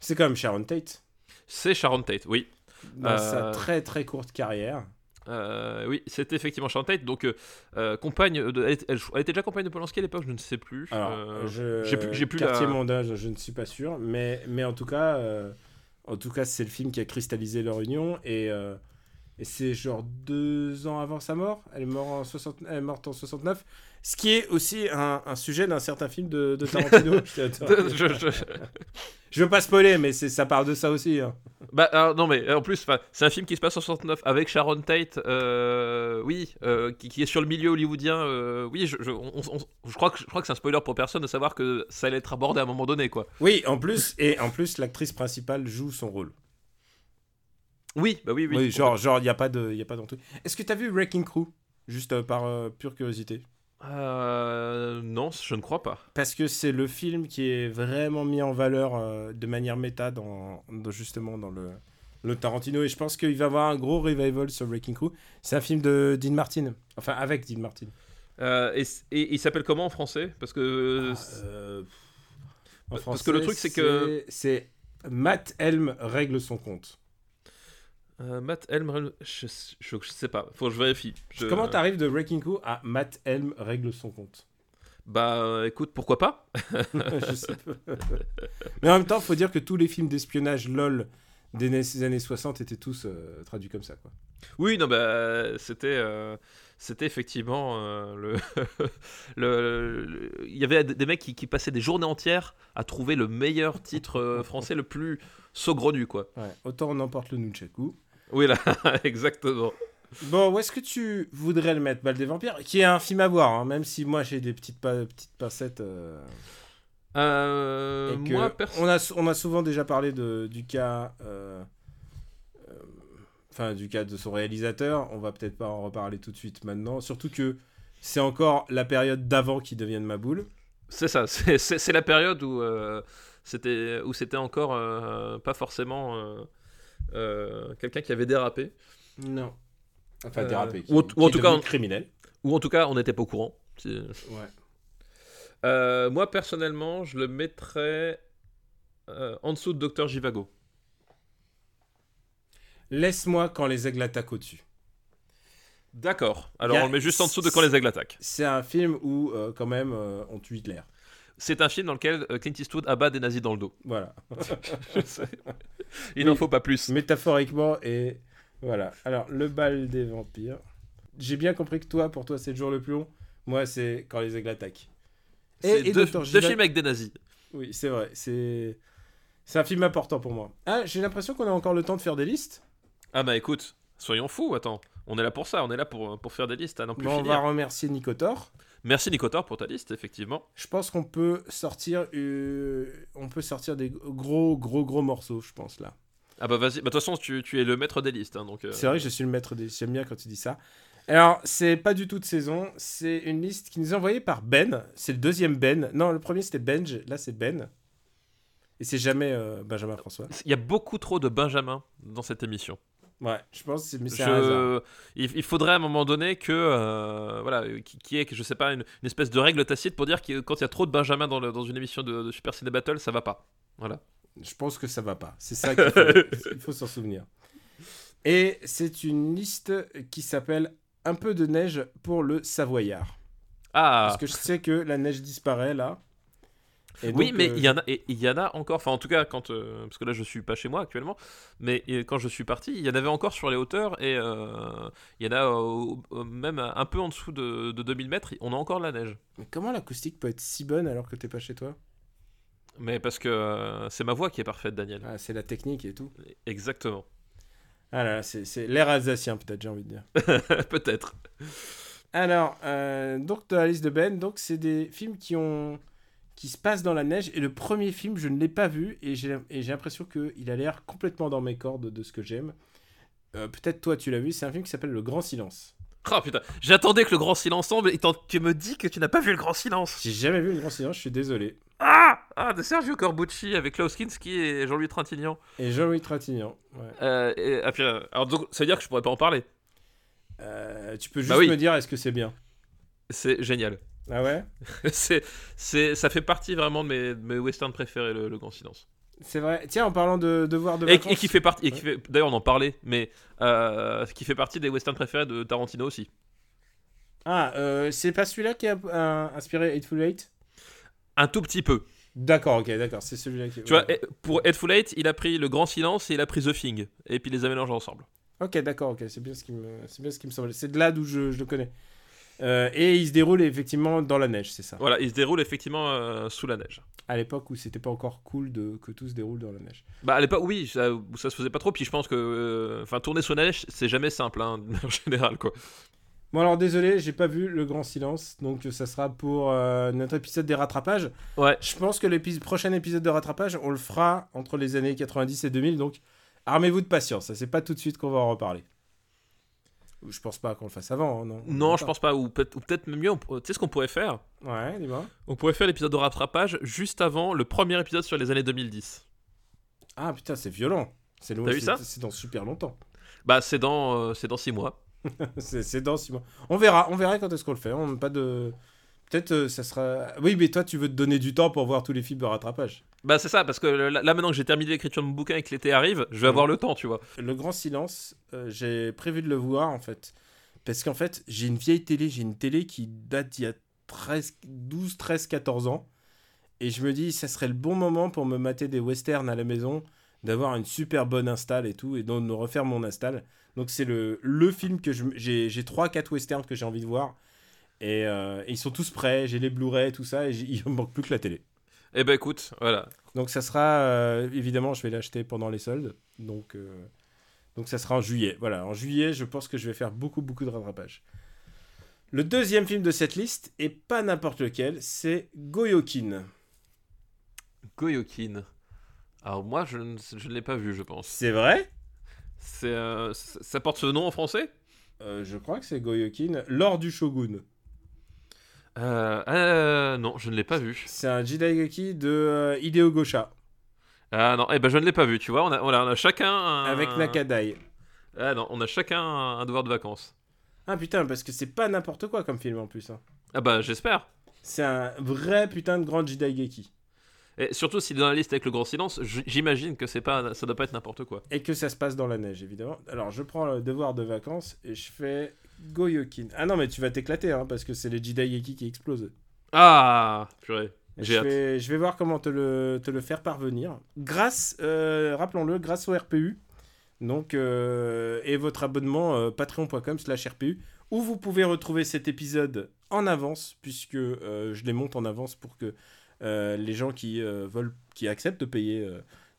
c'est quand même Sharon Tate. C'est Sharon Tate oui. Dans euh... sa très très courte carrière euh, oui, c'était effectivement Sharon Tate, donc euh, compagne de, elle, elle, elle, était déjà compagne de Polanski à l'époque, je ne sais plus. Alors, euh, j'ai plus, plus quartier la... mondage, je ne suis pas sûr, mais mais en tout cas, euh, en tout cas, c'est le film qui a cristallisé leur union et et c'est genre deux ans avant sa mort. Elle est morte en 60, elle est morte en 69. Ce qui est aussi un, un sujet d'un certain film de, de Tarantino. (laughs) je, je... je, veux pas spoiler, mais ça parle de ça aussi. Hein. Bah alors, non, mais en plus, c'est un film qui se passe en 69 avec Sharon Tate, euh, oui, euh, qui, qui, est sur le milieu hollywoodien. Euh, oui, je, on, on, je, crois que, je crois que c'est un spoiler pour personne de savoir que ça allait être abordé à un moment donné, quoi. Oui, en plus, et en plus, l'actrice principale joue son rôle. Oui, bah oui, oui. oui genre, genre, il n'y a pas de, il a pas truc. Est-ce que tu as vu Wrecking Crew, juste par pure curiosité euh, non, je ne crois pas. Parce que c'est le film qui est vraiment mis en valeur euh, de manière méta dans, dans, justement dans le, le Tarantino. Et je pense qu'il va y avoir un gros revival sur Breaking Crew. C'est un film de Dean Martin. Enfin, avec Dean Martin. Euh, et, et, il s'appelle comment en français? Parce que. Ah, en français, Parce que le truc, c'est que. C'est Matt Helm règle son compte. Euh, Matt Helm, je, je, je, sais pas, faut que je vérifie. Je... Comment t'arrives de Breaking Crew à Matt Helm règle son compte Bah euh, écoute, pourquoi pas? (laughs) Je sais pas. Mais en même temps, faut dire que tous les films d'espionnage LOL des années 60 étaient tous euh, traduits comme ça, quoi. Oui, non, bah c'était. Euh, c'était effectivement euh, le, (laughs) le, le, Il y avait des mecs qui, qui, passaient des journées entières à trouver le meilleur titre français, le plus saugrenu, quoi. Ouais, autant on emporte le Nunchaku. Oui, là, (laughs) exactement. Bon, où est-ce que tu voudrais le mettre Bal des Vampires? Qui est un film à voir, hein, même si moi j'ai des petites, pa petites pincettes. Euh... Euh, moi, on, a, on a souvent déjà parlé de, du cas. euh, euh, Enfin, du cas de son réalisateur. On va peut-être pas en reparler tout de suite maintenant. Surtout que c'est encore la période d'avant qui devienne ma boule. c'est ça. C'est- la période où euh, c'était où c'était encore euh, pas forcément euh, euh, quelqu'un qui avait dérapé, Non. Enfin, Euh, dérapé. Qui, ou en- qui ou en tout cas, on- criminel. ou en tout cas, on n'était pas au courant. Ouais. Euh, moi, personnellement, je le mettrais euh, en dessous de Docteur Jivago. Laisse-moi quand les aigles attaquent au-dessus. D'accord. Alors, a- on le met juste en dessous de quand les aigles attaquent. C'est un film où, euh, quand même, euh, on tue Hitler. C'est un film dans lequel euh, Clint Eastwood abat des nazis dans le dos. Voilà. (laughs) (laughs) Il Oui. n'en faut pas plus. Métaphoriquement, et voilà. Alors, le bal des vampires. J'ai bien compris que toi, pour toi, c'est le jour le plus long. Moi, c'est quand les aigles attaquent. Et, et deux, Dr. deux films avec des nazis. Oui, c'est vrai. C'est c'est un film important pour moi. Ah, j'ai l'impression qu'on a encore le temps de faire des listes. Ah bah écoute, soyons fous, attends. On est là pour ça, on est là pour, pour faire des listes à n'en plus Bon, on va remercier Nicotor. Merci Nicotor pour ta liste, effectivement. Je pense qu'on peut sortir, euh, on peut sortir des gros, gros, gros morceaux, je pense là. Ah bah vas-y, bah de toute façon tu, tu es le maître des listes, hein, donc... euh, C'est vrai que je suis le maître des. J'aime bien quand tu dis ça. Alors, c'est pas du tout de saison. C'est une liste qui nous est envoyée par Ben. C'est le deuxième Ben. Non, le premier c'était Benj. Là, c'est Ben. Et c'est jamais euh, Benjamin François. Il y a beaucoup trop de Benjamin dans cette émission. Ouais, je pense que c'est Je-. Il, il faudrait à un moment donné que euh, voilà qui, qui est que je sais pas une, une espèce de règle tacite pour dire que quand il y a trop de Benjamin dans, le- dans une émission de, de Super Ciné Battle ça va pas voilà Je pense que ça va pas. C'est ça qu'il faut, (laughs) faut s'en souvenir. Et c'est une liste qui s'appelle Un peu de neige pour le Savoyard. ah Parce que je sais que la neige disparaît là. Et oui donc, mais euh, il y en a et il y en a encore enfin en tout cas quand euh, parce que là je suis pas chez moi actuellement mais euh, quand je suis parti il y en avait encore sur les hauteurs et euh, il y en a même un peu en dessous de, de 2000 mètres on a encore de la neige. Mais comment l'acoustique peut être si bonne alors que t'es pas chez toi? Mais parce que c'est ma voix qui est parfaite Daniel. Ah, C'est la technique et tout. exactement. Ah là, là, c'est l'air alsacien peut-être, j'ai envie de dire. (laughs) peut-être. Alors, donc dans la liste de Ben, donc c'est des films qui ont qui se passent dans la neige et le premier film je ne l'ai pas vu et j'ai et j'ai l'impression qu'il a l'air complètement dans mes cordes de ce que j'aime. Euh, Peut-être toi tu l'as vu, c'est un film qui s'appelle Le Grand Silence. Oh putain, j'attendais que le grand silence tombe et tu me dis que tu n'as pas vu le grand silence. J'ai jamais vu Le Grand Silence, je suis désolé. Ah Ah, de Sergio Corbucci avec Klaus Kinski et Jean-Louis Trintignant. Et Jean-Louis Trintignant. ouais. Euh, et, ah, puis, alors donc, ça veut dire que je pourrais pas en parler. Euh, tu peux juste Bah oui. me dire est-ce que c'est bien? C'est génial. Ah ouais? (laughs) C'est, c'est, ça fait partie vraiment de mes, de mes westerns préférés, le, le grand silence. C'est vrai. Tiens, en parlant de devoir de Et, vacances. et qui fait partie, d'ailleurs on en parlait, mais euh, qui fait partie des westerns préférés de Tarantino aussi. Ah, euh, c'est pas celui-là qui a euh, inspiré Hateful Eight? Un tout petit peu. D'accord, ok, d'accord, c'est celui-là qui. Tu vois, pour Headful Eight, il a pris le grand silence et il a pris The Thing, et puis il les a mélangés ensemble. Ok, d'accord, ok, c'est bien ce qui me, c'est bien ce qui me semblait. C'est de là d'où je, je le connais. Euh, et il se déroule effectivement dans la neige, c'est ça. Voilà, il se déroule effectivement euh, sous la neige. À l'époque où c'était pas encore cool de que tout se déroule dans la neige. Bah à l'époque, oui, ça, ça se faisait pas trop. Puis je pense que, euh, enfin, tourner sous la neige, c'est jamais simple, hein, (laughs) de manière générale, quoi. Bon alors désolé, j'ai pas vu le Grand Silence, donc ça sera pour notre épisode des rattrapages. Ouais. Je pense que le prochain épisode de rattrapage, on le fera entre les années 90 et 2000, donc armez-vous de patience. Ça c'est pas tout de suite qu'on va en reparler. Je pense pas qu'on le fasse avant, hein, non. Non, je pense pas. Ou peut-être, ou peut-être même mieux. on Tu sais ce qu'on pourrait faire? Ouais, dis-moi. On pourrait faire l'épisode de rattrapage juste avant le premier épisode sur les années 2010. Ah putain, c'est violent. C'est loin. T'as vu c'est- ça? C'est dans super longtemps. Bah c'est dans, euh, c'est dans six mois. (laughs) c'est c'est dans six mois. On verra, on verra quand est-ce qu'on le fait. On n'a pas de. Peut-être euh, ça sera. Oui, mais toi, tu veux te donner du temps pour voir tous les films de rattrapage. Bah c'est ça, parce que là, maintenant que j'ai terminé l'écriture de mon bouquin et que l'été arrive, je vais Mhm. avoir le temps, tu vois. Le Grand Silence, euh, j'ai prévu de le voir en fait. Parce qu'en fait, j'ai une vieille télé. J'ai une télé qui date d'il y a 13, 12, 13, 14 ans. Et je me dis, ça serait le bon moment pour me mater des westerns à la maison, d'avoir une super bonne install et tout, et donc de refaire mon install. Donc c'est le, le film que j'ai j'ai 3-4 westerns que j'ai envie de voir. Et, euh, et ils sont tous prêts, j'ai les Blu-ray, tout ça, et il me manque plus que la télé. Eh ben écoute, voilà. Donc ça sera, euh, évidemment, je vais l'acheter pendant les soldes. Donc, euh, donc ça sera en juillet. Voilà, en juillet, je pense que je vais faire beaucoup, beaucoup de rattrapage. Le deuxième film de cette liste, et pas n'importe lequel, c'est Goyokin. Goyokin. Alors moi, je ne, je ne l'ai pas vu, je pense. C'est vrai? C'est, euh, ça porte ce nom en français? Je crois que c'est Goyokin, Lord du Shogun. Euh, euh, Non, je ne l'ai pas vu. C'est un Jidaigeki de euh, Hideo Gosha, Ah non, eh ben je ne l'ai pas vu, tu vois. On a, on a, on a chacun. un- avec Nakadai. Ah non, on a chacun un un devoir de vacances. Ah putain, parce que c'est pas n'importe quoi comme film en plus. hein. Ah bah j'espère. C'est un vrai putain de grand Jidaigeki. Et surtout est dans la liste avec le grand silence, j'imagine que c'est pas, ça doit pas être n'importe quoi. Et que ça se passe dans la neige, évidemment. Alors, je prends le devoir de vacances et je fais Goyokin. Ah non, mais tu vas t'éclater, hein, parce que c'est les Jidaigeki qui explosent. Ah, purée. Je vais, je vais voir comment te le, te le faire parvenir. Grâce, euh, rappelons-le, grâce au RPU. Donc, euh, et votre abonnement euh, patreon.com slash RPU, où vous pouvez retrouver cet épisode en avance, puisque je les monte en avance pour que les gens qui veulent, qui acceptent de payer,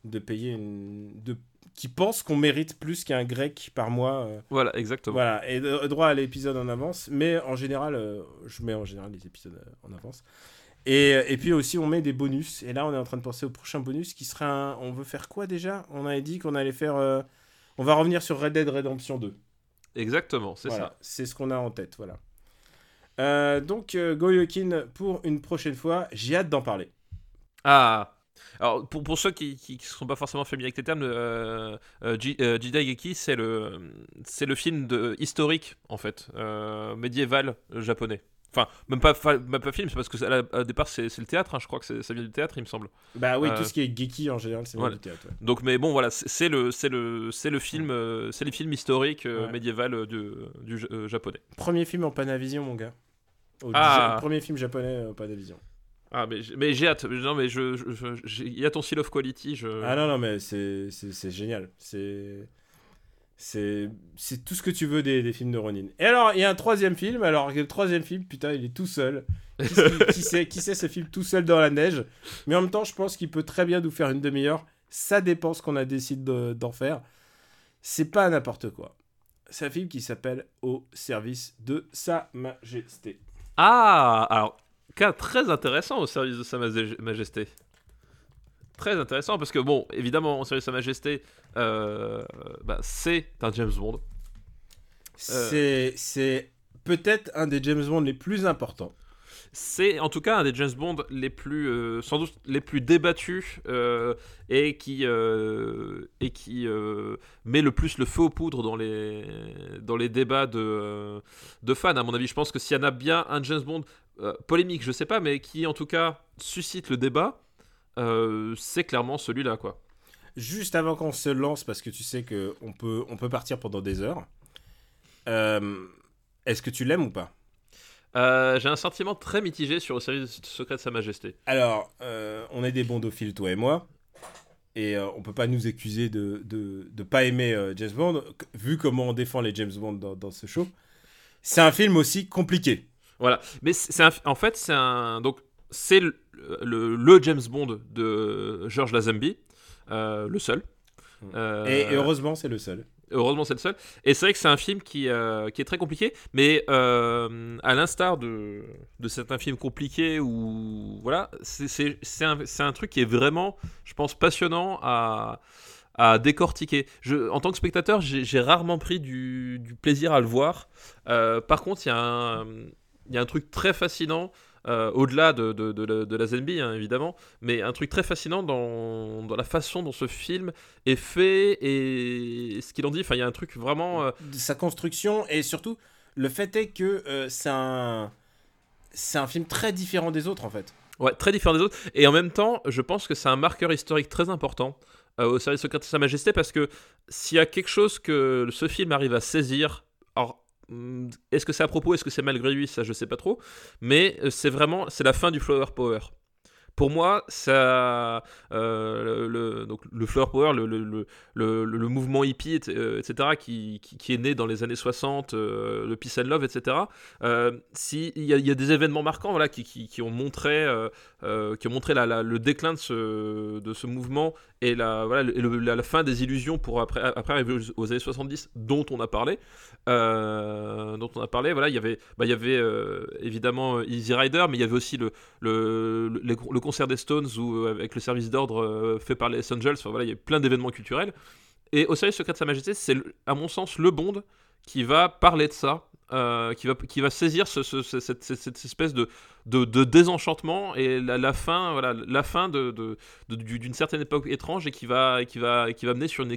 de payer une, de, qui pensent qu'on mérite plus qu'un grec par mois, euh, Voilà, exactement. voilà, et de- droit à l'épisode en avance, mais en général, euh, je mets en général les épisodes euh, en avance. Et, et puis aussi, on met des bonus. Et là, on est en train de penser au prochain bonus qui sera un... On veut faire quoi déjà? On avait dit qu'on allait faire... euh, On va revenir sur Red Dead Redemption 2. Exactement, c'est Voilà, ça. C'est ce qu'on a en tête, voilà. Euh, donc, euh, Goyokin pour une prochaine fois. J'ai hâte d'en parler. Ah. Alors, pour, pour ceux qui ne sont pas forcément familiers avec les termes, euh, euh, euh, Jidaigeki, c'est le, c'est le film de, historique, en fait, euh, médiéval euh, japonais. Enfin, même pas, fa- même pas film, c'est parce que à départ, c'est le théâtre, hein, je crois que ça vient du théâtre, il me semble. Bah oui, Euh, tout ce qui est geeky en général, c'est voilà. du théâtre. ouais. Donc, mais bon, voilà, c'est le, c'est le, c'est le film, euh, c'est les films historiques euh, Ouais. médiéval euh, du, du ja- euh, japonais. Premier film en Panavision, mon gars. Au- Ah. Premier film japonais en Panavision. Ah, mais, j'ai- mais j'ai hâte. Non, mais je, il y a ton seal of quality. Je... Ah non, non, mais c'est génial. C'est. C'est c'est tout ce que tu veux des, des films de Ronin. Et alors, il y a un troisième film. Alors, le troisième film, putain, il est tout seul. Qui, (laughs) sait, qui sait ce film tout seul dans la neige? Mais en même temps, je pense qu'il peut très bien nous faire une demi-heure. Ça dépend ce qu'on a décidé de- d'en faire. C'est pas n'importe quoi. C'est un film qui s'appelle Au service de Sa Majesté. Ah, alors, cas très intéressant au service de Sa Majesté. Très intéressant parce que, bon, évidemment, au service de Sa Majesté, euh, bah, c'est un James Bond. C'est c'est peut-être un des James Bond les plus importants. C'est en tout cas un des James Bond les plus, euh, sans doute les plus débattus euh, et qui, euh, et qui euh, met le plus le feu aux poudres dans les, dans les débats de, euh, de fans. À mon avis, je pense que s'il y en a bien un James Bond euh, polémique, je sais pas, mais qui en tout cas suscite le débat, euh, c'est clairement celui-là, quoi. Juste avant qu'on se lance, parce que tu sais que on peut, on peut partir pendant des heures. euh, Est-ce que tu l'aimes ou pas? J'ai un sentiment très mitigé sur le service secret de Sa Majesté. Alors, on est des bondophiles, toi et moi. Et on peut pas nous accuser de de, de pas aimer James Bond, vu comment on défend les James Bond dans, dans ce show. C'est un film aussi compliqué. Voilà. Mais c'est en fait, c'est un. Donc, c'est le, le, le James Bond de George Lazenby, euh, le seul. Euh, Et, et heureusement, c'est le seul. heureusement, c'est le seul. Et c'est vrai que c'est un film qui, euh, qui est très compliqué, mais euh, à l'instar de, de certains films compliqués, où. Voilà, c'est- c'est c'est un, un truc qui est vraiment, je pense, passionnant à à décortiquer. Je, en tant que spectateur, j'ai rarement pris du, du plaisir à le voir. Euh, par contre, il y, a un- il y a un truc très fascinant, euh, au-delà de, de, de, la- de la ZNB, hein, évidemment, mais un truc très fascinant dans, dans la façon dont ce film est fait et ce qu'il en dit. Enfin, il y a un truc vraiment... euh, sa construction et surtout le fait est que euh, c'est un c'est un film très différent des autres en fait. Ouais, très différent des autres. Et en même temps, je pense que c'est un marqueur historique très important au service secret de Sa Majesté parce que s'il y a quelque chose que ce film arrive à saisir, est-ce que c'est à propos, est-ce que c'est malgré lui, ça je sais pas trop, mais euh, c'est vraiment c'est la fin du flower power. Pour moi, ça, euh, le, donc le flower power, le, le, mouvement hippie, et- euh, etc., qui, qui, est né dans les années 60, euh, le peace and love, etc. Euh, il y, a- des événements marquants, voilà, qui, qui, ont montré, qui ont montré le déclin de ce, de ce mouvement et la, voilà, la, fin des illusions pour après, après arriver aux, années 70 dont on a parlé. euh, dont on a parlé, voilà, il y avait, bah, il y avait euh, évidemment euh, Easy Rider, mais il y avait aussi le, le, le, concert des Stones euh, avec le service d'ordre fait par les Angels. Enfin, voilà, il y a plein d'événements culturels. Et au service secret de Sa Majesté, c'est à mon sens le Bond qui va parler de ça, qui, va, qui va saisir ce- ce- ce- cette, cette- cette espèce de, de, de désenchantement et la, la fin, voilà, la fin de, de- de- du- d'une certaine époque étrange et qui va, qui va, qui va mener sur une,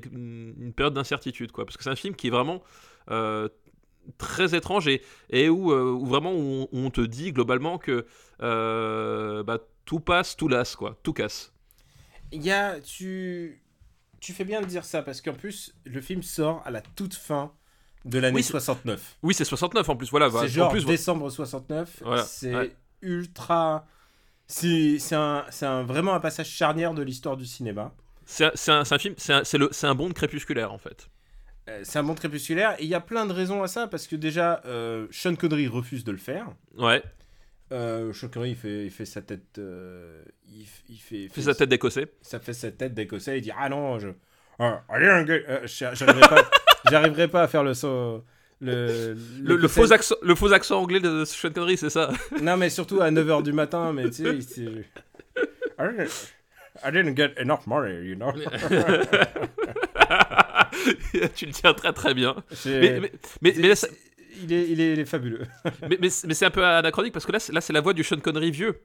une période d'incertitude, quoi. Parce que c'est un film qui est vraiment euh, très étrange et, et où, euh, où vraiment on, où on te dit globalement que euh, bah, tout passe, tout lasse, quoi, tout casse. Il y a. Tu. Tu fais bien de dire ça parce qu'en plus, le film sort à la toute fin de l'année Oui, c'est- 69. Oui, c'est 69 en plus, voilà. bah, C'est en genre plus, décembre 69. Voilà, C'est ouais. Ultra. C'est un, c'est un, vraiment un passage charnière de l'histoire du cinéma. c'est un, film, c'est un, Bond crépusculaire en fait. Euh, c'est un monde crépusculaire et il y a plein de raisons à ça parce que déjà, euh, Sean Connery refuse de le faire. Ouais, Euh, Sean Connery, il fait, il fait sa tête. il, fait, il fait sa tête d'écossais. Ça fait sa tête d'écossais. Il dit Ah non, je. ah, j'arriverai pas, (laughs) j'arriverai pas à faire le saut. Le, Le, le faux accent, le faux accent anglais de Sean Connery, c'est ça. (laughs) Non, mais surtout à 9h du matin, mais tu sais, (laughs) I didn't, get enough money, you know. (laughs) tu le tiens très très bien. Mais, mais, mais, mais là, c'est- il, est, il, est, il est fabuleux. mais, mais c'est un peu anachronique parce que là, là c'est la voix du Sean Connery vieux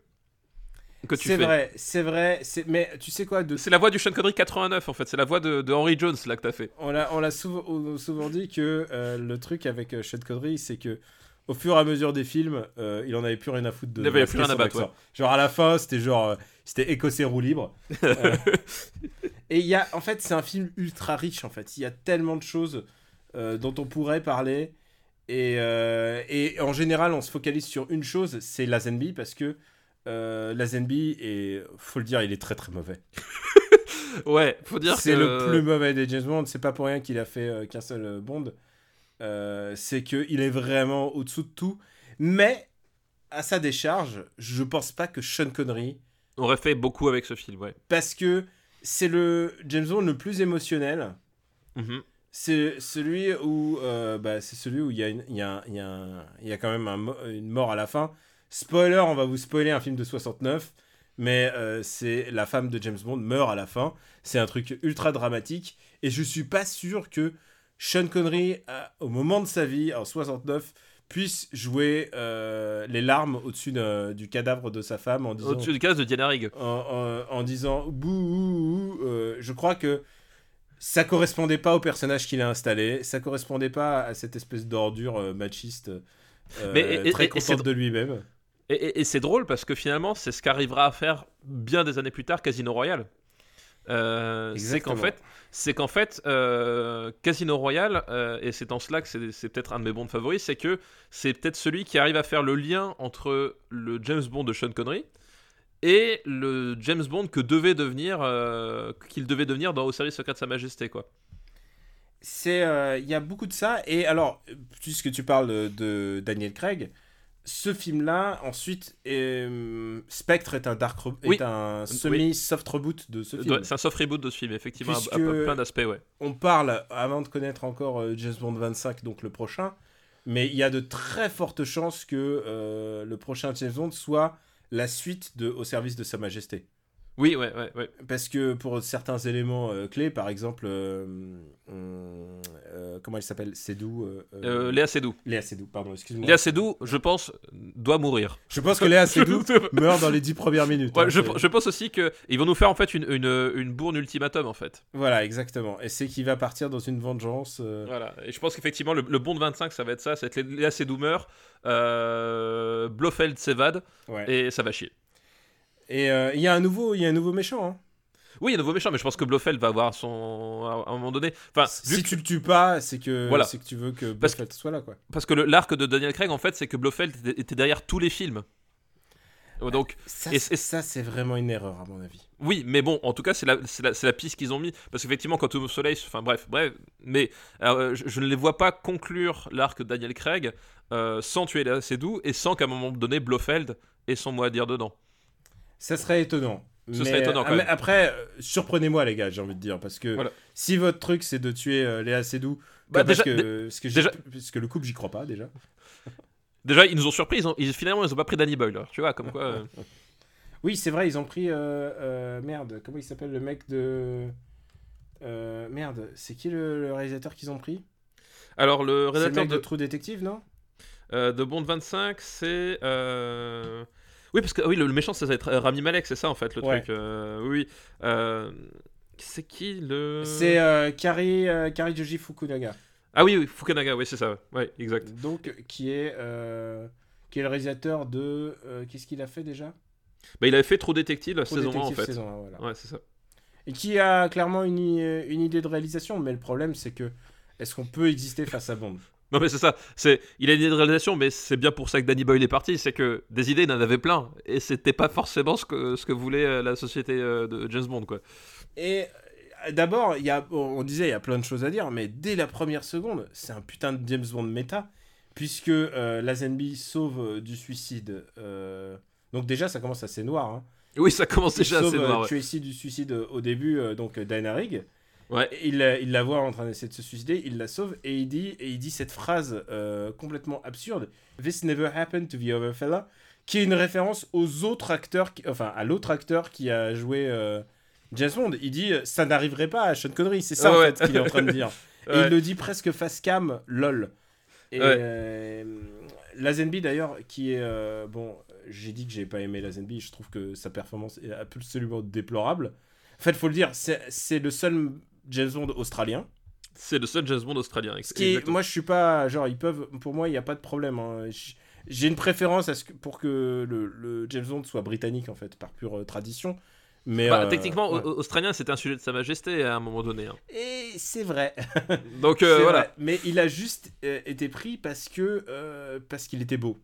que tu C'est vrai, c'est vrai. Mais tu sais quoi de... C'est la voix du Sean Connery 89 en fait. C'est la voix de, de Henry Jones là que t'as fait. On l'a l'a souvent, dit que euh, le truc avec euh, Sean Connery, c'est que au fur et à mesure des films, euh, il en avait plus rien à foutre de. Il avait masquer plus rien à battre. Genre à la fin, c'était genre. euh, c'était écossais roue libre. (laughs) Euh, et il y a. En fait, c'est un film ultra riche, en fait. Il y a tellement de choses dont on pourrait parler. Et, et en général, on se focalise sur une chose c'est Lazenby, parce que euh, Lazenby, est, faut le dire, il est très très mauvais. (laughs) Ouais, faut dire que C'est le plus mauvais des James Bond. C'est pas pour rien qu'il a fait euh, qu'un seul euh, Bond. Euh, c'est qu'il est vraiment au-dessous de tout. Mais, à sa décharge, je pense pas que Sean Connery, aurait fait beaucoup avec ce film. Ouais. parce que c'est le James Bond le plus émotionnel. Mhm. C'est celui où, bah, c'est celui où il y il y il y il y a quand même un une mort à la fin. Spoiler, on va vous spoiler un film de 69, mais euh, c'est la femme de James Bond meurt à la fin. C'est un truc ultra dramatique et je suis pas sûr que Sean Connery, à- au moment de sa vie, en 69, puisse jouer euh, les larmes au-dessus de- du cadavre de sa femme en disant Au-dessus du cas de Diana Rigg. en, en- en disant bouh, ouh, ouh, euh, je crois que ça correspondait pas au personnage qu'il a installé, ça correspondait pas à cette espèce d'ordure euh, machiste euh, Mais et- très et- contente de lui-même. Et, et- et c'est drôle parce que finalement, c'est ce qu'arrivera à faire bien des années plus tard Casino Royale. Euh, c'est qu'en fait, c'est qu'en fait, euh, Casino Royale, euh, et c'est en cela que c'est, peut-être un de mes bons favoris, c'est que c'est peut-être celui qui arrive à faire le lien entre le James Bond de Sean Connery et le James Bond que devait devenir, qu'il devait devenir dans Au service secret de Sa Majesté, quoi. C'est, il y a beaucoup de ça. Et alors, puisque tu parles de Daniel Craig, ce film-là, ensuite, hum, Spectre est un dark, Oui. un semi soft reboot de ce film. C'est un soft reboot de ce film, effectivement, à- à- Puisque- à plein d'aspects, ouais. on parle, avant de connaître encore euh, James Bond 25, donc le prochain, mais il y a de très fortes chances que euh, le prochain James Bond soit la suite de Au service de Sa Majesté. Oui, ouais, ouais, ouais. Parce que pour certains éléments euh, clés, par exemple, euh, euh, comment il s'appelle? Euh, Léa Seydoux. Léa Seydoux, pardon, excuse-moi. Léa Seydoux, je pense, doit mourir. Je pense que Léa (laughs) Seydoux meurt dans les dix premières minutes. Ouais, hein, je, c'est- je pense aussi que ils vont nous faire en fait une, une, une bourne ultimatum en fait. Voilà, exactement. Et c'est qu'il va partir dans une vengeance. Voilà. Et je pense qu'effectivement le, le bon de 25 ça va être ça, ça va être Léa Seydoux meurt, Blofeld s'évade ouais. et ça va chier. Et euh, il y a un nouveau, il y a un nouveau méchant. hein. Oui, il y a un nouveau méchant, mais je pense que Blofeld va avoir son à un moment donné. Enfin, si que- tu le tues pas, c'est que Voilà. c'est que tu veux que Parce Blofeld soit là, quoi. parce que l'arc de Daniel Craig en fait, c'est que Blofeld était, derrière tous les films. Donc Ça, Et- ça, c'est vraiment une erreur à mon avis. Oui, mais bon, en tout cas, c'est la, la, la piste qu'ils ont mis. Parce qu'effectivement, quand au soleil, enfin bref, bref, mais euh, je, je ne les vois pas conclure l'arc de Daniel Craig euh, sans tuer Léa Seydoux et sans qu'à un moment donné, Blofeld ait son mot à dire dedans. Ça serait étonnant. Ce Mais, serait étonnant, quand même. Après, euh, surprenez-moi les gars, j'ai envie de dire, parce que Voilà. si votre truc c'est de tuer euh, Léa Seydoux, Bah, parce, que, parce, que j'ai- déjà- parce que le couple j'y crois pas déjà. (laughs) Déjà, ils nous ont surpris. Ils ont, ils- finalement, ils ont pas pris Danny Boyle. Tu vois, comme quoi. euh, (laughs) Oui, c'est vrai, ils ont pris. euh, merde, comment il s'appelle le mec de. Merde, c'est qui le, le réalisateur qu'ils ont pris? Alors, le C'est le réalisateur mec de, de True Detective, non? De Bond 25, c'est. Oui, parce que oui, le, le méchant, ça va être euh, Rami Malek, c'est ça en fait le Ouais. truc. euh, oui, oui. Euh, C'est qui le. C'est Kari, Kari Joji Fukunaga. Ah oui, oui, Fukunaga, oui, c'est ça. Ouais, exact. Donc, qui est, qui est le réalisateur de. Qu'est-ce qu'il a fait déjà? Bah, il avait fait Trop Détective la True saison 1 en fait. saison 1, voilà. Ouais, c'est ça. Et qui a clairement une, une idée de réalisation, mais le problème c'est que. Est-ce qu'on peut exister face à Bond? Non mais c'est ça, c'est il a une idée de réalisation mais c'est bien pour ça que Danny Boyle est parti, c'est que des idées il en avait plein et c'était pas forcément ce que ce que voulait euh, la société euh, de James Bond quoi. Et euh, d'abord, il y a, on disait, il y a plein de choses à dire, mais dès la première seconde, c'est un putain de James Bond méta, puisque euh, Lazenby sauve du suicide. euh, Donc déjà, ça commence assez noir. Hein. Oui, ça commence déjà sauve assez noir. ouais. Tracy du suicide au début, donc Diana Rigg. Ouais. Il, la- il la voit en train d'essayer de se suicider, il la sauve et il dit, et il dit cette phrase euh, complètement absurde This never happened to the other fella, qui est une référence aux autres acteurs, qui- enfin à l'autre acteur qui a joué euh, James Bond. Il dit Ça n'arriverait pas à Sean Connery, c'est ça en ouais. fait qu'il est en train de dire. (laughs) Et il le dit presque face cam, lol. Et Ouais. euh, Lazenby d'ailleurs, qui est. euh, bon, j'ai dit que j'ai pas aimé Lazenby, je trouve que sa performance est absolument déplorable. En fait, faut le dire, c'est le seul James Bond australien. C'est le seul James Bond australien. Ce qui est, moi, je suis pas. Genre, ils peuvent. Pour moi, il n'y a pas de problème. hein. J'ai une préférence à ce que, pour que le, le James Bond soit britannique, en fait, par pure euh, tradition. Mais. Bah, euh, techniquement, ouais. australien, c'était un sujet de Sa Majesté à un moment donné. hein. Et c'est vrai. Donc euh, (laughs) voilà. vrai. Mais il a juste été pris parce que euh, parce qu'il était beau.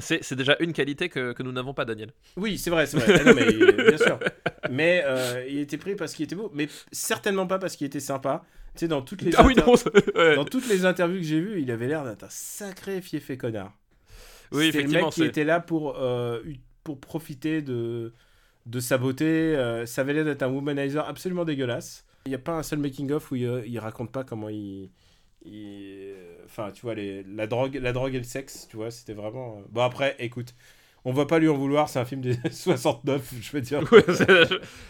C'est déjà une qualité que, que nous n'avons pas, Daniel. Oui, c'est vrai, c'est vrai. Non, mais, (laughs) euh, bien sûr. Mais euh, il était pris parce qu'il était beau, mais certainement pas parce qu'il était sympa. Tu sais, dans toutes les Ah oui, inter- non. c'est- (laughs) ouais. dans toutes les interviews que j'ai vues, il avait l'air d'être un sacré fiefé connard. Oui, C'était le mec qui était là pour euh, pour profiter de de sa beauté. euh, ça avait l'air d'être un womanizer absolument dégueulasse. Il n'y a pas un seul making of où il, il raconte pas comment il enfin tu vois les, la drogue la drogue et le sexe tu vois c'était vraiment euh, bon après écoute on va pas lui en vouloir c'est un film des (laughs) 69 je veux dire Ouais,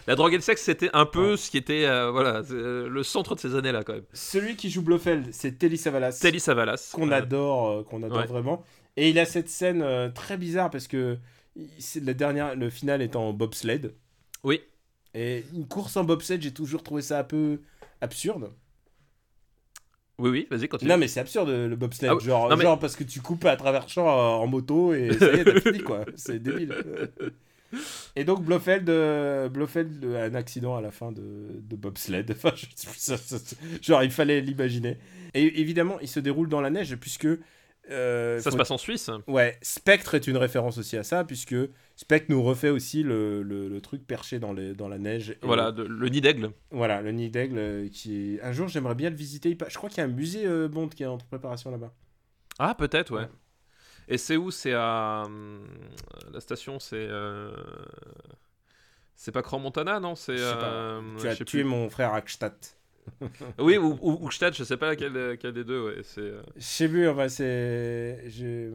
la drogue et le sexe, c'était un peu ce qui était euh, voilà, euh, le centre de ces années-là, quand même. celui qui joue Blofeld c'est Telly Savalas Telly Savalas. qu'on euh, adore qu'on adore ouais. vraiment et il a cette scène très bizarre parce que la dernière le final est en bobsled Oui. et une course en bobsled j'ai toujours trouvé ça un peu absurde Oui, oui, vas-y, continue. non mais c'est absurde le bobsled Ah oui. genre, Non, mais- genre parce que tu coupes à travers le champ euh, en moto et ça y est t'as fini quoi. (laughs) C'est débile. Et donc Blofeld euh, Blofeld a un accident à la fin de, de bobsled (laughs) enfin je- ça- ça- ça- genre il fallait l'imaginer. Et évidemment il se déroule dans la neige puisque euh, Ça se passe en Suisse. Ouais, Spectre est une référence aussi à ça, puisque Spectre nous refait aussi le, le, le truc perché dans, les, dans la neige. Voilà, le nid d'aigle. Voilà, le nid d'aigle euh, qui est... Un jour, j'aimerais bien le visiter. Je crois qu'il y a un musée euh, Bond qui est en préparation là-bas. Ah, peut-être, ouais. Ouais. Et c'est où? C'est à. La station, c'est. euh, C'est pas Cran-Montana, non? C'est. Tu as tué plus. mon frère Akstadt. (laughs) Oui, ou, ou, ou je sais pas laquelle des deux, ouais. C'est. euh, Je sais plus, enfin, c'est... Je...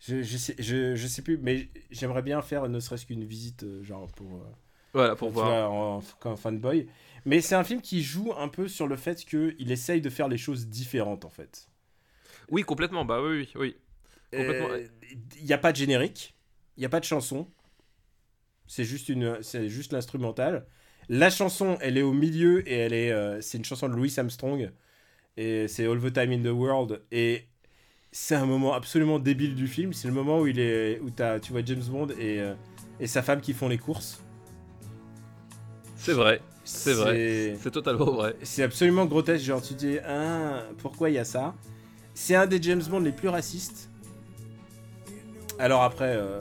Je, je, sais, je, je sais plus, mais j'aimerais bien faire ne serait-ce qu'une visite, euh, genre pour... euh, Voilà, pour voir. vois, en, fanboy. Mais c'est un film qui joue un peu sur le fait qu'il essaye de faire les choses différentes, en fait. Oui, complètement, bah oui, oui. oui. Complètement, Euh, Il n'y a pas de générique, il n'y a pas de chanson. C'est juste, une, c'est juste l'instrumental. La chanson, elle est au milieu et elle est, euh, c'est une chanson de Louis Armstrong. Et c'est All the Time in the World. Et c'est un moment absolument débile du film. C'est le moment où, il est, où t'as- tu vois James Bond et, euh, et sa femme qui font les courses. C'est vrai, c'est vrai. C'est totalement vrai. C'est absolument grotesque. Genre, tu te dis, ah, pourquoi il y a ça? C'est un des James Bond les plus racistes. Alors après, euh,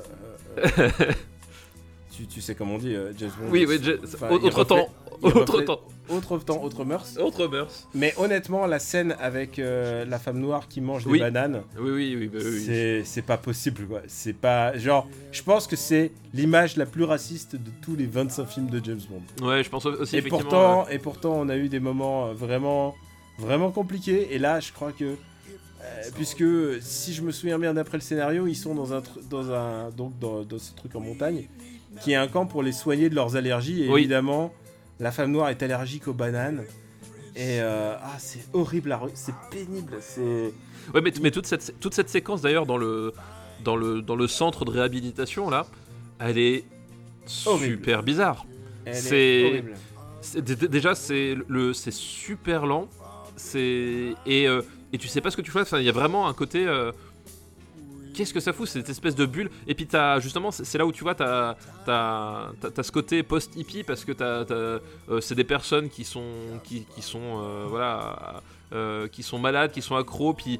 (laughs) tu, tu sais comment on dit, euh, James Bond. Oui, oui, je- Enfin, autre reflète- temps. Autre temps. autre temps, autre mœurs. Autre mœurs. Mais honnêtement, la scène avec euh, la femme noire qui mange Oui. des bananes, Oui, oui, oui. bah oui. c'est pas possible quoi. C'est pas. Genre, je pense que c'est l'image la plus raciste de tous les 25 films de James Bond. Ouais, je pense aussi Et effectivement. pourtant, et pourtant, on a eu des moments euh, vraiment, vraiment compliqués. Et là, je crois que, euh, puisque si je me souviens bien d'après le scénario, ils sont dans un, dans un, donc dans, dans ce truc en montagne, qui est un camp pour les soigner de leurs allergies. Et Oui. évidemment, la femme noire est allergique aux bananes. Et euh, ah, c'est horrible, c'est pénible, c'est. Ouais, mais, mais toute, cette, toute cette séquence d'ailleurs dans le, dans, le, dans le centre de réhabilitation là, elle est Horrible. super bizarre. elle est C'est- Déjà, c'est le, c'est super lent. C'est et, euh, et tu sais pas ce que tu fais. Enfin, il y a vraiment un côté. euh, Qu'est-ce que ça fout cette espèce de bulle Et puis t'as justement, c'est là où tu vois, t'as t'as t'as- t'as ce côté post hippie parce que euh, c'est des personnes qui sont qui, sont euh, voilà euh, qui sont malades, qui sont accros. Puis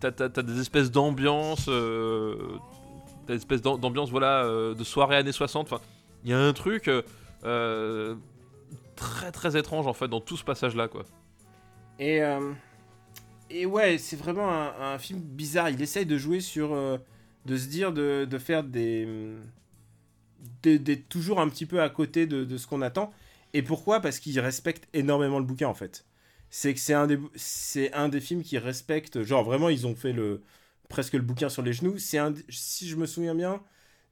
t'as des espèces d'ambiance, euh, des espèces d'am- d'ambiance voilà de soirée années 60. Enfin, il y a un truc. très très étrange en fait dans tout ce passage là quoi. Et, et ouais, c'est vraiment un, film bizarre. Il essaye de jouer sur. euh, de se dire, de, faire des. des- toujours un petit peu à côté de, ce qu'on attend. Et pourquoi? Parce qu'il respecte énormément le bouquin en fait. C'est que c'est un, des, un des films qui respecte. Genre vraiment, ils ont fait le presque le bouquin sur les genoux. C'est un, si je me souviens bien,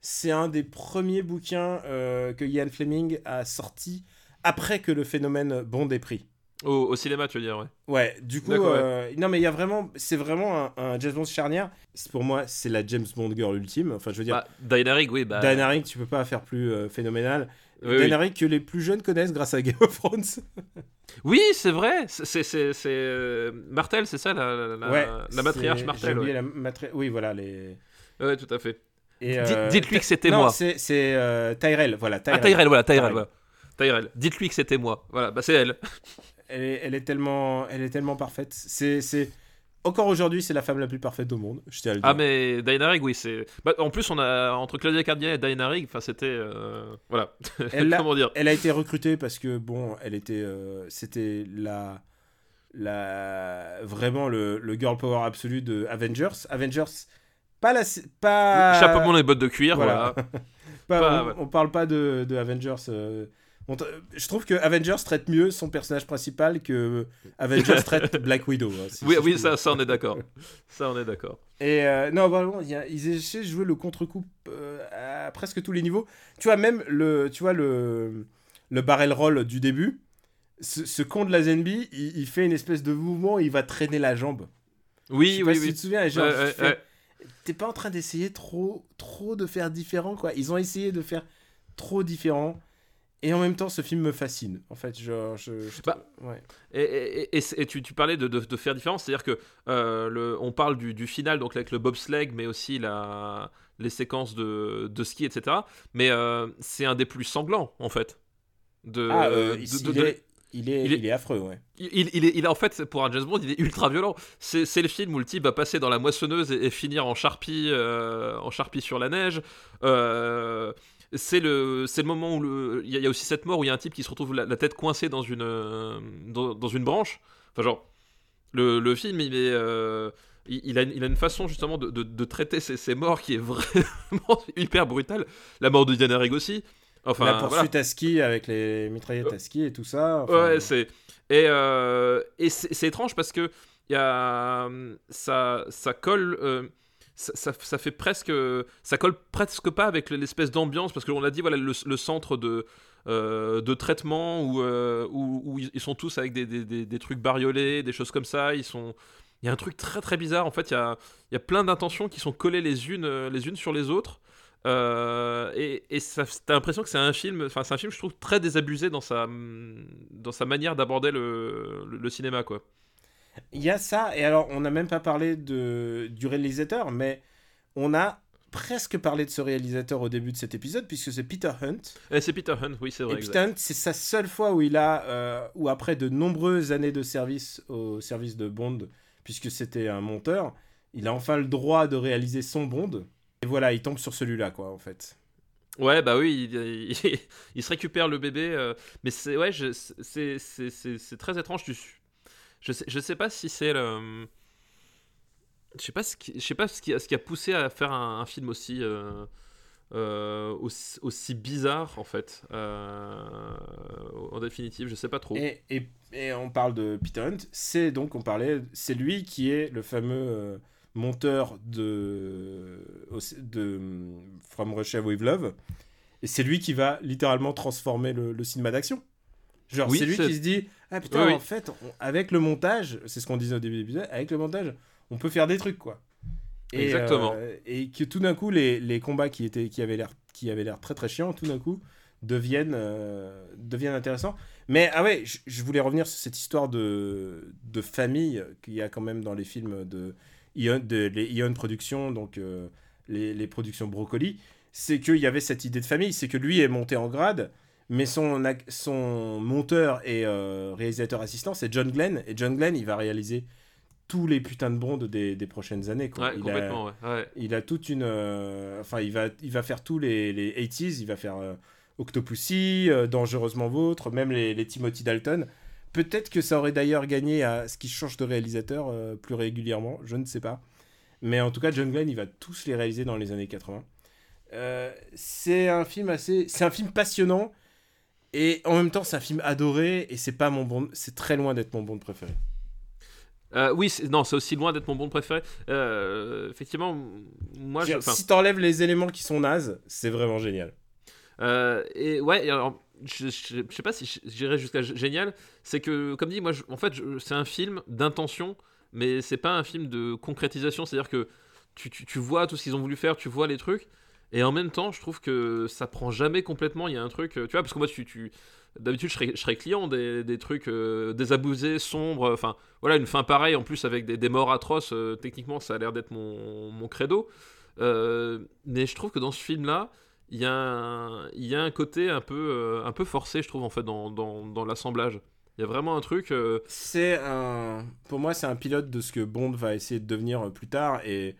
c'est un des premiers bouquins euh, que Ian Fleming a sorti après que le phénomène Bond pris. Au, au cinéma tu veux dire ouais. Ouais, du coup, ouais. euh, non mais il y a vraiment, c'est vraiment un, un James Bond charnière. Pour moi, c'est la James Bond girl ultime. Enfin, je veux dire, Bah, Diana Rigg oui bah. Diana Rigg, tu peux pas faire plus euh, phénoménal. oui, Diana Rigg que les plus jeunes connaissent grâce à Game of Thrones. (laughs) Oui, c'est vrai. C'est c'est c'est c'est, euh, Martel c'est ça la la, la- ouais, la matriarche Martel. j'ai oublié Ouais. la matri- Oui, voilà les. Ouais, tout à fait. Euh, Dites-lui que c'était moi. c'est c'est Tyrell, voilà. Ah Tyrell. Tyrell voilà Tyrell Tyrell. voilà. Tyrell. Dites-lui que c'était moi. Voilà bah c'est elle. (laughs) Elle est, elle est tellement, elle est tellement parfaite. C'est, c'est encore aujourd'hui, c'est la femme la plus parfaite au monde. Je tiens à le dire. Ah mais Diana Rigg oui c'est. Bah, en plus on a entre Claudia Cardier et Diana Rigg enfin c'était euh, voilà. (laughs) Elle Comment dire? Elle a été recrutée parce que bon, elle était, euh, c'était la, la, vraiment le, le girl power absolu de Avengers. Avengers, pas la, pas. Chapeau et bottes de cuir Voilà. voilà. (laughs) pas- pas- on, ouais. on parle pas de, de Avengers. euh, on je trouve que Avengers traite mieux son personnage principal que Avengers (laughs) traite Black Widow. hein, si- Oui je oui ça ça on est d'accord. (laughs) Ça on est d'accord. Et euh, non, vraiment, y a- ils essaient de jouer le contre-coup euh, à presque tous les niveaux. Tu vois, même le, tu vois, le, le barrel roll du début, ce, ce con de la Zenby, il, il fait une espèce de mouvement, il va traîner la jambe. Je Oui sais oui pas si oui. tu te souviens, genre, je fais, t'es pas en train d'essayer trop, trop de faire différent, quoi. Ils ont essayé de faire trop différent. Et en même temps, ce film me fascine. En fait, genre, je, je- Bah, ouais. Et, et- et- et tu, tu parlais de, de- de faire différence, c'est-à-dire que euh, le, on parle du, du final, donc avec le bobsleigh, mais aussi la, les séquences de, de ski, etc. Mais euh, c'est un des plus sanglants, en fait. De, Ah, euh, il, est, il est, il est- il est affreux, ouais. il, il est, il est- en fait, pour un James Bond, il est ultra violent. C'est c'est le film où le type va passer dans la moissonneuse et, finir en charpie, en charpie sur la neige. Euh, c'est le, c'est le moment où le, il y, a- il y a aussi cette mort où il y a un type qui se retrouve la, la tête coincée dans une, euh, dans, dans une branche. Enfin, genre, le, le film, il est, euh, il, il a, une- il a une façon justement de, de- de traiter ces, ces morts qui est (laughs) vraiment hyper brutale. La mort de Diana Rigg aussi. Enfin, la voilà. poursuite à ski avec les mitraillettes à ski et tout ça. enfin, Ouais, c'est et, euh, et c'est étrange parce que il y a ça ça colle ça, fait presque ça colle presque pas avec l'espèce d'ambiance parce que on l'a dit voilà le, centre de euh, de traitement où, euh, ils sont tous avec des, des, trucs bariolés, des choses comme ça. Il y a un truc très très bizarre. En fait, il y a, il y a plein d'intentions qui sont collées les unes, euh, les unes sur les autres. Et et t'as l'impression que c'est un film, enfin c'est un film je trouve très désabusé dans sa, dans sa manière d'aborder le, le, le cinéma quoi. Il y a ça, et alors on n'a même pas parlé de, du réalisateur, mais on a presque parlé de ce réalisateur au début de cet épisode, puisque c'est Peter Hunt. Et c'est Peter Hunt, oui c'est Et vrai. Peter Hunt, c'est sa seule fois où il a, euh, où après de nombreuses années de service au service de Bond, puisque c'était un monteur, il a enfin le droit de réaliser son Bond. Et voilà, il tombe sur celui-là, quoi, en fait. Ouais, bah oui, il, il- (laughs) il se récupère le bébé, euh, mais c'est ouais, c'est très étrange. Tu, je sais, je sais pas si c'est le, je sais pas ce qui, je sais pas ce qui, a- poussé à faire un, film aussi, euh, euh, aussi, aussi bizarre en fait. euh, en définitive, je sais pas trop. Et, et, et on parle de Peter Hunt, c'est donc, on parlait, c'est lui qui est le fameux monteur de, de From Russia with Love. Et c'est lui qui va littéralement transformer le cinéma d'action. Genre, Oui, c'est lui qui se dit Ah putain, Oui, oui. en fait, on- avec le montage, c'est ce qu'on disait au début de l'épisode, avec le montage, on peut faire des trucs, quoi. Et, Exactement. euh, et que tout d'un coup, les, les combats qui, étaient, qui avaient l'air qui avaient l'air très très chiants, tout d'un coup, deviennent, euh, deviennent intéressants. Mais ah ouais, je, je voulais revenir sur cette histoire de, de famille qu'il y a quand même dans les films de Ion, de, les Ion Productions, donc euh, les, les productions Brocoli. C'est qu'il y avait cette idée de famille, c'est que lui est monté en grade, mais son, son monteur et euh, réalisateur assistant, c'est John Glenn. Et John Glenn, il va réaliser tous les putains de bondes des, des prochaines années. Quoi. ouais, il a- complètement. ouais, ouais. il a toute une. euh, Enfin, il, va, il va faire tous les, les 80s, il va faire euh, Octopussy, euh, Dangereusement Vôtre, même les, les Timothy Dalton. Peut-être que ça aurait d'ailleurs gagné à ce qu'il change de réalisateur plus régulièrement, je ne sais pas. Mais en tout cas, John Glenn, il va tous les réaliser dans les années 80. Euh, c'est un film assez. C'est un film passionnant. Et en même temps, c'est un film adoré. Et c'est pas mon bon. C'est très loin d'être mon bon préféré. Euh, oui, non, c'est aussi loin d'être mon bon préféré. Euh, effectivement, moi, je, si t'enlèves les éléments qui sont nazes, c'est vraiment génial. Euh, et ouais, alors, je, je, je sais pas si j'irais jusqu'à génial. C'est que, comme dit, moi, en fait, c'est un film d'intention, mais c'est pas un film de concrétisation. C'est-à-dire que tu, tu, tu vois tout ce qu'ils ont voulu faire, tu vois les trucs, et en même temps, je trouve que ça prend jamais complètement. Il y a un truc, euh, tu vois, parce que moi, tu, tu d'habitude, je serais, client des, trucs euh, désabusés, sombres. Enfin, voilà, une fin pareille, en plus avec des, morts atroces. euh, techniquement, ça a l'air d'être mon, credo. Euh, mais je trouve que dans ce film-là, il y, a un, côté un peu, euh, forcé, je trouve, en fait, dans, l'assemblage. Il y a vraiment un truc. euh, C'est. Pour moi, c'est un pilote de ce que Bond va essayer de devenir euh, plus tard. Et euh,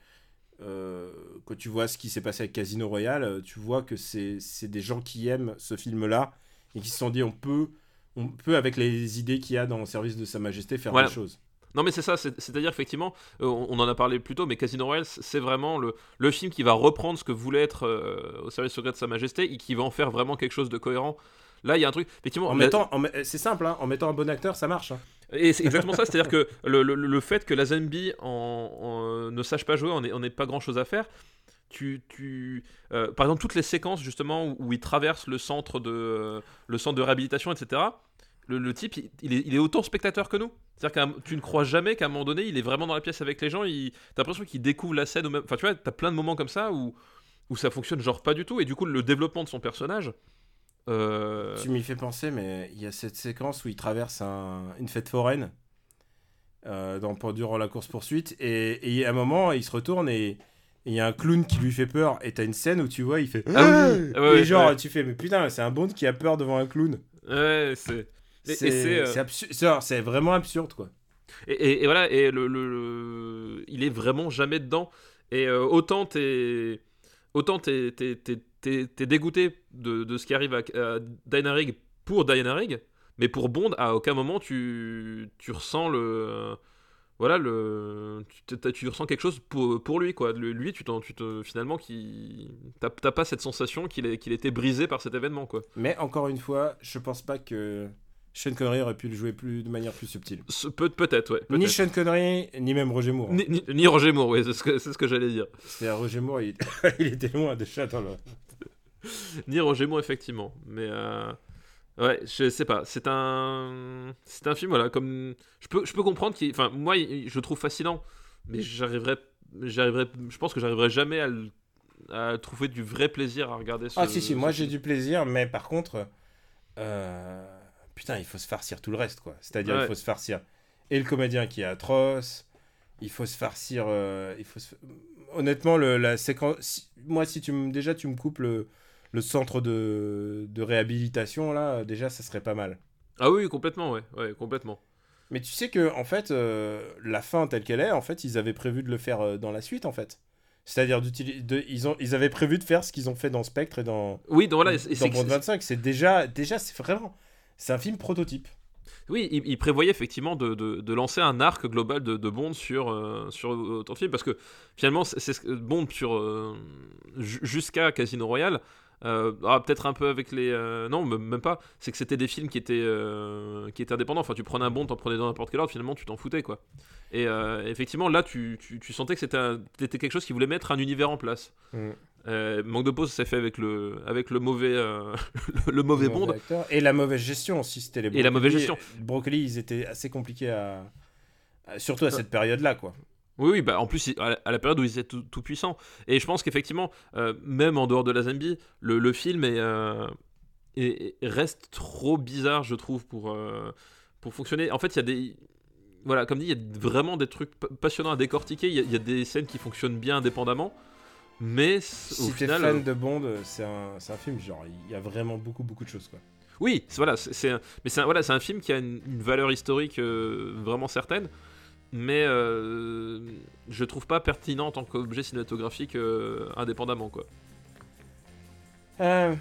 quand tu vois ce qui s'est passé avec Casino Royale, euh, tu vois que c'est des gens qui aiment ce film-là et qui se sont dit on peut, on peut avec les idées qu'il y a dans le service de Sa Majesté, faire Voilà. des choses. Non, mais c'est ça, c'est- c'est-à-dire, effectivement, euh, on, en a parlé plus tôt, mais Casino Royale, c'est vraiment le, le film qui va reprendre ce que voulait être euh, au service secret de Sa Majesté et qui va en faire vraiment quelque chose de cohérent. Là, il y a un truc. Effectivement, En la- mettant, en met- c'est simple, hein, en mettant un bon acteur, ça marche. hein. Et c'est exactement ça, c'est-à-dire que le, le- le fait que la Zambi en, ne sache pas jouer, on n'ait pas grand-chose à faire. Tu, tu, euh, par exemple, toutes les séquences justement où, il traverse le centre de, le centre de réhabilitation, etc. Le, type, il, est, il est autant spectateur que nous. C'est-à-dire que tu ne crois jamais qu'à un moment donné, il est vraiment dans la pièce avec les gens. Il, t'as l'impression qu'il découvre la scène. Enfin, tu vois, t'as plein de moments comme ça où, où ça fonctionne genre pas du tout. Et du coup, le développement de son personnage. Euh, Tu m'y fais penser, mais il y a cette séquence où il traverse un- une fête foraine euh, dans, durant la course-poursuite. Et, et à un moment, il se retourne et il y a un clown qui lui fait peur. Et t'as une scène où tu vois, il fait. Ah oui, et ouais, ouais, genre, ouais. tu fais, mais putain, c'est un Bond qui a peur devant un clown. Ouais, c'est. C'est c'est, euh, vraiment absurde, quoi. Et, et- et voilà, et le, le- le- il est vraiment jamais dedans. Et euh, autant t'es, autant t'es, t'es, dégoûté de, de ce qui arrive à, à Diana Rigg pour Diana Rigg, mais pour Bond, à aucun moment tu, tu ressens le, voilà le, tu, ressens quelque chose pour, pour lui quoi. Le- Lui, tu, tu te, finalement, qui, t'as, pas cette sensation qu'il ait, qu'il ait été brisé par cet événement quoi. Mais encore une fois, je pense pas que Sean Connery aurait pu le jouer plus, de manière plus subtile. Peut-être, ouais. Ni. Sean Connery, ni même Roger Moore. hein. Ni, ni- ni Roger Moore, oui, c'est ce que, c'est ce que j'allais dire. C'est Roger Moore, il, (laughs) il était loin déjà dans le. (laughs) Ni Roger effectivement. Mais euh, ouais, je sais pas. C'est un, c'est un film, voilà, comme je peux, je peux comprendre qu'il, enfin, moi, je le trouve fascinant, mais j'arriverai, j'arriverai, je pense que j'arriverai jamais à, trouver du vrai plaisir à regarder. Ce, Ah si si, moi j'ai du plaisir, mais par contre, euh, putain, il faut se farcir tout le reste, quoi. C'est-à-dire, Ouais. il faut se farcir et le comédien qui est atroce, il faut se farcir, euh, il faut se... honnêtement le, la séquence. moi, si tu me déjà tu me coupes le, le centre de, de réhabilitation là, déjà ça serait pas mal. Ah oui, complètement, ouais, ouais, complètement. Mais tu sais que en fait, euh, la fin telle qu'elle est, en fait, ils avaient prévu de le faire euh, dans la suite, en fait. C'est-à-dire, de- ils, ont, ils avaient prévu de faire ce qu'ils ont fait dans Spectre et dans, Oui, donc voilà, dans Bond 25. C'est déjà, déjà c'est vraiment. C'est un film prototype. Oui, il, il prévoyait effectivement de, de- de lancer un arc global de, de Bond sur, euh, sur autant de films, parce que finalement, c'est Bond sur euh, ju- jusqu'à Casino Royale, euh, ah, peut-être un peu avec les... euh, non, même pas, c'est que c'était des films qui étaient, euh, qui étaient indépendants, enfin tu prenais un Bond, t'en prenais dans n'importe quel ordre, finalement tu t'en foutais, quoi. Et effectivement, là, tu, tu, tu sentais que c'était quelque chose qui voulait mettre un univers en place. Mm. Manque de pause, ça s'est fait avec le, avec le mauvais, (laughs) le mauvais Le acteur. Et la mauvaise gestion aussi. C'était les Et la Broccoli. mauvaise gestion. Broccoli, ils étaient assez compliqués à- Surtout à cette période-là, quoi. Oui, oui, bah en plus, à la- période où ils étaient tout, tout puissants. Et je pense qu'effectivement, euh, même en dehors de la Zambie, le, le film est, euh, est- est- reste trop bizarre, je trouve, pour, euh, pour fonctionner. En fait, il y a des. Voilà, comme dit, il y a vraiment des trucs pa- passionnants à décortiquer. Il y, a- il y a des scènes qui fonctionnent bien indépendamment. Mais au final. fan de Bond, c'est un, un film, genre, il y a vraiment beaucoup, beaucoup de choses, quoi. Oui, c'est- voilà, c'est voilà, un film qui a une, une valeur historique vraiment certaine, mais euh, je trouve pas pertinent en tant qu'objet cinématographique euh, indépendamment quoi. Euh,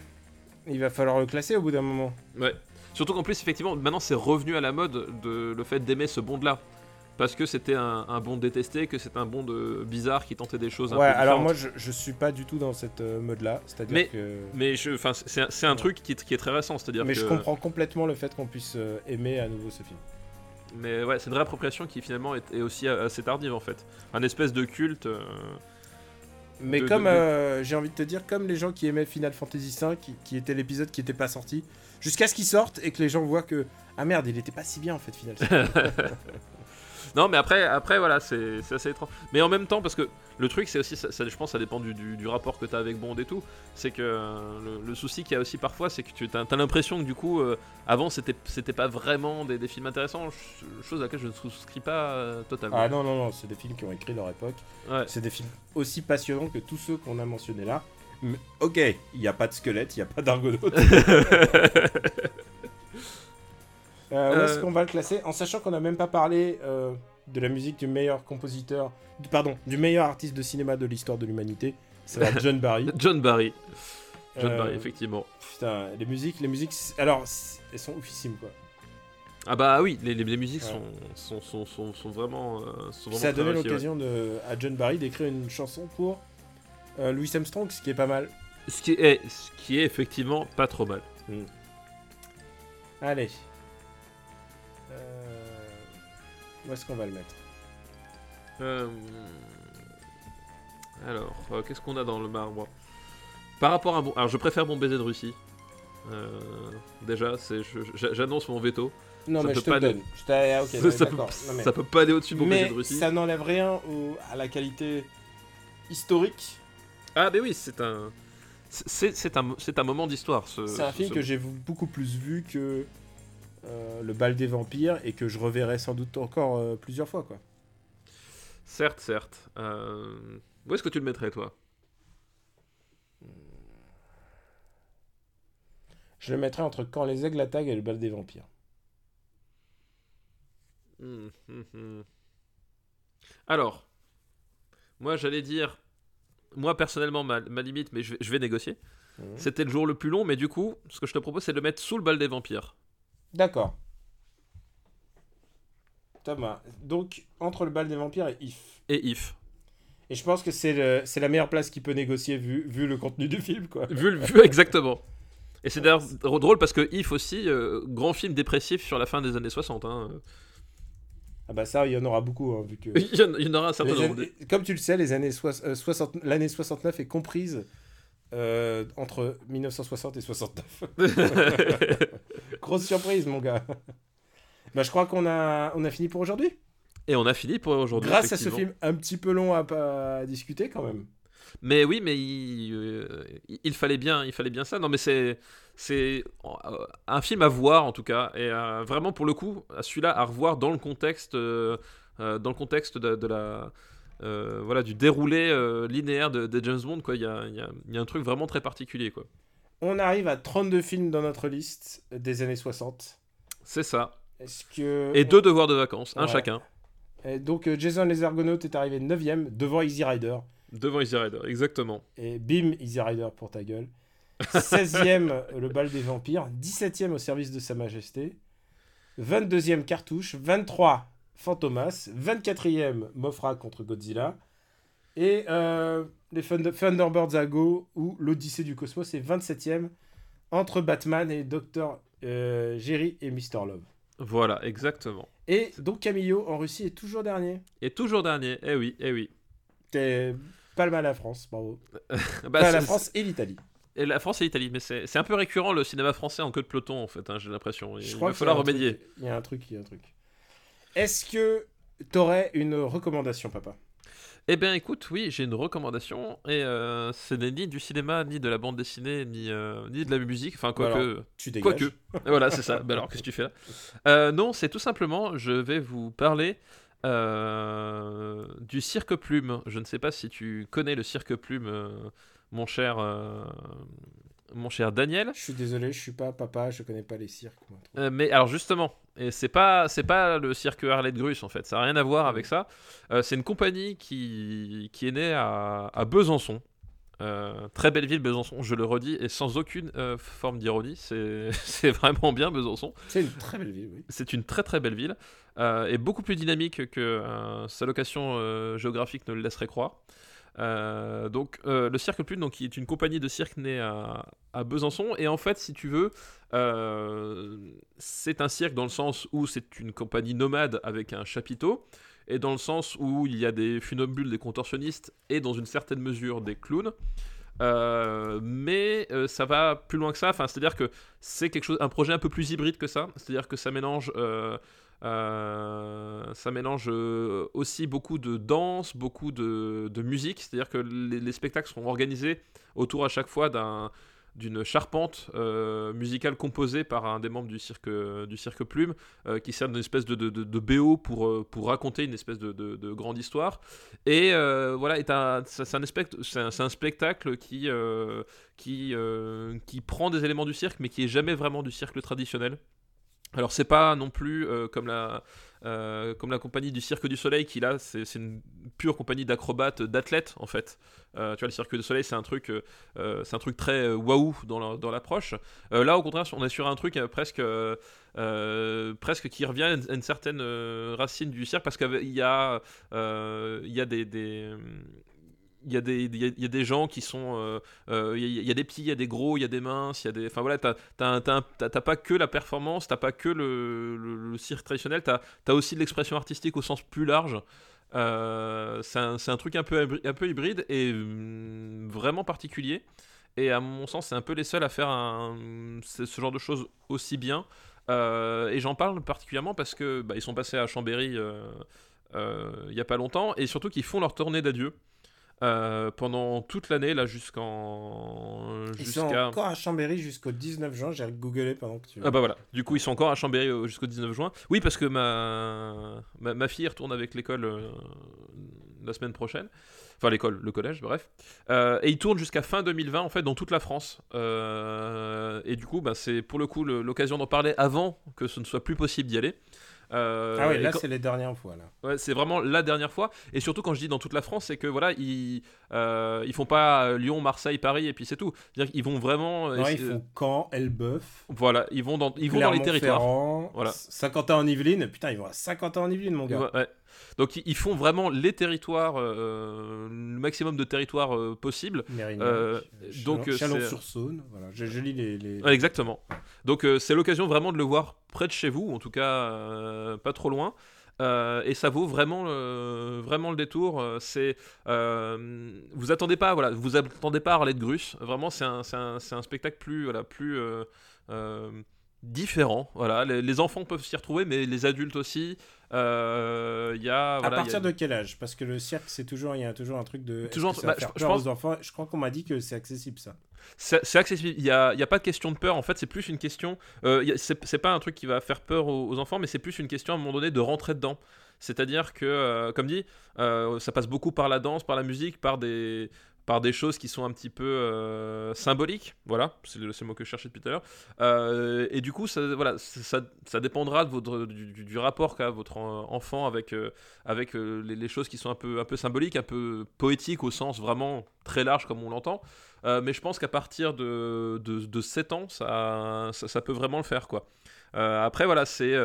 il va falloir le classer au bout d'un moment. Ouais. Surtout qu'en plus effectivement maintenant c'est revenu à la mode de le fait d'aimer ce Bond là. Parce que c'était un, un Bond détesté, que c'était un Bond bizarre qui tentait des choses un Ouais, peu alors moi, je, je suis pas du tout dans cette euh, mode-là. C'est-à-dire Mais- que. Mais c'est un- c'est truc qui, est- qui est très récent, c'est-à-dire Mais que. je comprends complètement le fait qu'on puisse aimer à nouveau ce film. Mais ouais, c'est une réappropriation qui finalement est, est aussi assez tardive en fait. Un espèce de culte. euh, Mais De- comme, de- de- euh, j'ai envie de te dire, comme les gens qui aimaient Final Fantasy V, qui, qui était l'épisode qui était pas sorti, jusqu'à ce qu'il sorte et que les gens voient que ah merde, il était pas si bien en fait Final Fantasy. (laughs) Non, mais après, après voilà, c'est c'est assez étrange. Mais en même temps, parce que le truc, c'est aussi, ça, ça- je pense, ça dépend du, du- du rapport que tu as avec Bond et tout. C'est que euh, le, le souci qu'il y a aussi parfois, c'est que tu as, l'impression que du coup, euh, avant, c'était pas vraiment des, des films intéressants, ch- chose à laquelle je ne souscris pas euh, totalement. ah non non non, c'est des films qui ont écrit leur époque. Ouais. C'est des films aussi passionnants que tous ceux qu'on a mentionnés là. Mais, ok, il n'y a pas de squelette, il n'y a pas d'argonaute. (laughs) Euh, où est-ce qu'on va le classer? En sachant qu'on n'a même pas parlé de la musique du meilleur compositeur, du- pardon, du meilleur artiste de cinéma de l'histoire de l'humanité. C'est (laughs) John Barry. John Barry. John Euh, Barry, effectivement. Putain, les musiques, les musiques, alors, elles sont oufissimes quoi. Ah bah oui, les, les- les musiques Ouais. sont, sont, sont, sont, sont vraiment. euh, sont vraiment Ça a donné ouais. l'occasion à John Barry d'écrire une chanson pour euh, Louis Armstrong, ce qui est pas mal. Ce qui est, ce qui est effectivement pas trop mal. Allez. Où est-ce qu'on va le mettre? Euh, Alors, euh, qu'est-ce qu'on a dans le marbre Par rapport à bon, alors je préfère mon baiser de Russie. Euh, déjà, j'annonce mon veto. Non, Ça mais peut je te pas le aller- donne. Je ah, ok, non, mais ça, peut, d'accord. Non, mais- ça peut pas aller au-dessus de mon baiser de Russie. ça n'enlève rien au- à la qualité historique. Ah, mais oui, c'est un, c'est, un, c'est un moment d'histoire. Ce, C'est un film ce- que j'ai beaucoup plus vu que euh, Le bal des vampires et que je reverrai sans doute encore euh, plusieurs fois. quoi. Certes, certes. Euh, Où est-ce que tu le mettrais, toi? Je le mettrai entre Quand les aigles attaquent et Le bal des vampires. Hum, hum, hum. Alors, moi j'allais dire, moi personnellement ma, ma limite, mais je vais, je vais négocier. C'était le jour le plus long, mais du coup, ce que je te propose, c'est de le mettre sous le bal des vampires. D'accord. Thomas, donc entre Le bal des vampires et If. Et If. Et je pense que c'est la meilleure place qu'il peut négocier vu, vu le contenu du film. quoi. Vu, vu exactement. Et c'est d'ailleurs dr- drôle parce que If aussi, euh, grand film dépressif sur la fin des années 60. hein. Ah bah ça, il y en aura beaucoup, hein, vu que... (laughs) Il y en, il y en aura un certain nombre. Comme tu le sais, les années soix- euh, 60 l'année 69 est comprise euh, entre 1960 et 69. (laughs) (laughs) Grosse surprise, mon gars. (laughs) bah, je crois qu'on a, on a fini pour aujourd'hui. Et on a fini pour aujourd'hui. Grâce à ce film un petit peu long à, discuter quand même. Mais oui, mais il, euh, il fallait bien, il fallait bien ça. Non, mais c'est c'est euh, un film à voir en tout cas, et euh, vraiment pour le coup, celui-là à revoir dans le contexte, euh, dans le contexte de, de la voilà du déroulé linéaire de, de James Bond. Quoi, il y a, y a- y a un truc vraiment très particulier quoi. On arrive à 32 films dans notre liste des années 60. C'est ça. Est-ce que... Et deux devoirs de vacances, un Ouais. chacun. Et donc euh, Jason les Argonautes est arrivé 9ème devant Easy Rider. Devant Easy Rider, exactement. Et bim, Easy Rider pour ta gueule. 16e, (laughs) le bal des vampires. 17e au service de Sa Majesté. 22e cartouche. 23, Fantomas. 24e, Mofra contre Godzilla. Et euh, les Thunder- Thunderbirds à Go ou l'Odyssée du Cosmos est 27e entre Batman et Dr. euh, Jerry et Mr. Love. Voilà, exactement. Et donc Camillo en Russie est toujours dernier. Et toujours dernier, eh oui, eh oui. T'es pas le mal à la France, bravo. (laughs) Bah, pas la c'est- France et l'Italie. Et la France et l'Italie, mais c'est c'est un peu récurrent le cinéma français en queue de peloton en fait, hein, j'ai l'impression. Il Je va crois falloir remédier. Il y a un truc, il y a un truc. Est-ce que t'aurais une recommandation, papa? Eh bien écoute, oui, j'ai une recommandation, et euh, ce n'est ni du cinéma, ni de la bande dessinée, ni, euh, ni de la musique, enfin quoique... Tu dégages. Quoique. Et (laughs) voilà, c'est ça. Bah alors, qu'est-ce que tu fais là? Euh, Non, c'est tout simplement, je vais vous parler du cirque plume. Je ne sais pas si tu connais le cirque plume, mon cher, mon cher Daniel. Je suis désolé, je suis pas papa, je connais pas les cirques. moi. Euh, mais alors justement, et c'est pas c'est pas le cirque Harley de Grus en fait, ça n'a rien à voir avec ça. Euh, c'est une compagnie qui, qui est née à, à Besançon. Euh, très belle ville Besançon, je le redis, et sans aucune forme d'ironie, (laughs) c'est vraiment bien Besançon. C'est une très belle ville, oui. C'est une très très belle ville et beaucoup plus dynamique que sa location géographique ne le laisserait croire. Euh, donc euh, le Cirque Plume, donc qui est une compagnie de cirque née à, Besançon et en fait si tu veux euh, c'est un cirque dans le sens où c'est une compagnie nomade avec un chapiteau et dans le sens où il y a des funambules, des contorsionnistes et dans une certaine mesure des clowns. Mais ça va plus loin que ça. Enfin, c'est-à-dire que c'est quelque chose, un projet un peu plus hybride que ça. C'est-à-dire que ça mélange, euh, ça mélange euh, aussi beaucoup de danse, beaucoup de, musique. C'est-à-dire que les, les spectacles seront organisés autour à chaque fois d'un d'une charpente euh, musicale composée par un des membres du cirque, du cirque Plume, qui sert d'une espèce de, BO pour, raconter une espèce de, de, de grande histoire. Et voilà, c'est un, spectacle qui, qui prend des éléments du cirque, mais qui est jamais vraiment du cirque traditionnel. Alors c'est pas non plus euh, comme la euh, comme la compagnie du Cirque du Soleil qui là c'est une pure compagnie d'acrobates d'athlètes en fait. Euh, tu vois le Cirque du Soleil c'est un truc c'est un truc très waouh dans la- dans l'approche. Là au contraire on est sur un truc presque qui revient à une, certaine racine du cirque parce qu'il y a des il y, a des, y y a des gens qui sont. euh, euh, Il y, a- des petits, il y a des gros, il y a des minces, il y a des. Enfin voilà, t'as pas que la performance, t'as pas que le, cirque traditionnel, t'as as aussi de l'expression artistique au sens plus large. Euh, c'est un, truc un peu, un peu hybride et hum, vraiment particulier. Et à mon sens, c'est un peu les seuls à faire ce genre de choses aussi bien. Euh, et j'en parle particulièrement parce que bah, ils sont passés à Chambéry il y a pas longtemps et surtout qu'ils font leur tournée d'adieu. Euh, pendant toute l'année là jusqu'en Ils sont encore à Chambéry jusqu'au 19 juin, j'ai googlé pendant que tu... ah bah voilà, du coup ils sont encore à Chambéry euh, jusqu'au 19 juin. Oui parce que ma, ma, ma fille retourne avec l'école euh, la semaine prochaine. Enfin l'école, le collège, bref. Euh, et ils tournent jusqu'à fin 2020 en fait dans toute la France. Et du coup bah, c'est pour le coup l'occasion d'en parler avant que ce ne soit plus possible d'y aller. Euh, ah oui, là quand- c'est les dernières fois, là. Ouais, c'est vraiment la dernière fois. Et surtout, quand je dis dans toute la France, c'est que voilà, ils, euh, ils font pas euh, Lyon, Marseille, Paris et puis c'est tout. C'est-à-dire qu'ils vont vraiment. Non, ils font Caen, Elbeuf, Voilà, ils vont dans, ils vont dans les territoires. Voilà. Saint-Quentin-en-Yvelines. Putain, ils vont à Saint-Quentin-en-Yvelines, mon gars. Ouais, ouais. Donc ils- font vraiment les territoires, euh, le maximum de territoires euh, possible. Euh, donc, euh, Chalon-sur-Saône. Voilà, je, je lis les. les- Ouais, exactement. Donc euh, c'est l'occasion vraiment de le voir près de chez vous, ou en tout cas euh, pas trop loin. Euh, et ça vaut vraiment, le- vraiment le détour. Euh, C'est, euh, vous attendez pas, voilà, vous attendez pas à Arlette Grus. Vraiment, c'est un, un, un spectacle plus, voilà, plus euh, euh, différent. Voilà, les, les enfants peuvent s'y retrouver, mais les adultes aussi. Euh, y a, à y a- partir de quel âge? Parce que le cirque, c'est toujours, il y a toujours un truc de. Toujours- bah, je- pense- aux enfants? Je crois qu'on m'a dit que c'est accessible, ça. C'est accessible. Il n'y a, y a pas de question de peur. En fait, c'est plus une question. Euh, c'est pas un truc qui va faire peur aux, aux enfants, mais c'est plus une question à un moment donné de rentrer dedans. C'est-à-dire que, euh, comme dit, euh, ça passe beaucoup par la danse, par la musique, par des par des choses qui sont un petit peu euh, symboliques. Voilà, c'est le, mot que je cherchais depuis tout à l'heure. Euh, et du coup, ça, voilà, ça, dépendra de votre, du, rapport qu'a votre en- enfant avec, euh, avec les, choses qui sont un peu, un peu symboliques, un peu poétiques au sens vraiment très large comme on l'entend. Mais je pense qu'à partir de, de, de 7 ans, ça, ça, peut vraiment le faire, quoi. Après, voilà, c'est.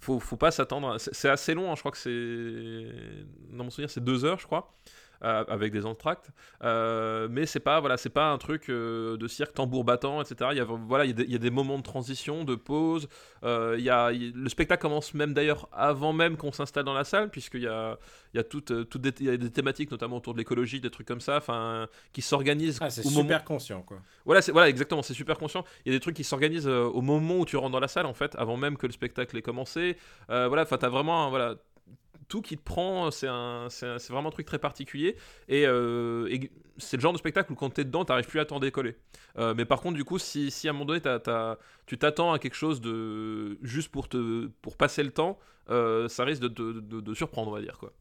faut, faut pas s'attendre. c'est assez long, hein, je crois que c'est. Dans mon souvenir, c'est deux heures, je crois. Euh, avec des entractes, Euh, mais c'est pas voilà, c'est pas un truc euh, de cirque tambour battant, etc. Il y a voilà, il y, a des- il y a des moments de transition, de pause. Il y a, le spectacle commence même d'ailleurs avant même qu'on s'installe dans la salle, puisqu'il y a, il y a toutes, toutes des, il y a des thématiques, notamment autour de l'écologie, des trucs comme ça, enfin, qui s'organisent Ah, c'est super moment. conscient, quoi. Voilà, c'est voilà, exactement, c'est super conscient. Il y a des trucs qui s'organisent au moment où tu rentres dans la salle, en fait, avant même que le spectacle ait commencé. Voilà, enfin, t'as vraiment, voilà, tout qui te prend, c'est vraiment un truc très particulier. Et, euh, et c'est le genre de spectacle où quand t'es dedans, t'arrives plus à t'en décoller. Euh, mais par contre, du coup, si, si à un moment donné, t'as- tu t'attends à quelque chose de juste pour te, pour passer le temps, euh, ça risque de, de, de- de surprendre, on va dire quoi.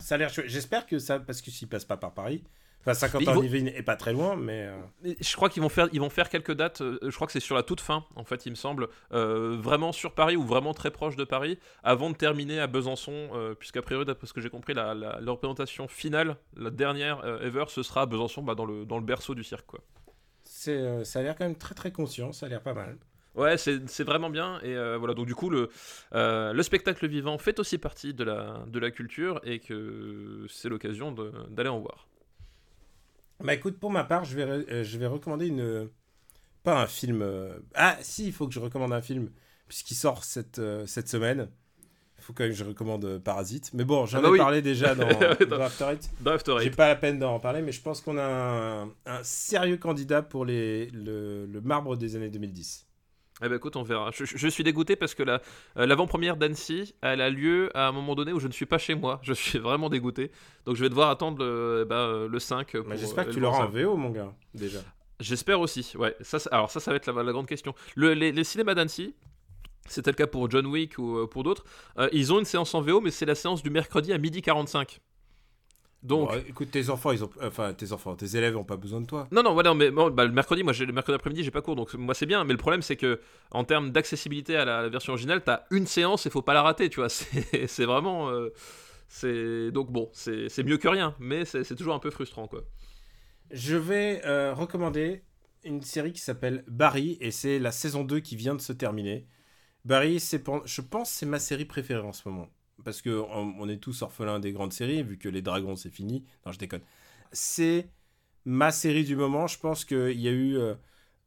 Ça. J'espère que ça, parce que s'il passe pas par Paris, enfin, 50 Il ans faut- en Yvelines est pas très loin, mais. euh, Et Je crois qu'ils vont faire, ils vont faire quelques dates. euh, Je crois que c'est sur la toute fin, en fait, il me semble, euh, vraiment sur Paris ou vraiment très proche de Paris, avant de terminer à Besançon, puisqu'a priori, d'après ce que j'ai compris, la, la- la représentation finale, la dernière ever, ce sera à Besançon, bah, dans le dans le berceau du cirque, quoi. c'est, ça a l'air quand même très très conscient, ça a l'air pas mal. Ouais, c'est vraiment bien. Et euh, voilà, donc du coup, le, euh, le spectacle vivant fait aussi partie de la, de la culture et que c'est l'occasion d'aller en voir. Bah écoute, pour ma part, je vais, euh, je vais recommander une. Pas un film. euh, Ah, si, il faut que je recommande un film, puisqu'il sort cette, euh, cette semaine. Il faut quand même que je recommande euh, Parasite. Mais bon, j'en Ah bah ai oui. parlé déjà (laughs) dans, dans After Eight. Dans After J'ai Eight. pas la peine d'en parler, mais je pense qu'on a un, un sérieux candidat pour les, le, le marbre des années 2010. Eh ben écoute, on verra. Je, suis dégoûté parce que la, euh, l'avant-première d'Annecy, elle a lieu à un moment donné où je ne suis pas chez moi. Je suis vraiment dégoûté. Donc je vais devoir attendre le, eh ben, euh, le 5. Mais pour, J'espère euh, que tu le l'auras en. VO, mon gars, déjà. J'espère aussi, ouais. Ça, ça- alors ça, ça va être la, la grande question. Le- les, les cinémas d'Annecy, c'était le cas pour John Wick ou euh, pour d'autres, euh, ils ont une séance en VO, mais c'est la séance du mercredi à midi 45. Donc, Bon, écoute, tes enfants, ils ont. Enfin, tes enfants, tes élèves ont pas besoin de toi. Non, non, voilà, mais bon, bah, le mercredi, moi, le mercredi après-midi, j'ai pas cours, donc moi, c'est bien. Mais le problème, c'est que en termes d'accessibilité à la, la version originale, t'as une séance et faut pas la rater, tu vois. (laughs) C'est vraiment. euh, c'est donc bon, c'est c'est mieux que rien, mais c'est toujours un peu frustrant, quoi. Je vais euh, recommander une série qui s'appelle Barry et c'est la saison 2 qui vient de se terminer. Barry, c'est je pense c'est ma série préférée en ce moment parce que on, on est tous orphelins des grandes séries vu que les dragons c'est fini. Non, je déconne. C'est ma série du moment. Je pense qu'il y a eu euh,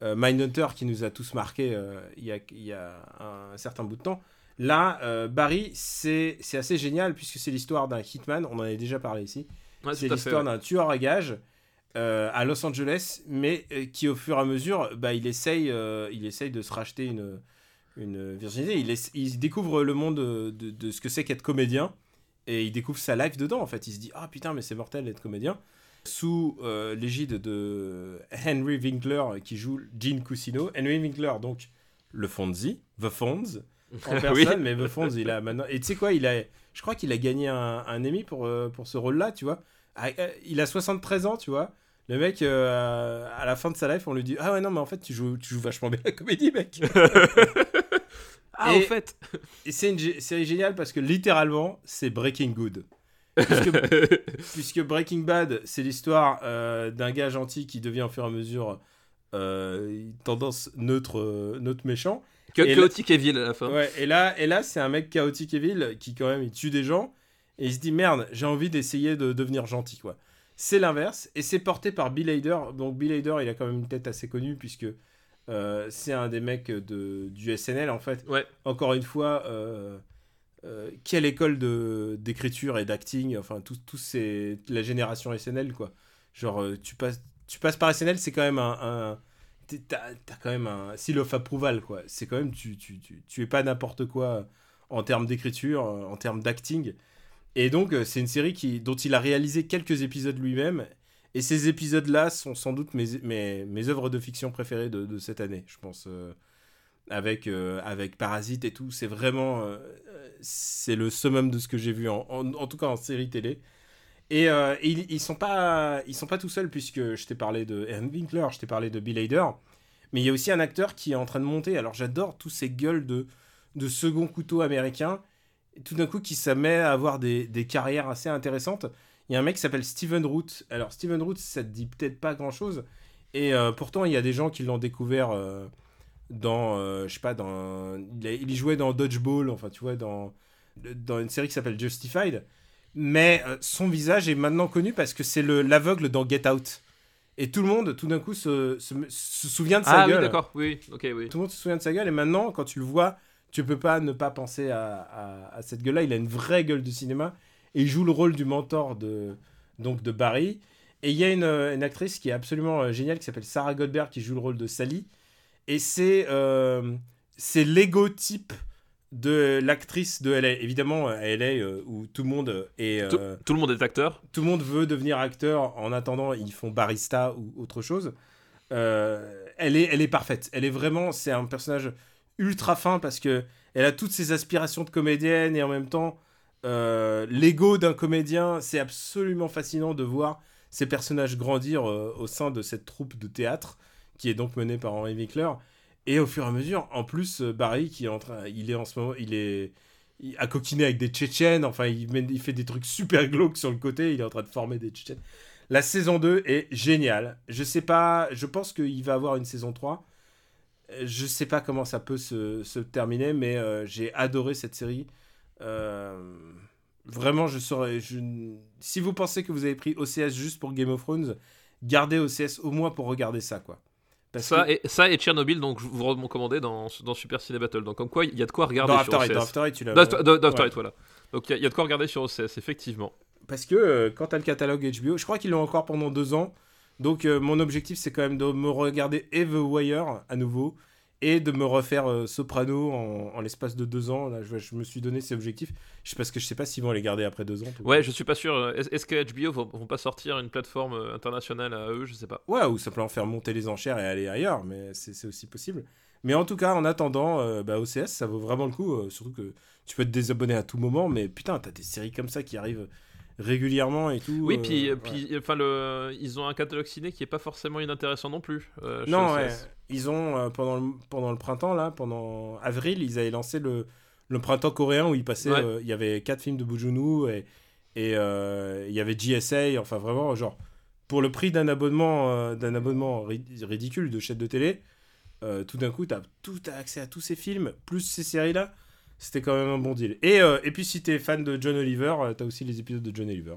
euh, Mindhunter qui nous a tous marqué euh, il, y a, il y a un certain bout de temps. Là, euh, Barry, c'est assez génial puisque c'est l'histoire d'un hitman. On en avait déjà parlé ici Ouais, c'est l'histoire ouais. d'un tueur à gages à Los Angeles, mais qui au fur et à mesure, bah, il, essaye, il essaye de se racheter une, une virginité. Il, il découvre le monde de, de- de ce que c'est qu'être comédien, et il découvre sa life dedans, en fait. Il se dit, ah putain, mais c'est mortel d'être comédien. Sous euh, l'égide de Henry Winkler, qui joue Gene Cusino. Henry Winkler, donc, le Fonzie, The Fonz, en (laughs) personne, Oui. mais The Fonz, il a maintenant... Et tu sais quoi, il a... Je crois qu'il a gagné un, un Emmy pour, euh, pour ce rôle-là, tu vois. Ah, euh, il a 73 ans, tu vois. Le mec, euh, à la fin de sa life, on lui dit Ah ouais, non, mais en fait, tu joues, tu joues vachement bien la comédie, mec. (laughs) Ah, Et- au fait. (laughs) Et c'est une série géniale parce que littéralement, c'est Breaking Good. Puisque, (laughs) puisque Breaking Bad, c'est l'histoire euh, d'un gars gentil qui devient au fur et à mesure euh, tendance neutre, euh, neutre méchant. Cha- Et là- Chaotique et vil à la fin. Ouais, et là, et là c'est un mec chaotique et vil qui, quand même, il tue des gens. Et il se dit Merde, j'ai envie d'essayer de devenir gentil, quoi. C'est l'inverse. Et c'est porté par Bill Hader. Donc, Bill Hader, il a quand même une tête assez connue puisque euh, c'est un des mecs de, du SNL, en fait. Ouais. Encore une fois, euh, euh, quelle école de- d'écriture et d'acting. Enfin, tout, tout c'est la génération SNL, quoi. Genre, tu passes, tu passes par SNL, c'est quand même un. un- T'as quand même un seal of approval, quoi. C'est quand même. Tu, tu, tu, tu es pas n'importe quoi en termes d'écriture, en termes d'acting. Et donc, c'est une série qui, dont il a réalisé quelques épisodes lui-même. Et ces épisodes-là sont sans doute mes, mes, œuvres de fiction préférées de, cette année, je pense. euh, avec, euh, avec Parasite et tout. C'est vraiment. euh, c'est le summum de ce que j'ai vu, en, en, tout cas en série télé. Et, ils, ils sont pas, ils sont pas tout seuls puisque je t'ai parlé de Aaron Winkler, je t'ai parlé de Bill Hader, mais il y a aussi un acteur qui est en train de monter. Alors j'adore tous ces gueules de, de second couteau américain, tout d'un coup qui se met à avoir des, des carrières assez intéressantes. Il y a un mec qui s'appelle Steven Root. Alors Steven Root, ça te dit peut-être pas grand-chose, et euh, pourtant il y a des gens qui l'ont découvert euh, dans, euh, je sais pas, dans, il, a- il jouait dans Dodgeball, enfin tu vois, dans, dans une série qui s'appelle Justified. Mais euh, son visage est maintenant connu parce que c'est le l'aveugle dans Get Out. Et tout le monde, tout d'un coup, se, se, se souvient de sa Ah oui, gueule. d'accord, oui, ok, oui. tout le monde se souvient de sa gueule. Et maintenant, quand tu le vois, tu peux pas ne pas penser à, à- à cette gueule-là. Il a une vraie gueule de cinéma. Et il joue le rôle du mentor de, donc de Barry. Et il y a une, euh, une actrice qui est absolument euh, géniale qui s'appelle Sarah Goldberg qui joue le rôle de Sally. Et c'est euh, l'ego type de l'actrice de LA. Évidemment, à LA, euh, où tout le monde est. Tout, tout le monde est acteur. tout le monde veut devenir acteur. En attendant, ils font barista ou autre chose. Euh, elle, est, elle est parfaite. Elle est vraiment. C'est un personnage ultra fin parce que elle a toutes ses aspirations de comédienne et en même temps, euh, l'ego d'un comédien. C'est absolument fascinant de voir ces personnages grandir euh, au sein de cette troupe de théâtre qui est donc menée par Henry Winkler. Et au fur et à mesure, en plus, euh, Barry, qui est en train, il est en ce moment, il est il a coquiné avec des Tchétchènes, enfin, il, fait des trucs super glauques sur le côté, il est en train de former des Tchétchènes. La saison 2 est géniale. Je sais pas, je pense qu'il va avoir une saison 3. Euh, Je sais pas comment ça peut se, terminer, mais j'ai adoré cette série. Euh, vraiment, je saurais. Je... Si vous pensez que vous avez pris OCS juste pour Game of Thrones, gardez OCS au moins pour regarder ça, quoi. Parce Ça que et, ça et Tchernobyl, donc je vous recommandais dans, dans Super Ciné Battle. Donc comme quoi, il y a de quoi regarder dans sur After OCS. dans After tu l'as. Dans dans After Ouais. Voilà. Donc il y, a- il y a de quoi regarder sur OCS, effectivement. Parce que euh, quand t'as le catalogue HBO, je crois qu'ils l'ont encore pendant deux ans. Donc euh, mon objectif c'est quand même de me regarder et The Wire à nouveau et de me refaire euh, Soprano en, en l'espace de deux ans. Là, je, je me suis donné ces objectifs. Je sais parce que je sais pas s'ils vont les garder après deux ans. tout. Ouais, je suis pas sûr. euh, Est- Est-ce que HBO vont, vont pas sortir une plateforme euh, internationale à eux? Je sais pas. Ouais, ou simplement faire monter les enchères et aller ailleurs, mais c'est c'est aussi possible. Mais en tout cas, en attendant, euh, bah, OCS, ça vaut vraiment le coup. euh, surtout que tu peux te désabonner à tout moment, mais putain, t'as des séries comme ça qui arrivent régulièrement et tout. Oui, euh, puis, ouais. puis enfin, le, ils ont un catalogue ciné qui est pas forcément inintéressant non plus. euh, Non, ouais. Ils ont, euh, pendant, le, pendant le printemps, là, pendant avril, ils avaient lancé le, le printemps coréen où. Ouais. euh, il y avait quatre films de Bujunu et, et euh, il y avait GSA. Enfin, vraiment, genre, pour le prix d'un abonnement, euh, d'un abonnement ri- ridicule de chaîne de télé, euh, tout d'un coup, tu as tout as accès à tous ces films, plus ces séries-là. C'était quand même un bon deal. Et, euh, et puis, si t'es fan de John Oliver, euh, t'as aussi les épisodes de John Oliver.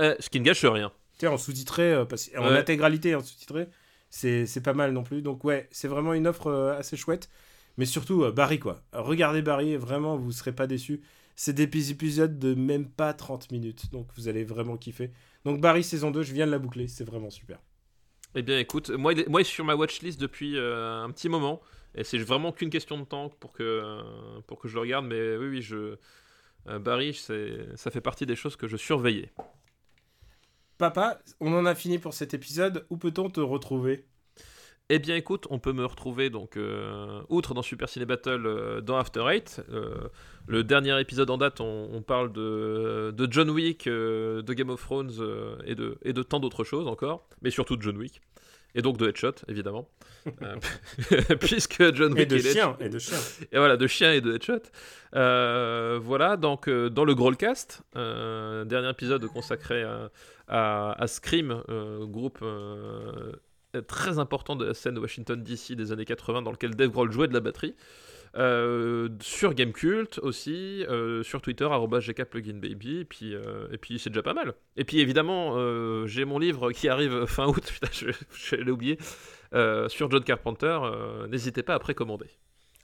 Euh, ce qui ne gâche rien. En sous-titré, en Ouais. intégralité en sous-titré, c'est pas mal non plus. Donc ouais, c'est vraiment une offre assez chouette. Mais surtout, Barry, quoi. Regardez Barry, vraiment, vous serez pas déçus. C'est des petits épisodes de même pas 30 minutes, donc vous allez vraiment kiffer. Donc Barry saison 2, je viens de la boucler, c'est vraiment super. Eh bien, écoute, moi, moi, il est sur ma watchlist depuis euh, un petit moment. Et c'est vraiment qu'une question de temps pour que, euh, pour que je le regarde. Mais oui, oui, je. euh, Barry, ça fait partie des choses que je surveillais. Papa, on en a fini pour cet épisode. Où peut-on te retrouver? Eh bien, écoute, on peut me retrouver donc euh, outre dans Super Ciné Battle euh, dans After Eight. Euh, le dernier épisode en date, on, on parle de, de John Wick, de Game of Thrones et, de, et de tant d'autres choses encore, mais surtout de John Wick. Et donc de Headshot, évidemment. Euh, (laughs) puisque John Wick Et de est chiens, et de chiens. et voilà, de chien et de headshot. Euh, voilà, donc euh, dans le Growlcast, euh, dernier épisode consacré à, à, à Scream, euh, groupe très important de la scène de Washington DC des années 80 dans lequel Dave Grohl jouait de la batterie. Euh, sur Gamecult aussi, euh, sur Twitter, gkpluginbaby, et puis, euh, et puis c'est déjà pas mal. Et puis évidemment, j'ai mon livre qui arrive (laughs) fin août, putain, je, je l'ai oublié, sur John Carpenter, n'hésitez pas à précommander.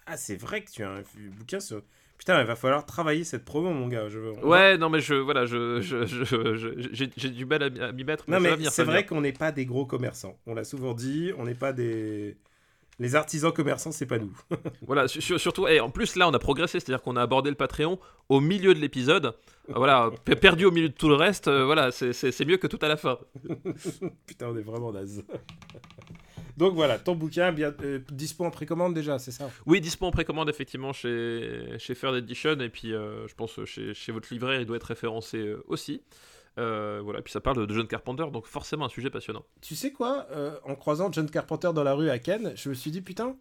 Ah, c'est vrai que tu as un bouquin sur... Putain, il va falloir travailler cette promo, mon gars. Je veux... Ouais, non, mais je, voilà, je, je, je- je- j'ai, du mal à m'y- mettre. Non, ça va mais c'est vrai qu'on n'est pas des gros commerçants. On l'a souvent dit, on n'est pas des. Les artisans commerçants, c'est pas nous. (laughs) Voilà, su- sur- surtout, et en plus, là, on a progressé, c'est-à-dire qu'on a abordé le Patreon au milieu de l'épisode. Euh, Voilà, (laughs) pe- perdu au milieu de tout le reste, euh, voilà, c'est, mieux que tout à la fin. (laughs) Putain, on est vraiment naze. Donc voilà, ton bouquin, bien, euh, dispo en précommande déjà, c'est ça? Oui, dispo en précommande, effectivement, chez, chez Third Edition, et puis euh, je pense chez, chez votre libraire, il doit être référencé aussi. Euh, voilà, et puis ça parle de John Carpenter, donc forcément un sujet passionnant. Tu sais quoi euh, En croisant John Carpenter dans la rue à Cannes, je me suis dit, putain,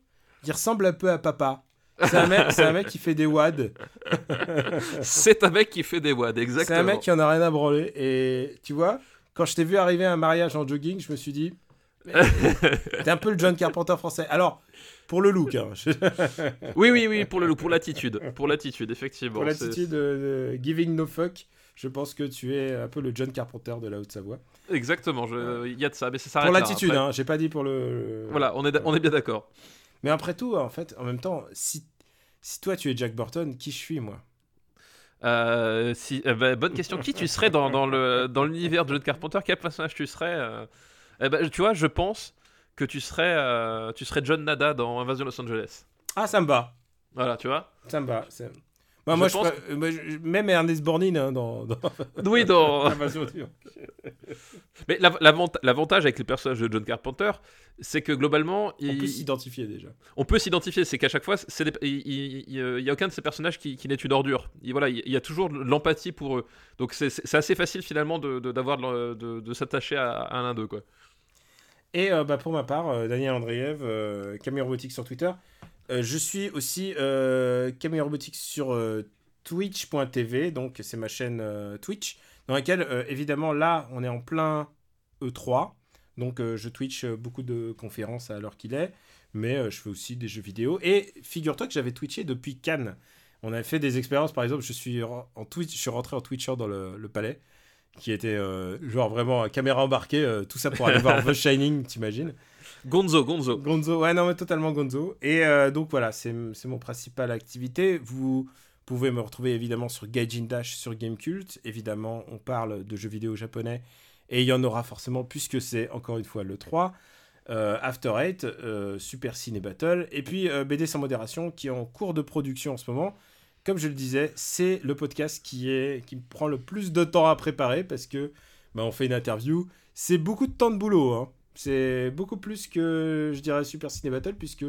il ressemble un peu à papa. C'est un, mec- c'est un mec qui fait des wads. (laughs) C'est un mec qui fait des wads, C'est exactement. un mec qui en a rien à branler. Et tu vois, quand je t'ai vu arriver à un mariage en jogging, je me suis dit, (laughs) t'es un peu le John Carpenter français. Alors, pour le look, hein, Oui, oui, oui, pour le look, pour l'attitude, pour l'attitude, effectivement. pour c'est- l'attitude de, de giving no fuck, je pense que tu es un peu le John Carpenter de la Haute-Savoie. Exactement, il y a de ça, mais ça Pour l'attitude, hein, j'ai pas dit pour le. Voilà, on est, on est bien d'accord. Mais après tout, en fait, en même temps, si, si toi tu es Jack Burton, qui je suis moi? Euh, si, euh, bah, bonne question. Qui tu serais dans, dans le dans l'univers de John Carpenter? Quel personnage tu serais euh? Eh ben, Tu vois, je pense que tu serais euh, tu serais John Nada dans Invasion Los Angeles. Ah, ça me va. Voilà, tu vois? Ça me va. Bah, moi, je pense pré- euh, moi, je- même Ernest Borgnine hein, dans, dans (laughs) Oui, dans. (laughs) Invasion du- (laughs) Mais l'av- l'avant- l'avantage avec les personnages de John Carpenter, c'est que globalement, On peut s'identifier déjà. on peut s'identifier. C'est qu'à chaque fois, c'est des- il il- il- il y a aucun de ces personnages qui, qui n'est une ordure. Il, voilà, il y a toujours l'empathie pour eux. Donc c'est- assez facile finalement de, de, de- de s'attacher à, à l'un d'eux. quoi. Et euh, bah, pour ma part, euh, Daniel Andreev, euh, Camille Robotics sur Twitter. Euh, je suis aussi Camille Robotics sur twitch.tv, donc c'est ma chaîne Twitch, dans laquelle, évidemment, là, on est en plein E3. Donc je Twitch beaucoup de conférences à l'heure qu'il est, mais je fais aussi des jeux vidéo. Et figure-toi que j'avais Twitché depuis Cannes. On avait fait des expériences, par exemple, je suis en Twitch, je suis rentré en Twitcher dans le palais, qui était euh, genre vraiment caméra embarquée, euh, tout ça pour aller voir (laughs) The Shining, t'imagines Gonzo, Gonzo. Gonzo, ouais, non, mais totalement Gonzo. Et euh, donc voilà, c'est mon principal activité. Vous pouvez me retrouver évidemment sur Gaijin Dash, sur Gamecult. Évidemment, on parle de jeux vidéo japonais et il y en aura forcément puisque c'est encore une fois le 3. Euh, After Eight, Super Ciné Battle, et puis BD sans modération qui est en cours de production en ce moment. Comme je le disais, c'est le podcast qui, est, qui me prend le plus de temps à préparer parce que bah, on fait une interview. C'est beaucoup de temps de boulot. hein. C'est beaucoup plus que, je dirais, Super Ciné Battle puisque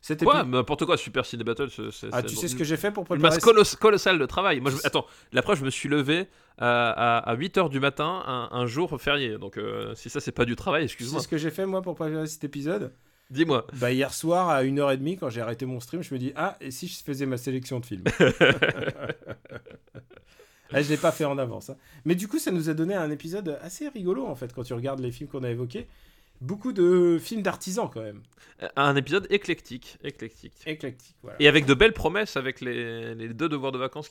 c'était Quoi N'importe quoi, Super Ciné Battle. c'est- c'est- Ah, c'est- tu sais ce que j'ai fait pour Une préparer masse coloss- colossale de travail. Moi, je- Attends, la preuve, je me suis levé à, à, 8h du matin un, un jour férié. Donc, euh, si ça, c'est pas du travail, excuse-moi. ce que j'ai fait moi pour préparer cet épisode Dis-moi. Bah hier soir à 1h30 quand j'ai arrêté mon stream, je me dis ah et si je faisais ma sélection de films? (laughs) ah, je l'ai pas fait en avance. hein. Mais du coup ça nous a donné un épisode assez rigolo en fait quand tu regardes les films qu'on a évoqués. Beaucoup de films d'artisans quand même. Un épisode éclectique. éclectique. Éclectique, voilà. Et avec de belles promesses avec les, les deux devoirs de vacances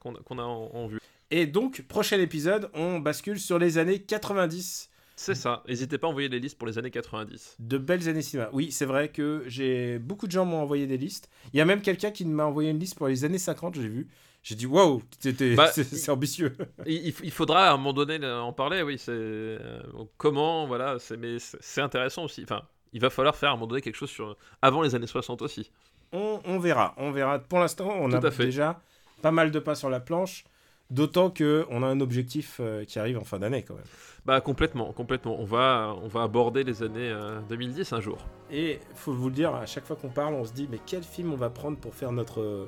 qu'on a en, en vue. Et donc prochain épisode, on bascule sur les années 90. C'est ça. N'hésitez pas à envoyer les listes pour les années 90. De belles années cinéma. Oui, c'est vrai que j'ai beaucoup de gens m'ont envoyé des listes. Il y a même quelqu'un qui m'a envoyé une liste pour les années 50, j'ai vu. J'ai dit waouh, c'était Bah, (laughs) c'est ambitieux. (laughs) Il, faudra à un moment donné euh, en parler, oui. C'est euh, comment, voilà. c'est- Mais c'est intéressant aussi. Enfin, il va falloir faire à un moment donné quelque chose sur avant les années 60 aussi. On, on verra, on verra. Pour l'instant, on Tout a déjà pas mal de pas sur la planche. D'autant que on a un objectif euh, qui arrive en fin d'année quand même. Bah complètement, complètement. On va, on va aborder les années euh, 2010 un jour. Et faut vous le dire, à chaque fois qu'on parle, on se dit mais quel film on va prendre pour faire notre euh,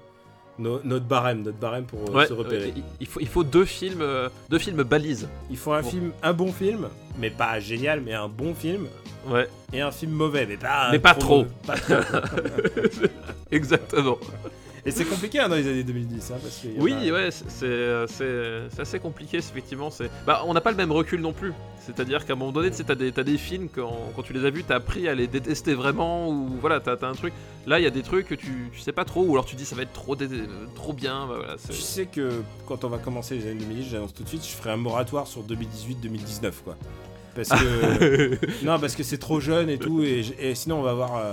no- notre barème, notre barème pour euh, Ouais, se repérer. euh, il, faut, il faut deux films, euh, deux films balises. Il faut un Bon. film, un bon film, mais pas génial, mais un bon film, Ouais, et un film mauvais, mais pas Mais pas trop. pas trop. (laughs) exactement. Et c'est compliqué hein, dans les années 2010, hein, parce que a Oui, ouais, c'est- assez compliqué, effectivement. c'est- Bah, on n'a pas le même recul non plus. C'est-à-dire qu'à un moment donné, tu t'as des, des films, quand, quand tu les as vus, t'as appris à les détester vraiment, ou voilà, t'as t'as un truc. Là, il y a des trucs que tu, tu sais pas trop, ou alors tu dis ça va être trop, dé- trop bien. bah, voilà, Tu sais que quand on va commencer les années 2010, j'annonce tout de suite, je ferai un moratoire sur 2018-2019 quoi. Parce que (laughs) non, parce que c'est trop jeune et tout, et, sinon on va voir, euh,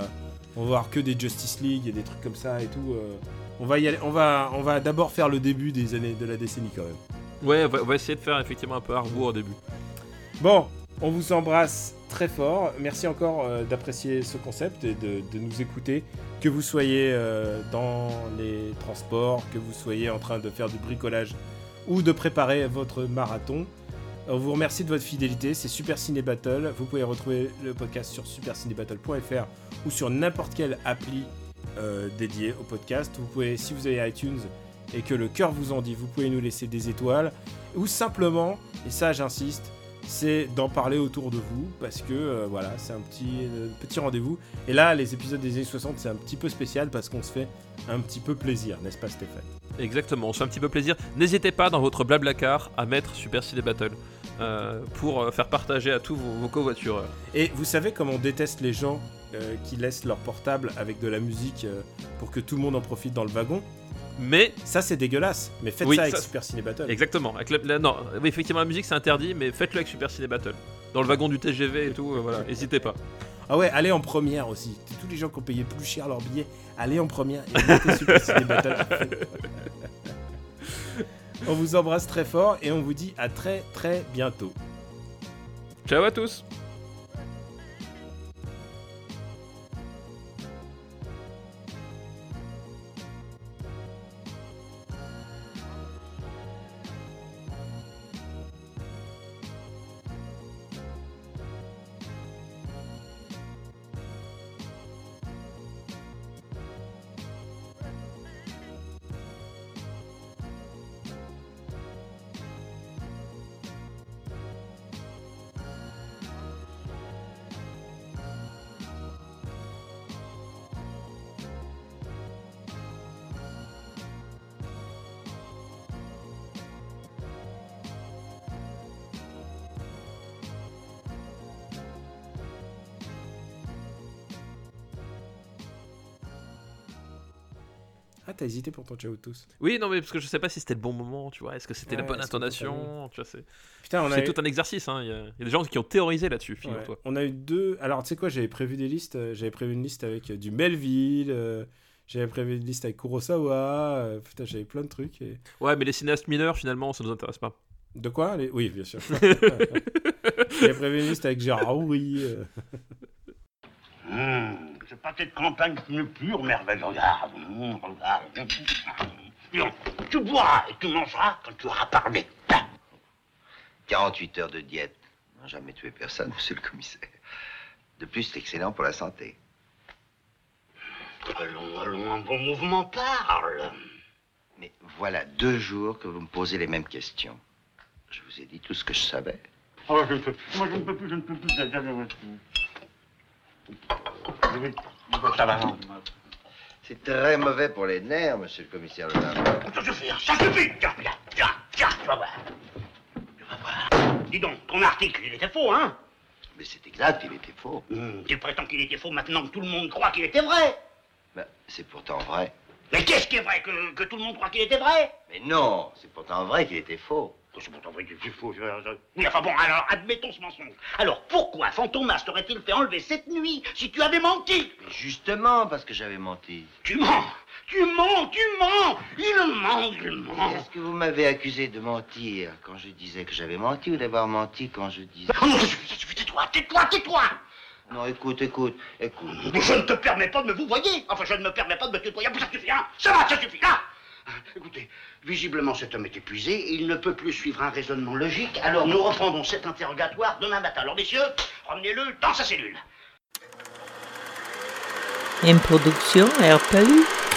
on va voir que des Justice League et des trucs comme ça et tout. euh. on va y aller, on va, on va d'abord faire le début des années de la décennie quand même. Ouais, on va, essayer de faire effectivement un peu arbour au début. Bon, on vous embrasse très fort. Merci encore euh, d'apprécier ce concept et de, de nous écouter. Que vous soyez euh, dans les transports, que vous soyez en train de faire du bricolage ou de préparer votre marathon. On vous remercie de votre fidélité. C'est Super Ciné Battle. Vous pouvez retrouver le podcast sur supercinébattle.fr ou sur n'importe quelle appli euh, dédiée au podcast. Vous pouvez, si vous avez iTunes, et que le cœur vous en dit, vous pouvez nous laisser des étoiles ou simplement, et ça j'insiste, c'est d'en parler autour de vous parce que euh, voilà, c'est un petit, euh, petit rendez-vous. Et là, les épisodes des années 60, c'est un petit peu spécial parce qu'on se fait un petit peu plaisir, n'est-ce pas Stéphane? Exactement, on se fait un petit peu plaisir. N'hésitez pas dans votre blablacar à mettre Super Ciné Battle euh, pour euh, faire partager à tous vos, vos covoitureurs. Et vous savez comme on déteste les gens euh, qui laissent leur portable avec de la musique euh, pour que tout le monde en profite dans le wagon? Mais Ça, c'est dégueulasse, mais faites Oui, ça avec ça- Super Ciné Battle. Exactement. Avec la- la- non, effectivement, la musique c'est interdit, mais faites-le avec Super Ciné Battle. Dans le wagon du TGV et tout, euh, voilà, n'hésitez pas. Ah ouais, allez en première aussi. Tous les gens qui ont payé plus cher leur billet, allez en première et mettez Super Ciné Battle. (laughs) on vous embrasse très fort et on vous dit à très très bientôt. Ciao à tous t'as hésité pour ton ciao tous. Oui, non, mais parce que je sais pas si c'était le bon moment, tu vois. Est-ce que c'était la bonne intonation Tu vois, c'est Putain, on a, c'est eu... tout un exercice. hein. Il y, a, y a des gens qui ont théorisé là-dessus, ouais, figure-toi. on a eu deux. Alors, tu sais quoi, j'avais prévu des listes. euh, J'avais prévu une liste avec euh, du Melville. euh, J'avais prévu une liste avec Kurosawa. euh, Putain, j'avais plein de trucs. Et... Ouais, mais les cinéastes mineurs, finalement, ça nous intéresse pas. De quoi les- Oui, bien sûr. (laughs) J'avais prévu une liste avec Gérard Houry. euh. Hum, ce pâté de campagne une pure merveille. Regarde, hum, regarde. Dis tu boiras et tu mangeras quand tu auras parlé. 48 heures de diète. n'a jamais tué personne, monsieur le commissaire. De plus, c'est excellent pour la santé. Allons, allons, un bon mouvement parle. Mais voilà deux jours que vous me posez les mêmes questions. Je vous ai dit tout ce que je savais. Oh, je ne peux plus, moi je ne peux plus, je ne peux plus. Je- je- je vais- Ça va. C'est très mauvais pour les nerfs, monsieur le commissaire Lemar. Ça suffit, ça suffit. Tiens, tiens, tiens, tiens, tu vas voir. Tu vas voir. Dis donc, ton article, il était faux, hein? Mais c'est exact, il était faux. Hum, Tu prétends qu'il était faux maintenant que tout le monde croit qu'il était vrai? Ben, c'est pourtant vrai. Mais qu'est-ce qui est vrai que, que tout le monde croit qu'il était vrai? Mais non, c'est pourtant vrai qu'il était faux. C'est pourtant vrai qu'il était faux. je- je- Oui, enfin bon, alors admettons ce mensonge. Alors pourquoi Fantomas t'aurait-il fait enlever cette nuit si tu avais menti? Mais justement, parce que j'avais menti. Tu mens! Tu mens Tu mens! Il ment, il ment! Est-ce que vous m'avez accusé de mentir quand je disais que j'avais menti ou d'avoir menti quand je disais... Oh non, tais-toi, tais-toi, tais-toi! Non, écoute, écoute, écoute. Je ne te permets pas de me vous voyer Enfin, je ne me permets pas de me tutoyer, ça suffit, hein. Ça va, ça suffit, là Écoutez, visiblement cet homme est épuisé, et il ne peut plus suivre un raisonnement logique, alors nous reprendrons cet interrogatoire demain matin. Alors messieurs, ramenez-le dans sa cellule. Une production RPU.